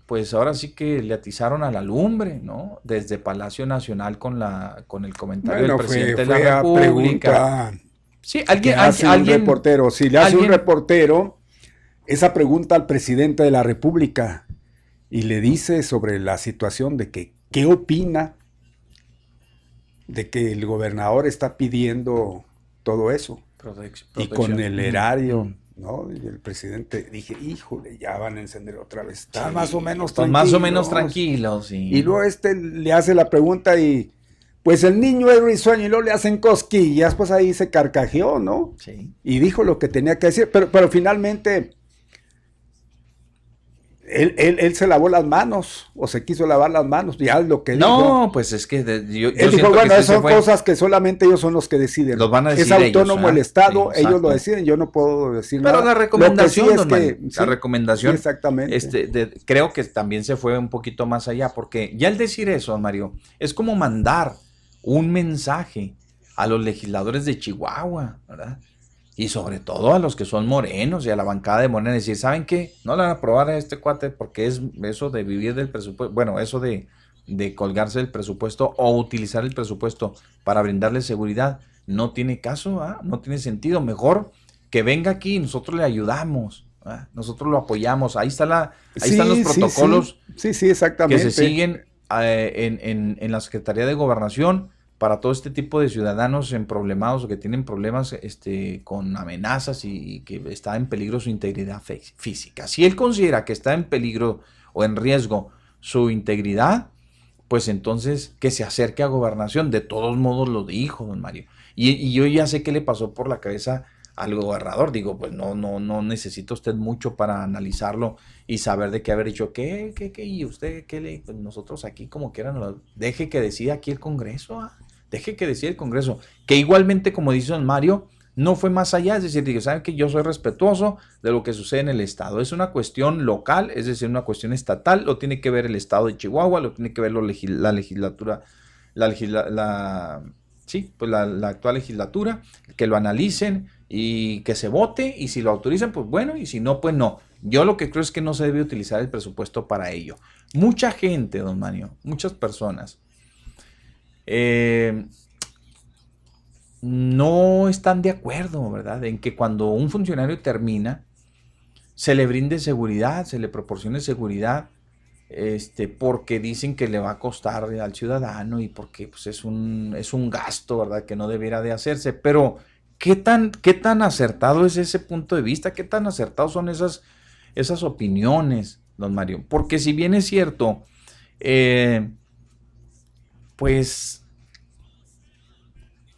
pues ahora sí que le atizaron a la lumbre, ¿no? Desde Palacio Nacional con la, con el comentario Bueno, del presidente fue de la República. pregunta. Sí, alguien, hace alguien, un reportero. Si le hace un reportero esa pregunta al presidente de la República y le dice sobre la situación de que qué opina de que el gobernador está pidiendo todo eso y con el erario, ¿no? Y el presidente dije, híjole, ya van a encender otra vez. Está más o menos Pues más o menos tranquilos". tranquilos. sí. Y luego este le hace la pregunta y pues el niño es risueño y luego le hacen cosquillas, pues ahí se carcajeó, ¿no? Sí. Y dijo lo que tenía que decir, pero, pero finalmente Él, él, él, se lavó las manos o se quiso lavar las manos, ya es lo que no, dijo. No, pues es que de, yo, él dijo, bueno, son cosas que solamente ellos son los que deciden. Los van a decir es autónomo ellos, el Estado, sí, ellos lo deciden, yo no puedo decir Pero nada. la recomendación, sí don que, la recomendación, exactamente. Este, de, creo que también se fue un poquito más allá, porque ya el decir eso, Mario, es como mandar un mensaje a los legisladores de Chihuahua, ¿verdad? Y sobre todo a los que son morenos y a la bancada de Morena, decir, ¿saben qué? No le van a aprobar a este cuate porque es eso de vivir del presupuesto, bueno, eso de, de colgarse del presupuesto o utilizar el presupuesto para brindarle seguridad, no tiene caso, ¿ah? no tiene sentido. Mejor que venga aquí y nosotros le ayudamos, ¿ah? nosotros lo apoyamos. Ahí, está la, ahí Sí, están los sí, protocolos Sí, sí, exactamente. que se siguen eh, en, en- en la Secretaría de Gobernación para todo este tipo de ciudadanos emproblemados o que tienen problemas este, con amenazas y, que está en peligro su integridad fí- física. Si él considera que está en peligro o en riesgo su integridad, pues entonces que se acerque a gobernación. De todos modos lo dijo, don Mario. Y, yo ya sé qué le pasó por la cabeza al gobernador. Digo, pues no, no, no necesita usted mucho para analizarlo y saber de qué haber dicho, ¿qué, qué, qué? ¿Y usted qué le? Pues nosotros aquí como quieran, deje que decida aquí el Congreso. ah, Deje que decida el Congreso. Que igualmente, como dice don Mario, no fue más allá, es decir, digo, saben que yo soy respetuoso de lo que sucede en el Estado. Es una cuestión local, es decir, una cuestión estatal, lo tiene que ver el Estado de Chihuahua, lo tiene que ver la legislatura, la, legisla- la- sí, pues la actual legislatura, que lo analicen y que se vote, y si lo autorizan, pues bueno, y si no, pues no. Yo lo que creo es que no se debe utilizar el presupuesto para ello. Mucha gente, don Mario, muchas personas, eh, no están de acuerdo, ¿verdad? En que cuando un funcionario termina, se le brinde seguridad, se le proporcione seguridad, este, porque dicen que le va a costar al ciudadano y porque pues, es, un, es un gasto, ¿verdad? Que no debiera de hacerse. Pero, ¿qué tan, qué tan acertado es ese punto de vista? ¿Qué tan acertados son esas, esas opiniones, don Mario? Porque si bien es cierto, eh, pues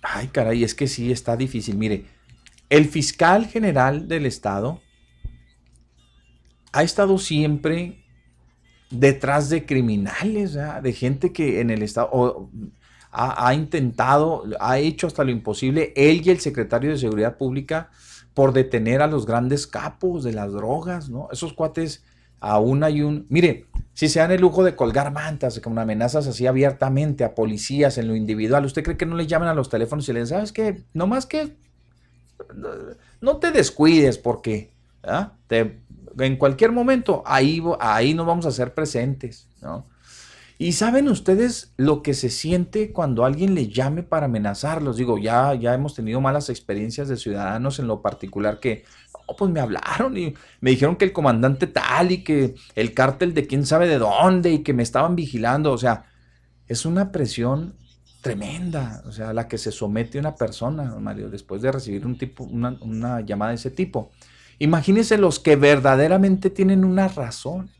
Ay, caray, es que sí está difícil. Mire, el fiscal general del estado ha estado siempre detrás de criminales, de gente que en el estado ha, ha intentado, ha hecho hasta lo imposible, él y el secretario de Seguridad Pública, por detener a los grandes capos de las drogas, ¿no? Esos cuates aún hay un... Mire, si se dan el lujo de colgar mantas con amenazas así abiertamente a policías en lo individual, ¿usted cree que no le llaman a los teléfonos y le dicen, sabes qué? No más que no- te descuides porque ¿ah? En cualquier momento ahí, ahí nos vamos a hacer presentes, ¿no? Y saben ustedes lo que se siente cuando alguien le llame para amenazarlos. Digo, ya, ya hemos tenido malas experiencias de ciudadanos en lo particular que, pues me hablaron y me dijeron que el comandante tal y que el cártel de quién sabe de dónde y que me estaban vigilando. O sea, es una presión tremenda, o sea, a la que se somete una persona, don Mario, después de recibir un tipo, una, una llamada de ese tipo. Imagínense los que verdaderamente tienen una razón,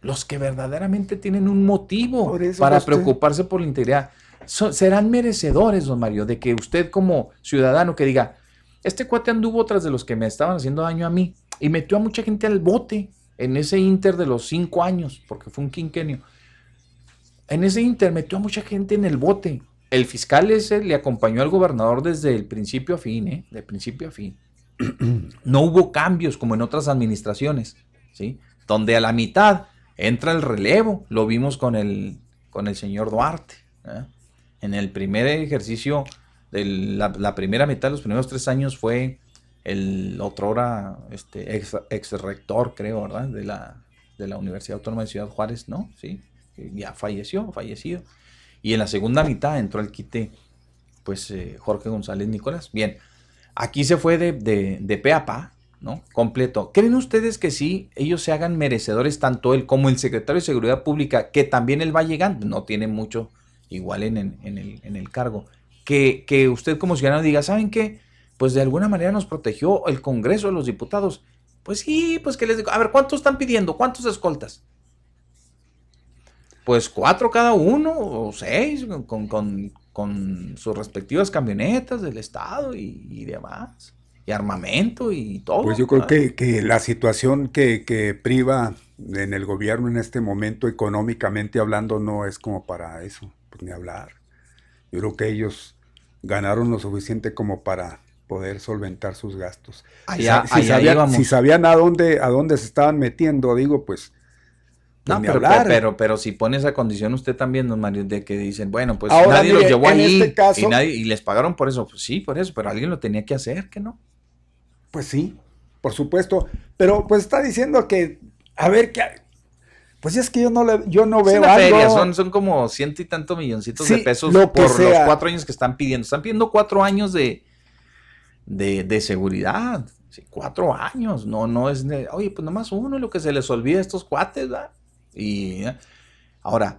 los que verdaderamente tienen un motivo para usted- preocuparse por la integridad. So- serán merecedores, don Mario, de que usted como ciudadano que diga, este cuate anduvo tras de los que me estaban haciendo daño a mí y metió a mucha gente al bote en ese inter de los cinco años, porque fue un quinquenio. En ese inter metió a mucha gente en el bote. El fiscal ese le acompañó al gobernador desde el principio a fin, ¿eh? De principio a fin. No hubo cambios como en otras administraciones, ¿sí? Donde a la mitad entra el relevo. Lo vimos con el, con el señor Duarte. ¿eh? En el primer ejercicio, de la, la primera mitad, los primeros tres años fue el otrora este, ex, ex rector, creo, ¿verdad? De la, de la Universidad Autónoma de Ciudad Juárez, ¿no? Sí, ya falleció, fallecido. Y en la segunda mitad entró al quite, pues, eh, Jorge González Nicolás. Bien, aquí se fue de, de, de pe a pa, ¿no? Completo. ¿Creen ustedes que sí, ellos se hagan merecedores, tanto él como el secretario de Seguridad Pública, que también él va llegando, no tiene mucho igual en, el- en el, en el cargo, que, que usted como ciudadano diga, ¿saben qué? Pues de alguna manera nos protegió el Congreso, los diputados. Pues sí, pues que les digo, a ver, ¿cuántos están pidiendo? ¿Cuántos escoltas? Pues cuatro cada uno, o seis, con, con- con sus respectivas camionetas del Estado y, y demás. Y armamento y todo. Pues yo creo que, que la situación que, que priva en el gobierno en este momento, económicamente hablando, no es como para eso, pues ni hablar. Yo creo que ellos ganaron lo suficiente como para poder solventar sus gastos. Si, sabían, si sabían a dónde, a dónde se estaban metiendo, digo, pues, pues No, ni pero, hablar. pero, pero si pone esa condición usted también, don Mario, de que dicen, bueno, pues Ahora, nadie mire, los llevó ahí este caso- y, nadie, y les pagaron por eso. Pues sí, por eso, pero alguien lo tenía que hacer, ¿que no? Pues sí, por supuesto. Pero pues está diciendo que, a ver, qué pues es que yo no, le, yo no Es veo una algo. feria, son, son como ciento y tanto milloncitos de pesos lo por los cuatro años que están pidiendo. Están pidiendo cuatro años de, de, de seguridad. Sí, cuatro años. No, no es. de, Oye, pues nomás uno, lo que se les olvida a estos cuates, ¿verdad? Y ahora,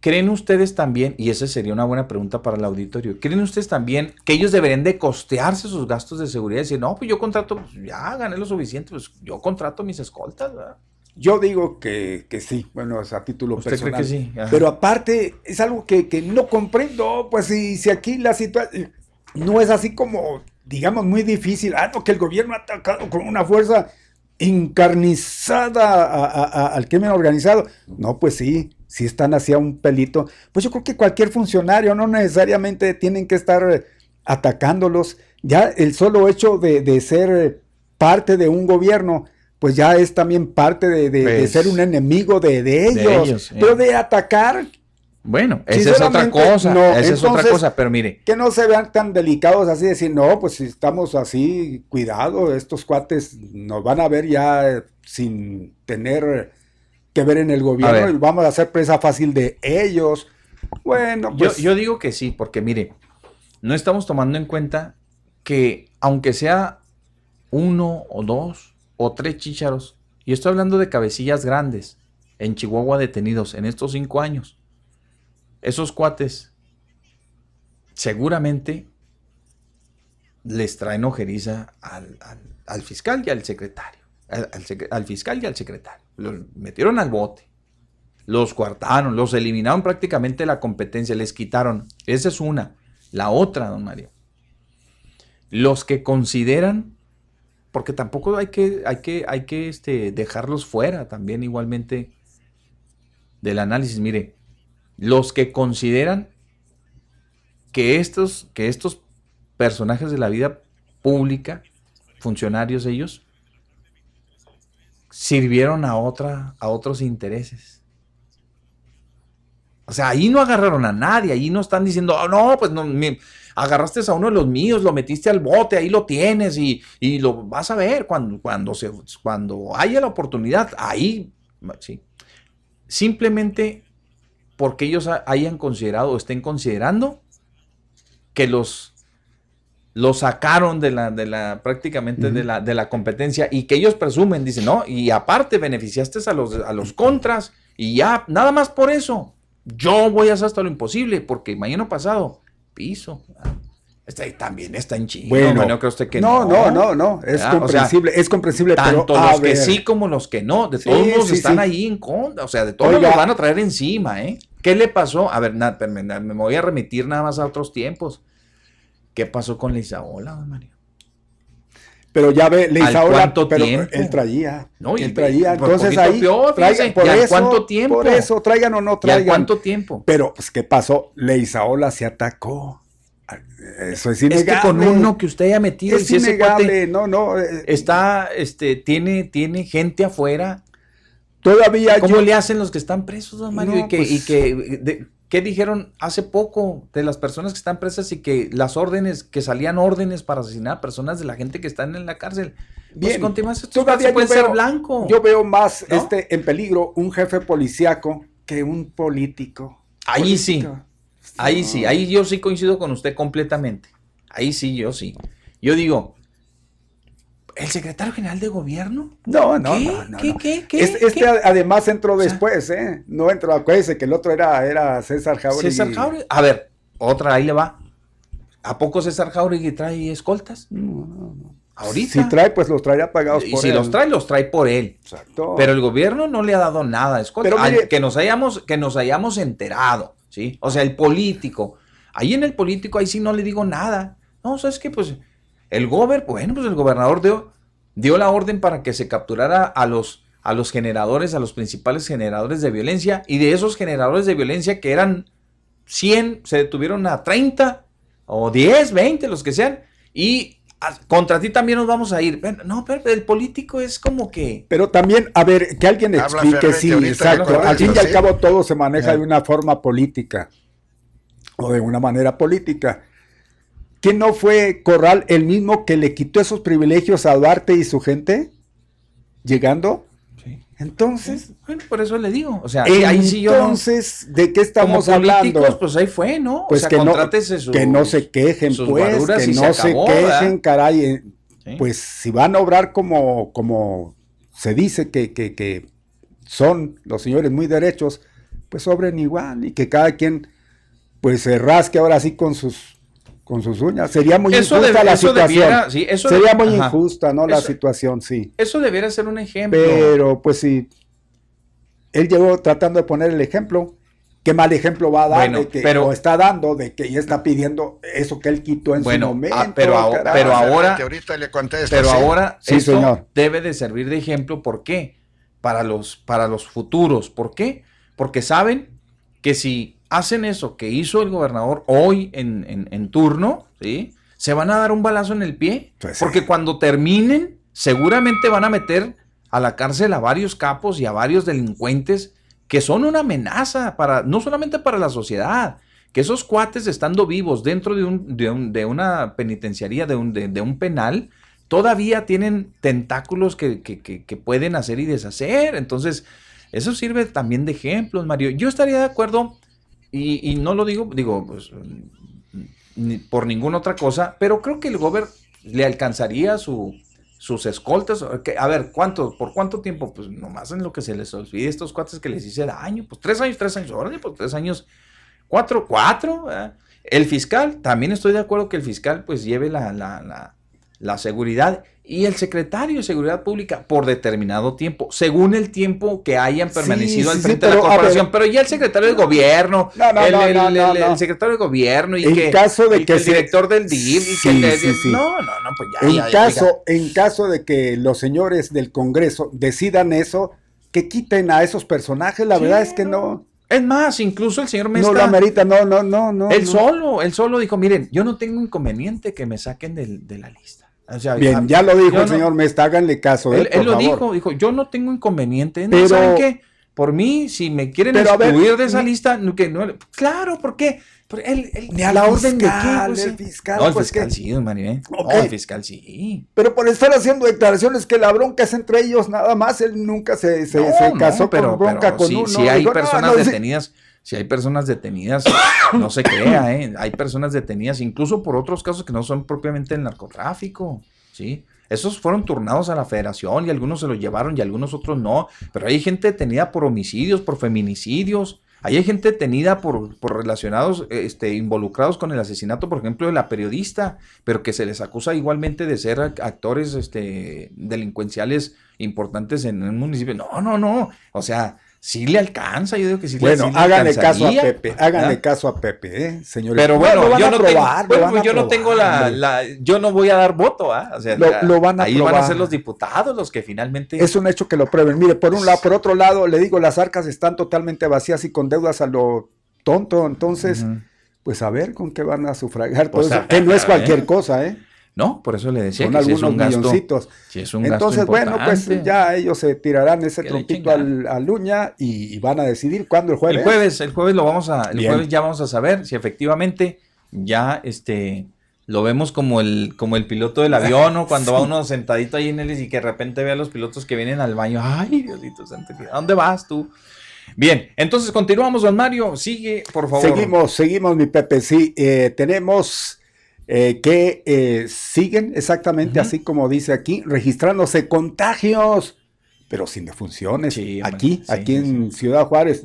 ¿creen ustedes también, y esa sería una buena pregunta para el auditorio, ¿creen ustedes también que ellos deberían de costearse sus gastos de seguridad? Y decir, no, pues yo contrato, pues ya gané lo suficiente, pues yo contrato mis escoltas, ¿verdad? Yo digo que, que sí, bueno, es a título ¿Usted cree personal. que sí? Ajá. Pero aparte, es algo que, que no comprendo, pues si, si aquí la situación no es así como, digamos, muy difícil. Ah, no, que el gobierno ha atacado con una fuerza encarnizada a- a- a- al crimen organizado. No, pues sí, sí están hacia un pelito. Pues yo creo que cualquier funcionario no necesariamente tienen que estar eh, atacándolos. Ya el solo hecho de, de ser eh, parte de un gobierno, pues ya es también parte de, de- de Pues, ser un enemigo de, de ellos. ellos, sí. Pero de atacar, Bueno, esa es otra cosa, no. esa es otra cosa, pero mire, que no se vean tan delicados así, decir, no, pues si estamos así, cuidado, estos cuates nos van a ver ya eh, sin tener que ver en el gobierno y vamos a ser presa fácil de ellos. Bueno, yo, pues yo digo que sí, porque mire, no estamos tomando en cuenta que aunque sea uno o dos o tres chícharos, y estoy hablando de cabecillas grandes en Chihuahua detenidos en estos cinco años, esos cuates seguramente les traen ojeriza al, al- al fiscal y al secretario, al, fiscal y al secretario. Los metieron al bote, los coartaron, los eliminaron prácticamente la competencia, les quitaron. Esa es una. La otra, don Mario. Los que consideran, porque tampoco hay que, hay que, hay que este, dejarlos fuera también igualmente del análisis. Mire, los que consideran que estos, que estos personajes de la vida pública, funcionarios ellos, sirvieron a otra, a otros intereses. O sea, ahí no agarraron a nadie, ahí no están diciendo, "Oh, no, pues no, me- agarraste a uno de los míos, lo metiste al bote, ahí lo tienes y, y lo vas a ver cuando, cuando, se, cuando haya la oportunidad, ahí, sí. Simplemente porque ellos ha- hayan considerado o estén considerando que los, los sacaron de la, de la prácticamente de, la, de la competencia y que ellos presumen, dicen, no, y aparte beneficiaste a los, a los contras y ya, nada más por eso, yo voy a hacer hasta lo imposible porque mañana pasado, piso. Este también está en China. Bueno, no cree usted que no, no. no, no, no, es ¿verdad? O sea, comprensible, es comprensible, tanto los que sí como los que no, de Sí, todos sí, están sí. ahí en contra, o sea, de todos Oiga. los van a traer encima, ¿eh? ¿Qué le pasó? A ver, na- me, me- me voy a remitir nada más a otros tiempos. ¿Qué pasó con la Isaola, don Mario? Pero ya ve, ¿Al Leizaola, cuánto pero tiempo? él traía. No, y- él traía. y Entonces ahí, peor, traigan, por ¿y eso, cuánto tiempo? por eso, traigan o no ¿Y traigan. cuánto tiempo? Pero, pues, ¿qué pasó? Leizaola se atacó. Eso es Es innegable. que con uno que usted haya metido, Es y si ese cuate innegable, no, no. eh, está, este, tiene, tiene gente afuera. Todavía ¿Cómo yo- le hacen los que están presos, don Mario? No, y que, pues- y que de- ¿qué dijeron hace poco de las personas que están presas y que las órdenes, que salían órdenes para asesinar a personas de la gente que están en la cárcel? Pues Bien, continuas, todavía yo ser blanco. Yo veo más ¿no? este en peligro un jefe policíaco que un político. Ahí sí, ahí sí, ahí yo sí coincido con usted completamente. Ahí sí, yo sí. Yo digo, ¿el secretario general de gobierno? No, no, ¿Qué? no, no, ¿Qué, no. qué, qué, Es- este a- además entró después, ¿eh? No entró, acuérdese que el otro era, era César Jauregui. César Jauregui. A ver, otra, ahí le va. ¿A poco César Jauregui trae escoltas? Ahorita. Si trae, pues los traería pagados y por si él. los trae, los trae por él. Exacto. Pero el gobierno no le ha dado nada de escolta. Pero mire- que nos hayamos, que nos hayamos enterado, ¿sí? O sea, el político. Ahí en el político, ahí sí no le digo nada. No, ¿sabes qué? Pues el gober, bueno, pues el gobernador dio, dio la orden para que se capturara a los a los generadores, a los principales generadores de violencia, y de esos generadores de violencia que eran 100, se detuvieron a 30 o 10, 20, los que sean, y a- contra ti también nos vamos a ir. Bueno, No, pero el político es como que... Pero también, a ver, que alguien explique, Ferretti sí, exacto. Al fin y al cabo todo se maneja de una forma política o de una manera política. ¿Quién no fue Corral el mismo que le quitó esos privilegios a Duarte y su gente? Llegando. Entonces, Bueno, por eso le digo. O sea, y ahí sí yo no- entonces, ¿de qué estamos como hablando? pues ahí fue, ¿no? Pues o sea, que, no, sus- que no se quejen, pues, que se no se, quejen, ¿verdad? caray. eh, Pues si van a obrar como, como se dice que, que, que son los señores muy derechos, pues obren igual y que cada quien pues se rasque ahora sí con sus con sus uñas. Sería muy Eso injusta debe- la eso situación. debiera- sí, eso Sería debe- muy ajá. injusta, ¿no? La Eso- situación, sí. Eso debiera ser un ejemplo. Pero pues sí, él llegó tratando de poner el ejemplo. ¿Qué mal ejemplo va a dar Bueno, de que pero- o está dando de que ya está pidiendo eso que él quitó en Bueno, su momento? ah, pero, aho- caray? pero ahora, Que ahorita le contesta. pero sí. ahora Sí, esto señor. debe de servir de ejemplo. ¿Por qué? Para los, para los futuros. ¿Por qué? Porque saben que si hacen eso que hizo el gobernador hoy en, en- en turno, ¿sí? se van a dar un balazo en el pie. Pues sí. Porque cuando terminen, seguramente van a meter a la cárcel a varios capos y a varios delincuentes que son una amenaza para, no solamente para la sociedad, que esos cuates estando vivos dentro de, un, de, un- de una penitenciaría, de un, de, de un penal, todavía tienen tentáculos que, que- que- que pueden hacer y deshacer. Entonces, eso sirve también de ejemplos, Mario. Yo estaría de acuerdo, y, y no lo digo, digo, pues, por ninguna otra cosa, pero creo que el gobierno le alcanzaría su, sus escoltas. A ver, ¿cuánto, ¿por cuánto tiempo? Pues nomás en lo que se les olvide estos cuates que les hice daño. Pues tres años, tres años, órale, pues tres años, cuatro, cuatro. ¿verdad? El fiscal, también estoy de acuerdo que el fiscal pues lleve la, la, la, la seguridad y el secretario de Seguridad Pública por determinado tiempo, según el tiempo que hayan permanecido sí, al sí, frente de la corporación. ver. pero ya el secretario de gobierno, No, no, el, no, el- no, el- no, el no. secretario de gobierno y En que, caso de y que el director del DIF y que el de- no, no, no, pues ya, en, ya, ya, caso, en caso de que los señores del Congreso decidan eso, que quiten a esos personajes, la verdad es que no, Es más, incluso el señor no Mesta, lo amerita, no, no, no, no. él no. solo, él solo dijo, miren, yo no tengo inconveniente que me saquen del- de la lista. O sea, Bien, ya lo dijo el no- señor Mesta, háganle caso, Él, eh, él lo favor. dijo, dijo, yo no tengo inconveniente. Pero- ¿saben qué? Por mí, si me quieren a ver, excluir de esa lista, no, que no, claro, ¿por qué? Ni al la orden de qué, fiscal, pues, el sí. fiscal, No, el pues, fiscal sí, don Mario, ¿eh? Ok. No, el fiscal sí. Pero por estar haciendo declaraciones que la bronca es entre ellos, nada más, él nunca se, se, No, se no, casó pero, con bronca pero con si, uno. si hay Dijo, personas sí. detenidas, si hay personas detenidas, no se crea, ¿eh? Hay personas detenidas incluso por otros casos que no son propiamente el narcotráfico, ¿sí? Esos fueron turnados a la federación y algunos se los llevaron y algunos otros no, pero hay gente detenida por homicidios, por feminicidios, hay gente detenida por, por relacionados, este, involucrados con el asesinato, por ejemplo, de la periodista, pero que se les acusa igualmente de ser ac- actores este, delincuenciales importantes en un municipio. No, no, no. O sea, sí le alcanza, yo digo que sí le Bueno, sí le háganle caso a Pepe, háganle caso a Pepe, ¿eh, señores? Pero bueno, van yo a no, probar, tengo, bueno, yo no tengo la, yo no voy a dar voto, ¿ah? O sea, Lo- la- lo van a ahí van a ser los diputados los que finalmente Es un hecho que lo prueben. Mire, por un lado, por otro lado, le digo, las arcas están totalmente vacías y con deudas a lo tonto. Entonces, pues a ver con qué van a sufragar todo Pues, eso, a que no es cualquier cosa, ¿eh? No, por eso le decía Son que sí es algunos un gasto. milloncitos. sí es un gasto Entonces, bueno, pues ya ellos se tirarán ese trompito al, al uña y, y van a decidir cuándo el jueves. El jueves, el jueves lo vamos a, el Bien. jueves ya vamos a saber si efectivamente ya este lo vemos como el, como el piloto del avión, o cuando va uno sentadito ahí en él y que de repente ve a los pilotos que vienen al baño. Ay, Diosito santo, ¿a dónde vas tú? Bien, entonces continuamos, don Mario. Sigue, por favor. Seguimos, seguimos, mi Pepe. Sí, eh, tenemos eh, que eh, siguen exactamente así como dice aquí, registrándose contagios, pero sin defunciones. aquí, sí, aquí en Ciudad Juárez.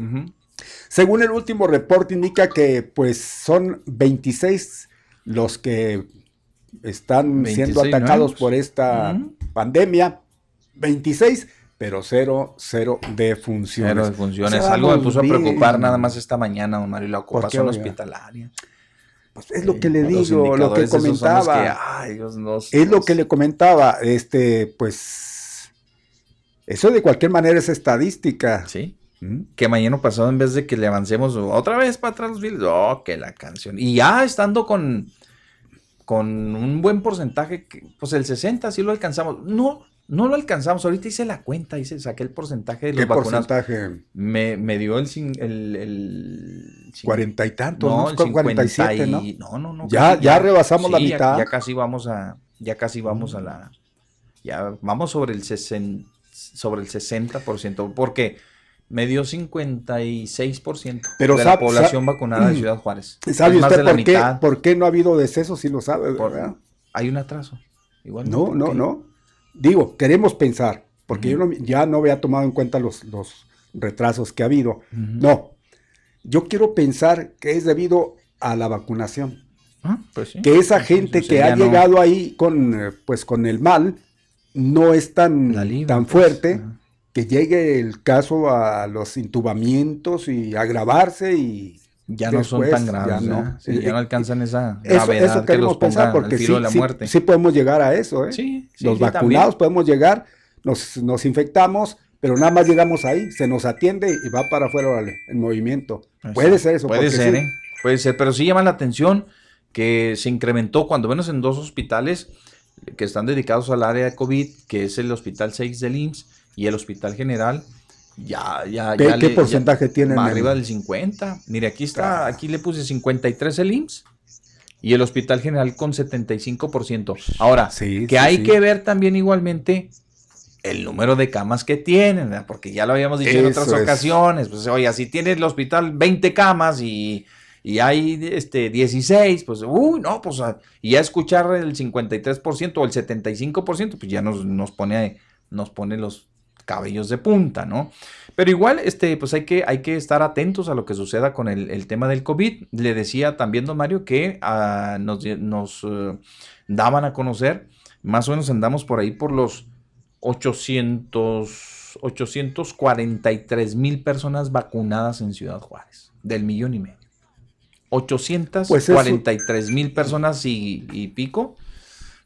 Según el último reporte indica que pues son 26 los que están 26 siendo atacados nuevos. por esta pandemia. 26, pero cero, cero defunciones. Cero defunciones. O sea, Algo me puso a preocupar nada más esta mañana, don Mario, la ¿Por qué, ocupación oiga? Pues es lo que le Los digo, lo que comentaba. que, ay, Dios, nos- es lo que le comentaba, este, pues Eso de cualquier manera es estadística. Sí. Que mañana pasado, en vez de que le avancemos otra vez para atrás los Bills, oh, que la canción. Y ya estando con, con un buen porcentaje, pues el 60 sí lo alcanzamos. No, no lo alcanzamos. Ahorita hice la cuenta, hice, saqué el porcentaje de los ¿Qué vacunados. porcentaje? Me, me dio el, el, el Cuarenta y tantos, no, ¿no? el Con 47, 50 ¿no? no, no, no. Ya- casi- ya rebasamos la sí, mitad. Ya, casi vamos a, ya casi vamos a la, ya vamos sobre el 60, sobre el 60%, porque me dio 56% Pero de la población vacunada de Ciudad Juárez. ¿Sabe Es más usted de la por qué, por qué no ha habido decesos? Si lo sabe, ¿verdad? Hay un atraso. Igual No, no, no. Digo, queremos pensar, porque yo no- ya no había tomado en cuenta los, los retrasos que ha habido. No, yo quiero pensar que es debido a la vacunación. pues sí. Que esa gente Entonces que ha no- llegado ahí con, eh, pues, con el mal no es tan, tan pues, fuerte que llegue el caso a los intubamientos y agravarse y Ya no son tan graves, ya no. Sí, ya no alcanzan esa gravedad eso que los ponga pensar porque al sí, de la muerte. sí podemos llegar a eso, ¿eh? Sí, sí, Los vacunados también. podemos llegar, nos, nos infectamos, pero nada más llegamos ahí, se nos atiende y va para afuera órale, el movimiento. Puede ser eso. Puede ser. ¿eh? Puede ser, pero sí llama la atención que se incrementó cuando menos en dos hospitales que están dedicados al área de COVID, que es el Hospital 6 del IMSS y el Hospital General. Ya, ya, ¿Qué- ya qué le- porcentaje ya- más en- Arriba del 50. Mire, aquí está, aquí le puse 53 el IMSS y el Hospital General con 75%. Ahora, que sí, hay sí. que ver también igualmente el número de camas que tienen, ¿verdad? porque ya lo habíamos dicho en otras es. ocasiones. Pues, oye, si tiene el hospital 20 camas y, y hay este, 16, pues, uy, no, pues, ah, y ya escuchar el 53% o el 75%, pues ya nos, nos, pone, nos pone los cabellos de punta, ¿no? Pero igual, este, pues hay que, hay que estar atentos a lo que suceda con el, tema del COVID. Le decía también, don Mario, que ah, nos, eh, daban a conocer, más o menos andamos por ahí por los 800, 843 mil personas vacunadas en Ciudad Juárez, del millón y medio. 843 mil personas y, pico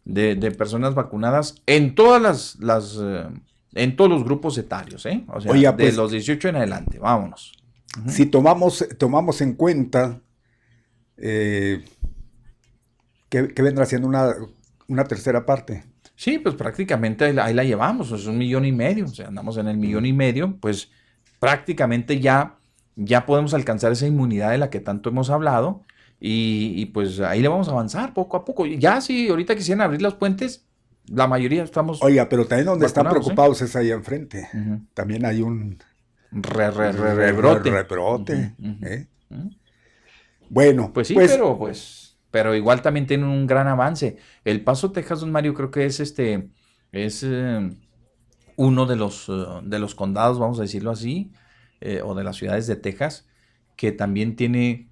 de, personas vacunadas en todas las, las eh, en todos los grupos etarios, ¿eh? O sea, Oiga, de pues- los 18 en adelante, vámonos. Si tomamos, tomamos en cuenta eh, que, que vendrá siendo una, una tercera parte. Sí, pues prácticamente ahí la, ahí la llevamos, es un millón y medio, o sea, andamos en el millón y medio, pues prácticamente ya, ya podemos alcanzar esa inmunidad de la que tanto hemos hablado y, y, pues ahí le vamos a avanzar poco a poco. Ya si ahorita quisieran abrir los puentes, la mayoría estamos... Oiga, pero también donde están ¿eh? preocupados es ahí enfrente. También hay un Re- re- re- rebrote. rebrote, ¿eh? Bueno, Pues sí, pero pues, pero igual también tiene un gran avance. El Paso, Texas, don Mario, creo que es este, es eh, uno de los, de los condados, vamos a decirlo así, o de las ciudades de Texas, que también tiene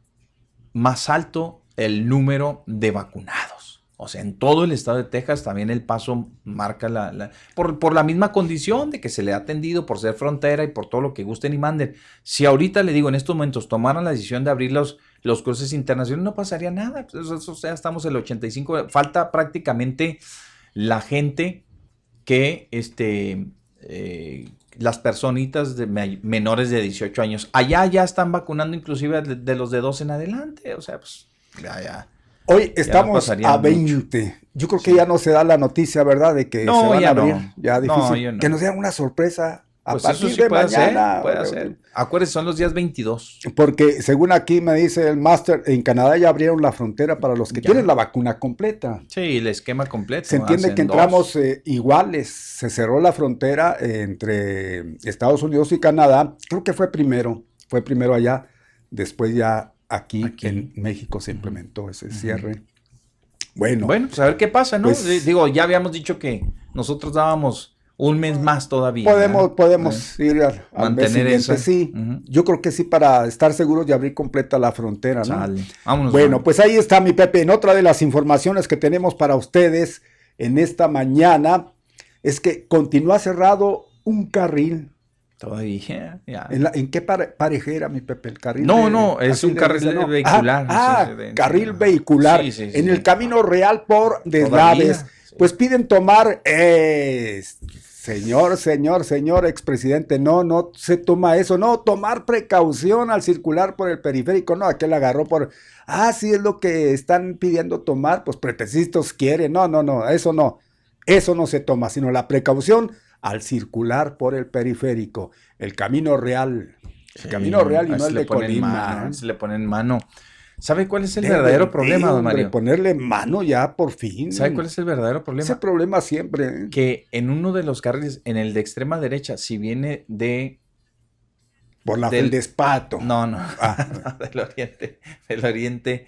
más alto el número de vacunados. O sea, en todo el estado de Texas también el paso marca la, por, la misma condición de que se le ha atendido por ser frontera y por todo lo que gusten y manden. Si ahorita le digo en estos momentos tomaran la decisión de abrir los, los cruces internacionales, no pasaría nada. Pues o sea, estamos el 85. Falta prácticamente la gente que este, eh, las personitas de me- menores de 18 años, allá ya están vacunando inclusive de, de los de 12 en adelante. O sea, pues ya, ya. Hoy no estamos a mucho. 20. Yo creo que ya no se da la noticia, ¿verdad? De que No, se van ya a no. abrir. No, ya. Que nos den una sorpresa a Pues partir eso sí de puede mañana. ser, puede ser. Acuérdense, son los días 22. Porque según aquí me dice el máster, en Canadá ya abrieron la frontera para los que tienen la vacuna completa. Sí, el esquema completo. Se entiende hacen que entramos eh, iguales. Se cerró la frontera eh, entre Estados Unidos y Canadá. Creo que fue primero. Fue primero allá. Después ya aquí, en México se implementó ese cierre. Bueno. Bueno, pues a ver qué pasa, ¿no? Pues- Digo, ya habíamos dicho que nosotros dábamos un mes más todavía. Podemos, ¿verdad? podemos Eh, ir al mes mantener esa. sí. Yo creo que sí, para estar seguros de abrir completa la frontera, ¿no? Vámonos, bueno, pues ahí está mi Pepe. En otra de las informaciones que tenemos para ustedes en esta mañana es que continúa cerrado un carril. Todavía, ya. ¿En, la- en qué pare- parejera, mi Pepe? ¿El carril? No, de- no, es un carril ¿no? vehicular, Ah, ah, de- carril vehicular. Sí, sí, sí, en el camino real por deslaves. Pues piden tomar eh, Señor, señor, señor expresidente, no, no se toma eso, no, tomar precaución al circular por el periférico, no, aquel agarró por, ah, sí es lo que están pidiendo tomar, pues pretextos quieren, no, no, no, eso no, eso no se toma, sino la precaución al circular por el periférico, el camino real, el camino real y no el de Colima. se le pone en mano. ¿Sabe cuál es el verdadero de, problema, don Mario? Ponerle mano ya por fin. ¿Sabe cuál es el verdadero problema? Ese problema siempre. ¿eh? Que en uno de los carriles, en el de extrema derecha, si viene de... Por la del- despato. No, no, del oriente, del oriente.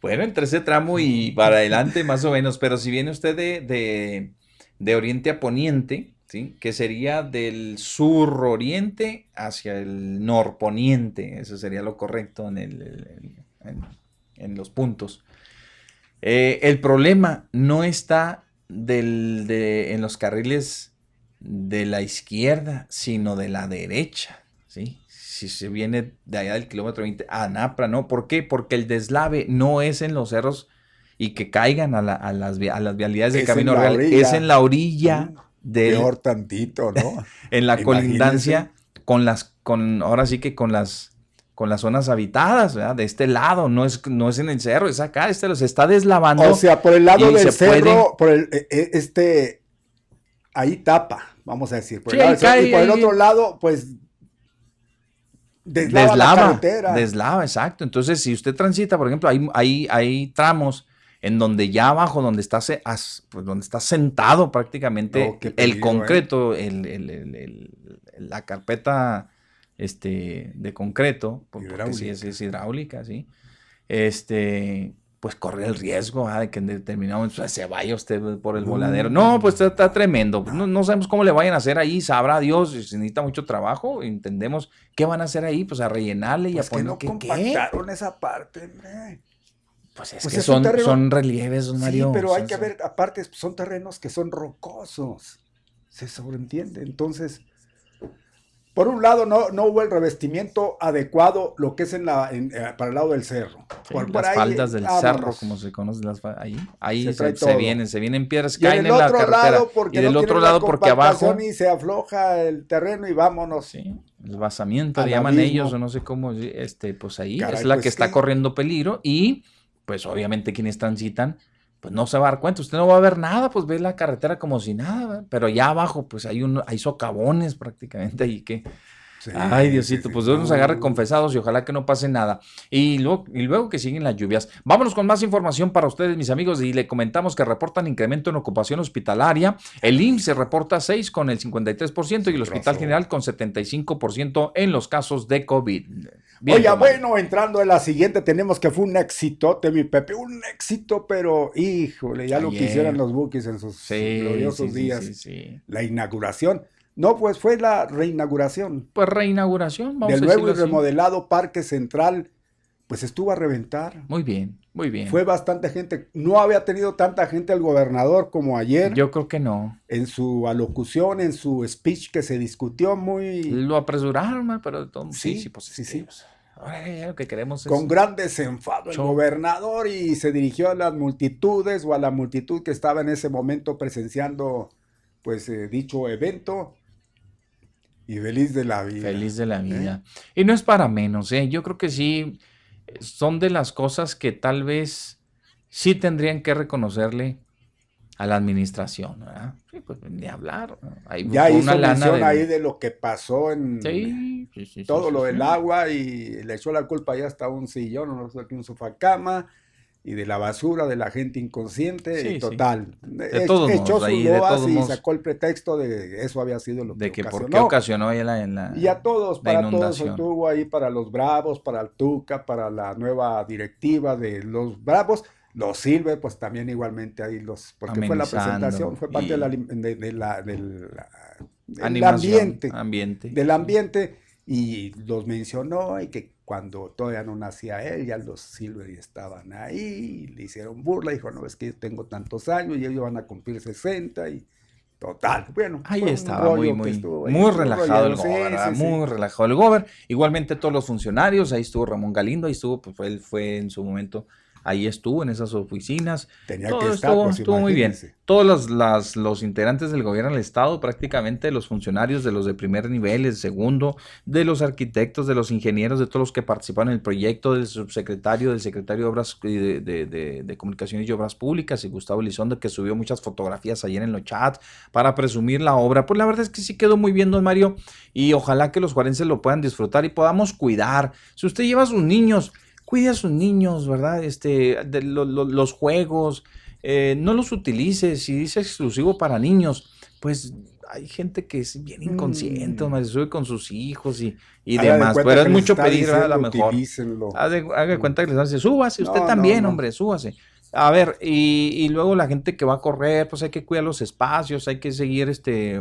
Bueno, entre ese tramo y para adelante más o menos, pero si viene usted de, de, de oriente a poniente, ¿sí? Que sería del sur oriente hacia el norponiente, eso sería lo correcto en, el, en, en los puntos. Eh, el problema no está del, de, en los carriles de la izquierda, sino de la derecha, ¿sí? Si se viene de allá del kilómetro 20 a Napra, ¿no? ¿Por qué? Porque el deslave no es en los cerros y que caigan a, la- a las, a las vialidades del Es camino real, orilla. es en la orilla Peor tantito, ¿no? en la Imagínense. colindancia con las, con, ahora sí que con las, con las zonas habitadas, ¿verdad? De este lado, no es, no es en el cerro, es acá, este los está deslavando. O sea, por el lado del se puede- cerro, por el, eh, eh, este, ahí tapa, vamos a decir. Por Sí, el lado ahí del cerro, cae, y por el otro lado, pues, deslava, deslava, la carretera. deslava, exacto. Entonces, si usted transita, por ejemplo, hay, hay, hay tramos en donde ya abajo, donde está, se- as- pues, donde está sentado prácticamente No, el ¿eh? concreto, el- el- la carpeta este, de concreto, por- porque sí es, es hidráulica, ¿sí? Este, pues corre el riesgo ¿ah? de que en determinado momento pues, se vaya usted por el voladero. No, pues está, está tremendo. No, no sabemos cómo le vayan a hacer ahí, sabrá Dios, si se necesita mucho trabajo, entendemos qué van a hacer ahí, pues a rellenarle y Pues a que poner no ¿qué- qué? compactaron esa parte, hombre. Pues es Pues que es son, terreno- son relieves, don Mario. Sí, pero hay que ver, aparte, son terrenos que son rocosos. Se sobreentiende. Entonces, por un lado, no, no hubo el revestimiento adecuado, lo que es en la, en, eh, para el lado del cerro. Sí, por, por las ahí, faldas del vámonos. cerro, como se conoce, las ahí, ahí Se vienen, se vienen piedras, Y caen el en la carretera. y del no otro lado, porque abajo, Y se afloja el terreno y vámonos. el basamento, Al le llaman ellos, o no sé cómo, este, pues ahí Caray, es la pues que está que- corriendo peligro y, pues obviamente quienes transitan, pues no se va a dar cuenta, usted no va a ver nada, pues ve la carretera como si nada, ¿verdad? pero allá abajo, pues hay, un, hay socavones prácticamente ahí que... Ay, Diosito, pues Dios nos agarre confesados y ojalá que no pase nada. Y luego, y luego que siguen las lluvias. Vámonos con más información para ustedes, mis amigos, y le comentamos que reportan incremento en ocupación hospitalaria. El IMSS reporta 6 con el 53% y el Hospital General con 75% en los casos de COVID. Bien, Mario. bueno, entrando en la siguiente, tenemos que fue un éxitote, mi Pepe, un éxito, pero híjole, ya lo Ayer. quisieran los Bookies en sus Sí, gloriosos días. sí, sí. La inauguración. No, pues fue la reinauguración. Pues reinauguración, vamos Del a nuevo y decirlo así. remodelado Parque Central, pues estuvo a reventar. Muy bien, muy bien. Fue bastante gente. No había tenido tanta gente el gobernador como ayer. Yo creo que no. En su alocución, en su speech que se discutió muy... Lo apresuraron, pero de todo- sí, Sí, sí, pues sí, este, sí. pues, ahora ya lo que queremos es con gran desenfado el gobernador y se dirigió a las multitudes o a la multitud que estaba en ese momento presenciando pues eh, dicho evento y feliz de la vida. Feliz de la vida. Y no es para menos, ¿eh? Yo creo que sí, eh, son de las cosas que tal vez sí tendrían que reconocerle a la administración, ¿verdad? Sí, pues ni hablar. Ahí Ya hizo mención de- ahí de lo que pasó en Sí, sí, todo lo del agua y le echó la culpa ya hasta un sillón, no sé qué, un sofá cama y de la basura de la gente inconsciente Sí, y sí. total. De Ech- todos echó modos, ahí, de todos y sacó el pretexto de que eso había sido lo De que que por qué ocasionó. ocasionó ahí la, en la- Y a todos, para todos estuvo ahí para los Bravos, para el Tuca, para la nueva directiva de los Bravos. Los Silver, pues también igualmente ahí los, porque fue la presentación, fue parte de la, de, de del, del ambiente, ambiente. del ambiente, y los mencionó y que cuando todavía no nacía él, ya los Silver ya estaban ahí, le hicieron burla, dijo, no, es que yo tengo tantos años y ellos van a cumplir 60 y total, bueno. Ahí estaba muy, muy, estuvo muy relajado el gober, ¿verdad? sí, sí. muy relajado el gober. Igualmente todos los funcionarios, ahí estuvo Ramón Galindo, ahí estuvo, pues él fue en su momento ahí estuvo en esas oficinas. Tenía Todo que estar, estuvo, pues, estuvo muy bien. Todos los, las- los integrantes del gobierno del estado, prácticamente los funcionarios de los de primer nivel, el segundo, de los arquitectos, de los ingenieros, de todos los que participaron en el proyecto, del subsecretario, del secretario de Obras y de, de- de- de Comunicaciones y Obras Públicas y Gustavo Elizondo, que subió muchas fotografías ayer en los chats para presumir la obra. Pues la verdad es que sí quedó muy bien, don Mario, y ojalá que los juarenses lo puedan disfrutar y podamos cuidar. Si usted lleva a sus niños, cuide a sus niños, ¿verdad? Este, de lo- lo- los juegos, eh, no los utilice. Si dice exclusivo para niños, pues hay gente que es bien inconsciente, don Mario, sube con sus hijos y, y Mm. Haga de demás. Pero es mucho pedir, ¿verdad? a lo mejor. utilícenlo. Haz de- haga de cuenta que les hace, súbase usted No, no, también, no. hombre, súbase. A ver, y, y luego la gente que va a correr, pues hay que cuidar los espacios, hay que seguir, este,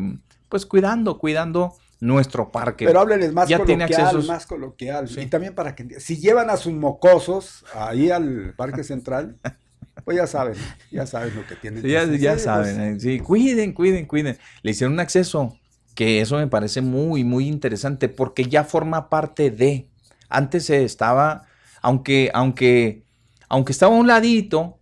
pues cuidando, cuidando nuestro parque. Pero háblenles más ya tiene coloquial, accesos. más coloquial. Y también para que si llevan a sus mocosos ahí al Parque Central, pues ya saben, ya saben lo que tienen. Sí, que ya, Sí, saben, eh, sí, cuiden, cuiden, cuiden. Le hicieron un acceso, que eso me parece muy, muy interesante, porque ya forma parte de. Antes se estaba, aunque, aunque, aunque estaba a un ladito,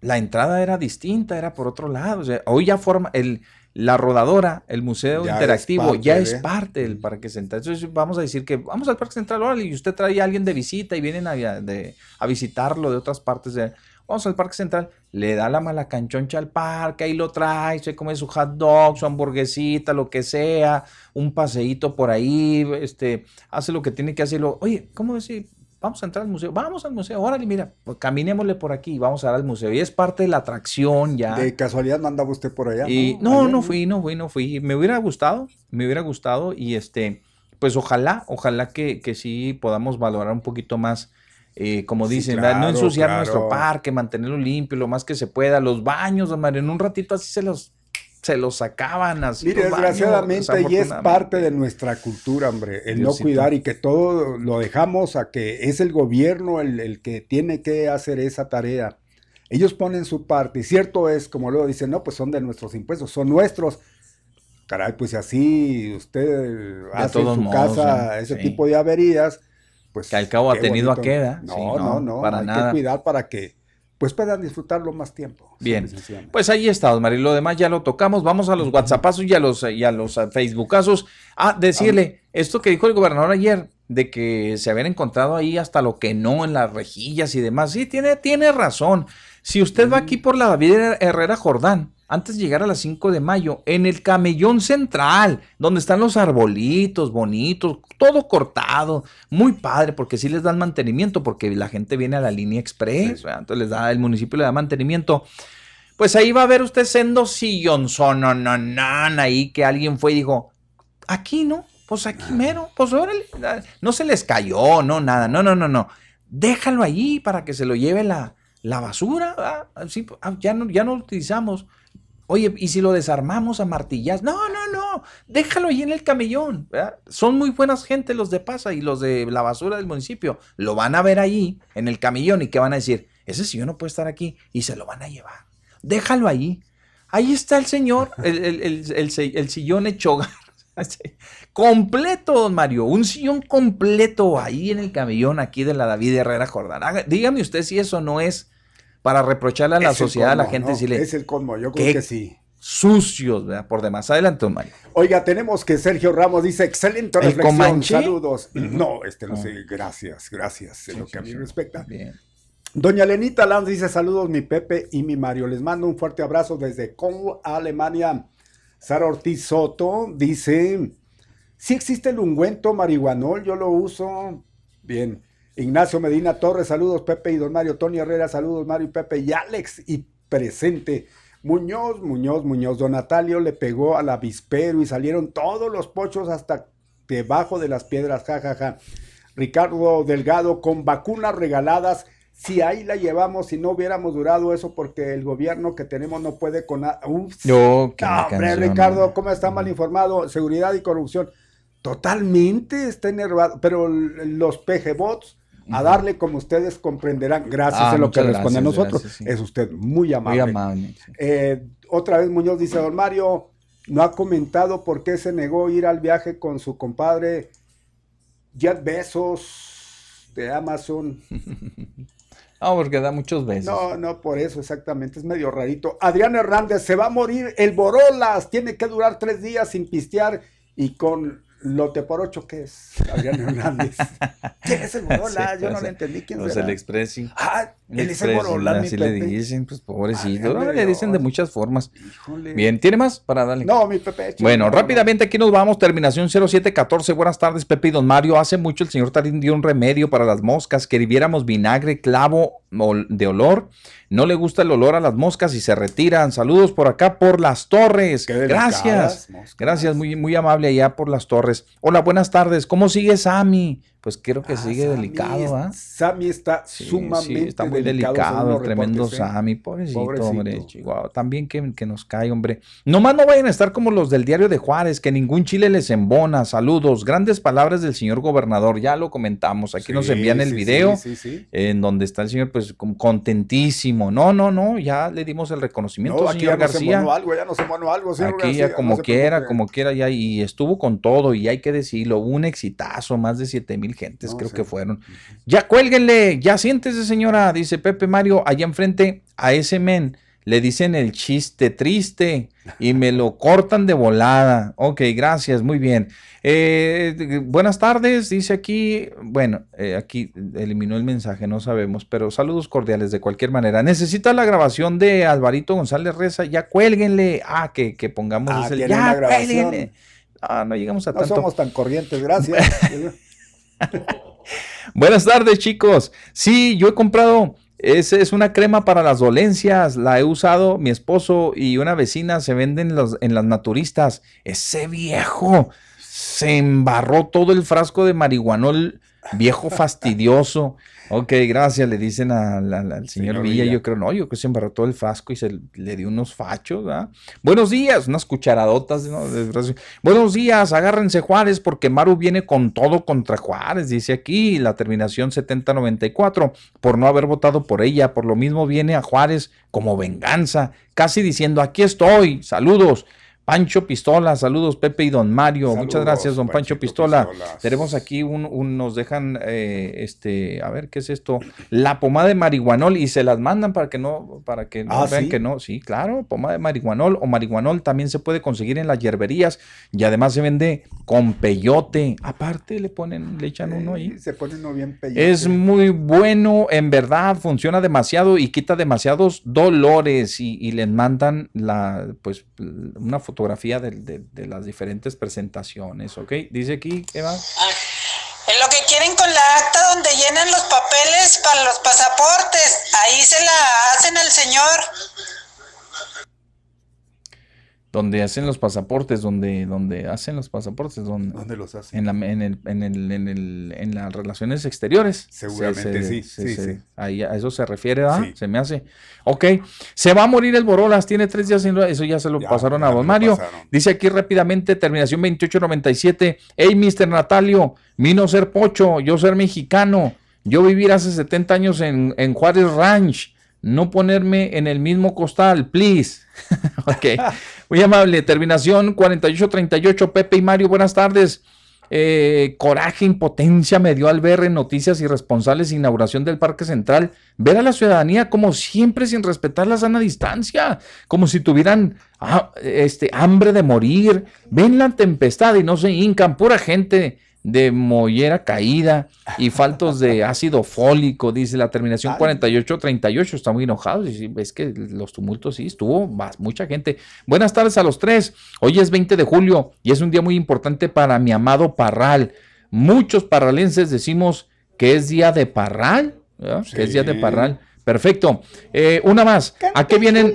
la entrada era distinta, era por otro lado. O sea, hoy ya forma el, la rodadora, el museo Ya es interactivo, parte ya es parte del Parque Central. Entonces vamos a decir que vamos al Parque Central, órale, y usted trae a alguien de visita y vienen a, de- a visitarlo de otras partes de... Vamos al Parque Central, le da la mala canchoncha al parque, ahí lo trae, se come su hot dog, su hamburguesita, lo que sea, un paseíto por ahí, este, hace lo que tiene que hacerlo. Oye, ¿cómo decir? Vamos a entrar al museo, vamos al museo, órale, mira, pues, caminémosle por aquí, vamos a dar al museo. Y es parte de la atracción ya. De casualidad no andaba usted por allá. Y no, no fui, no fui, no fui. Me hubiera gustado, me hubiera gustado y este, pues ojalá, ojalá que, que sí podamos valorar un poquito más, eh, como Sí, dicen, no ensuciar claro. nuestro parque, mantenerlo limpio lo más que se pueda, los baños, en un ratito así se los, se los sacaban así. Mire, desgraciadamente, y es parte de nuestra cultura, hombre, el Diosito. no cuidar y que todo lo dejamos a que es el gobierno el, el que tiene que hacer esa tarea. Ellos ponen su parte, y cierto es, como luego dicen, no, pues son de nuestros impuestos, son nuestros. Caray, pues si así usted hace en su modos, casa ese Sí. tipo de averías, pues... Que al cabo ha tenido a queda. No, Sí, no, no, no, para hay nada. que cuidar para que pues puedan disfrutarlo más tiempo. Bien, pues ahí está, Osmar, y lo demás ya lo tocamos. Vamos a los WhatsAppazos y a los, y a los eh, Facebookazos. Ah, decirle, esto que dijo el gobernador ayer, de que se habían encontrado ahí hasta lo que no en las rejillas y demás. Sí, tiene, tiene razón. Si usted va aquí por la David Herrera Jordán, antes de llegar a las 5 de mayo, en el camellón central, donde están los arbolitos bonitos, todo cortado, muy padre, porque sí les dan mantenimiento, porque la gente viene a la línea express, entonces les da, el municipio le da mantenimiento. Pues ahí va a ver usted sendo sillón, no, no, no, ahí que alguien fue y dijo, aquí no, pues aquí mero, pues órale, no se les cayó, no, nada, no, no, no, no, déjalo allí para que se lo lleve la, la basura, ah, sí, ah, ya, no, ya no lo utilizamos. Oye, ¿y si lo desarmamos a martillas? No, no, no, déjalo ahí en el camellón. ¿verdad? Son muy buenas gente los de Pasa y los de la basura del municipio. Lo van a ver ahí en el camellón y ¿qué van a decir? Ese sillón no puede estar aquí y se lo van a llevar. Déjalo ahí. Ahí está el señor, el, el- el- el sillón hecho completo, don Mario. Un sillón completo ahí en el camellón aquí de la David Herrera Jordán. Dígame usted si eso no es para reprocharle a la Es sociedad, a la gente, ¿no? decirle, Es el colmo, yo creo que sí. sucios, ¿verdad? Por demás. Adelante, Mario. Oiga, tenemos que Sergio Ramos dice, excelente ¿El reflexión, Comanche? saludos. No, este no Ah. sé, gracias, gracias, en lo que a mí respecta. Bien. Doña Lenita Lanz dice, saludos mi Pepe y mi Mario, les mando un fuerte abrazo desde Congo, Alemania. Sara Ortiz Soto dice, si existe el ungüento marihuanol, yo lo uso. Bien. Ignacio Medina Torres, saludos Pepe y don Mario. Tony Herrera, saludos Mario y Pepe y Alex y presente. Muñoz, Muñoz, Muñoz. Don Natalio le pegó al avispero y salieron todos los pochos hasta debajo de las piedras, jajaja. Ricardo Delgado, con vacunas regaladas, si ahí la llevamos, si no hubiéramos durado eso, porque el gobierno que tenemos no puede con... Uf. Yo, qué No, hombre, Ricardo, ¿cómo está mal informado? Seguridad y corrupción. Totalmente está enervado, pero los PGBots, a darle como ustedes comprenderán, gracias Ah, a lo que responde a nosotros. gracias, sí. Es usted muy amable. Muy amable. sí. Eh, otra vez Muñoz dice, don Mario, no ha comentado por qué se negó a ir al viaje con su compadre Jet Besos de Amazon. No, porque da muchos besos. No, no, por eso exactamente, es medio rarito. Adrián Hernández, se va a morir el Borolas, tiene que durar tres días sin pistear y con lote por ocho, ¿qué es? Adrián Hernández. ¿Quién es el Borolas? Sí, Yo no le entendí quién Pues será. el Expressi. Ah, él es el mi Así le dicen, pues pobrecito. No, le dicen de muchas formas. Híjole. Bien, ¿tiene más para darle? No, mi Pepe. Bueno, no, no. rápidamente aquí nos vamos. Terminación 0714. Buenas tardes, Pepe y Don Mario. Hace mucho el señor Tarín dio un remedio para las moscas, que hirviéramos vinagre, clavo de olor. No le gusta el olor a las moscas y se retiran. Saludos por acá por las torres. Gracias. Gracias, muy, muy amable allá por las torres. Hola, buenas tardes. ¿Cómo sigue Sammy? Pues creo que sigue delicado, ¿ah? Sammy está Sí, sumamente sí, está muy delicado, el tremendo ¿eh? Sammy, pobrecito, Pobrecito. hombre, Chihuahua, también que, que nos cae, hombre. Nomás no vayan a estar como los del diario de Juárez, que ningún chile les embona, saludos, grandes palabras del señor gobernador, ya lo comentamos, aquí nos envían el video, sí, sí, sí. en donde está el señor, pues, contentísimo, no, no, no, ya le dimos el reconocimiento, No, aquí señor ya García. monó algo, ya no se monó algo, señor Aquí García, ya como no quiera, como quiera ya, y estuvo con todo, y hay que decirlo, un exitazo, más de siete mil gentes No, creo sí. que fueron. Ya cuélguenle, ya siéntese señora, dice Pepe Mario, allá enfrente a ese men le dicen el chiste triste y me lo cortan de volada. Ok, gracias, muy bien. Eh, buenas tardes, dice aquí, bueno, eh, aquí eliminó el mensaje, no sabemos, pero saludos cordiales de cualquier manera. Necesita la grabación de Alvarito González Reza, ya cuélguenle. Ah, que, que pongamos Ah, ese- ya cuélguenle. Ah, no llegamos a No tanto. somos tan corrientes, gracias. Buenas tardes, chicos. Sí, yo he comprado. Es, es una crema para las dolencias. La he usado mi esposo y una vecina. Se venden en, las naturistas. Ese viejo se embarró todo el frasco de marihuanol. Viejo fastidioso. Ok, gracias, le dicen al señor, Señor Villa. Villa. Yo creo, no, yo creo que se embarró todo el frasco y se le dio unos fachos, ¿verdad? Buenos días, unas cucharadotas, ¿no? Buenos días, agárrense Juárez porque Maru viene con todo contra Juárez, dice aquí la terminación 7094, por no haber votado por ella, por lo mismo viene a Juárez como venganza, casi diciendo, aquí estoy, saludos. Pancho Pistola, saludos Pepe y Don Mario, muchas gracias Don Pancho Pistola. Pistolas. Tenemos aquí un, un- nos dejan, eh, este, a ver, ¿qué es esto? La pomada de marihuanol y se las mandan para que no, para que no Ah, vean ¿sí? que no, sí, claro, pomada de marihuanol o marihuanol también se puede conseguir en las hierberías y además se vende con peyote. Aparte le ponen, le echan uno ahí. Se pone uno bien peyote. Es muy bueno, en verdad, funciona demasiado y quita demasiados dolores y, y les mandan la, pues, una fotografía de, de- las diferentes presentaciones, ¿ok? Dice aquí, Eva. En lo que quieren con la acta donde llenan los papeles para los pasaportes, ahí se la hacen al señor. Donde hacen los pasaportes, donde, donde hacen los pasaportes, donde, ¿Dónde los hacen? en, la, en, el, en, el, en, el- en las relaciones exteriores. Seguramente sí, sí, sí. Ahí a eso se refiere. Sí. Se me hace. Ok, se va a morir el Borolas, tiene tres días sin... Eso ya se lo Ya, pasaron a don Mario. pasaron. Dice aquí rápidamente, terminación 2897. Hey, Mr. Natalio, mi no ser pocho, yo ser mexicano, yo vivir hace 70 años en, en Juárez Ranch, no ponerme en el mismo costal, please. ok, muy amable. Terminación 4838, Pepe y Mario, buenas tardes. Eh, coraje, impotencia me dio al ver en noticias irresponsables inauguración del Parque Central, ver a la ciudadanía como siempre sin respetar la sana distancia, como si tuvieran ah, este, hambre de morir, ven la tempestad y no se hincan, pura gente de mollera caída y faltos de ácido fólico, dice la terminación 4838, está muy enojado, es que los tumultos sí, estuvo más, mucha gente. Buenas tardes a los tres, hoy es 20 de julio y es un día muy importante para mi amado Parral. Muchos parralenses decimos que es día de Parral, que es día de. Parral. Perfecto. Eh, una más. ¿A qué vienen?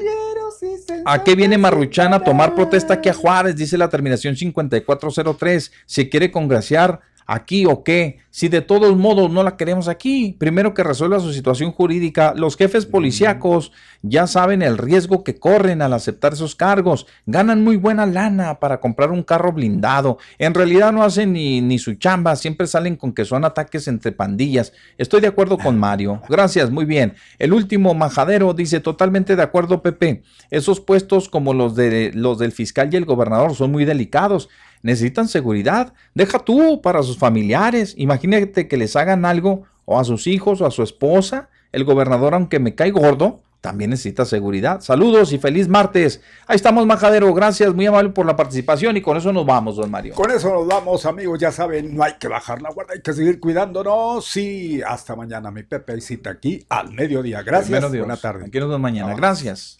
¿A qué viene Marruchán a tomar protesta aquí a Juárez? Dice la terminación 5403. ¿Se quiere congraciar aquí o qué? Si de todos modos no la queremos aquí, primero que resuelva su situación jurídica. Los jefes policíacos ya saben el riesgo que corren al aceptar esos cargos. Ganan muy buena lana para comprar un carro blindado. En realidad no hacen ni, ni su chamba, siempre salen con que son ataques entre pandillas. Estoy de acuerdo con Mario. Gracias, muy bien. El último majadero dice totalmente de acuerdo, Pepe. Esos puestos como los de los del fiscal y el gobernador son muy delicados. Necesitan seguridad. Deja tú para sus familiares. Imagínate que les hagan algo o a sus hijos o a su esposa El gobernador, aunque me cae gordo, también necesita seguridad. Saludos y feliz martes. Ahí estamos, Majadero. Gracias, muy amable por la participación y con eso nos vamos, don Mario. Con eso nos vamos, amigos. Ya saben, no hay que bajar la guardia, hay que seguir cuidándonos. Sí, hasta mañana, mi Pepe. Cita aquí al mediodía. Gracias. Primero Dios. Buena tarde. Aquí nos vemos mañana. Gracias.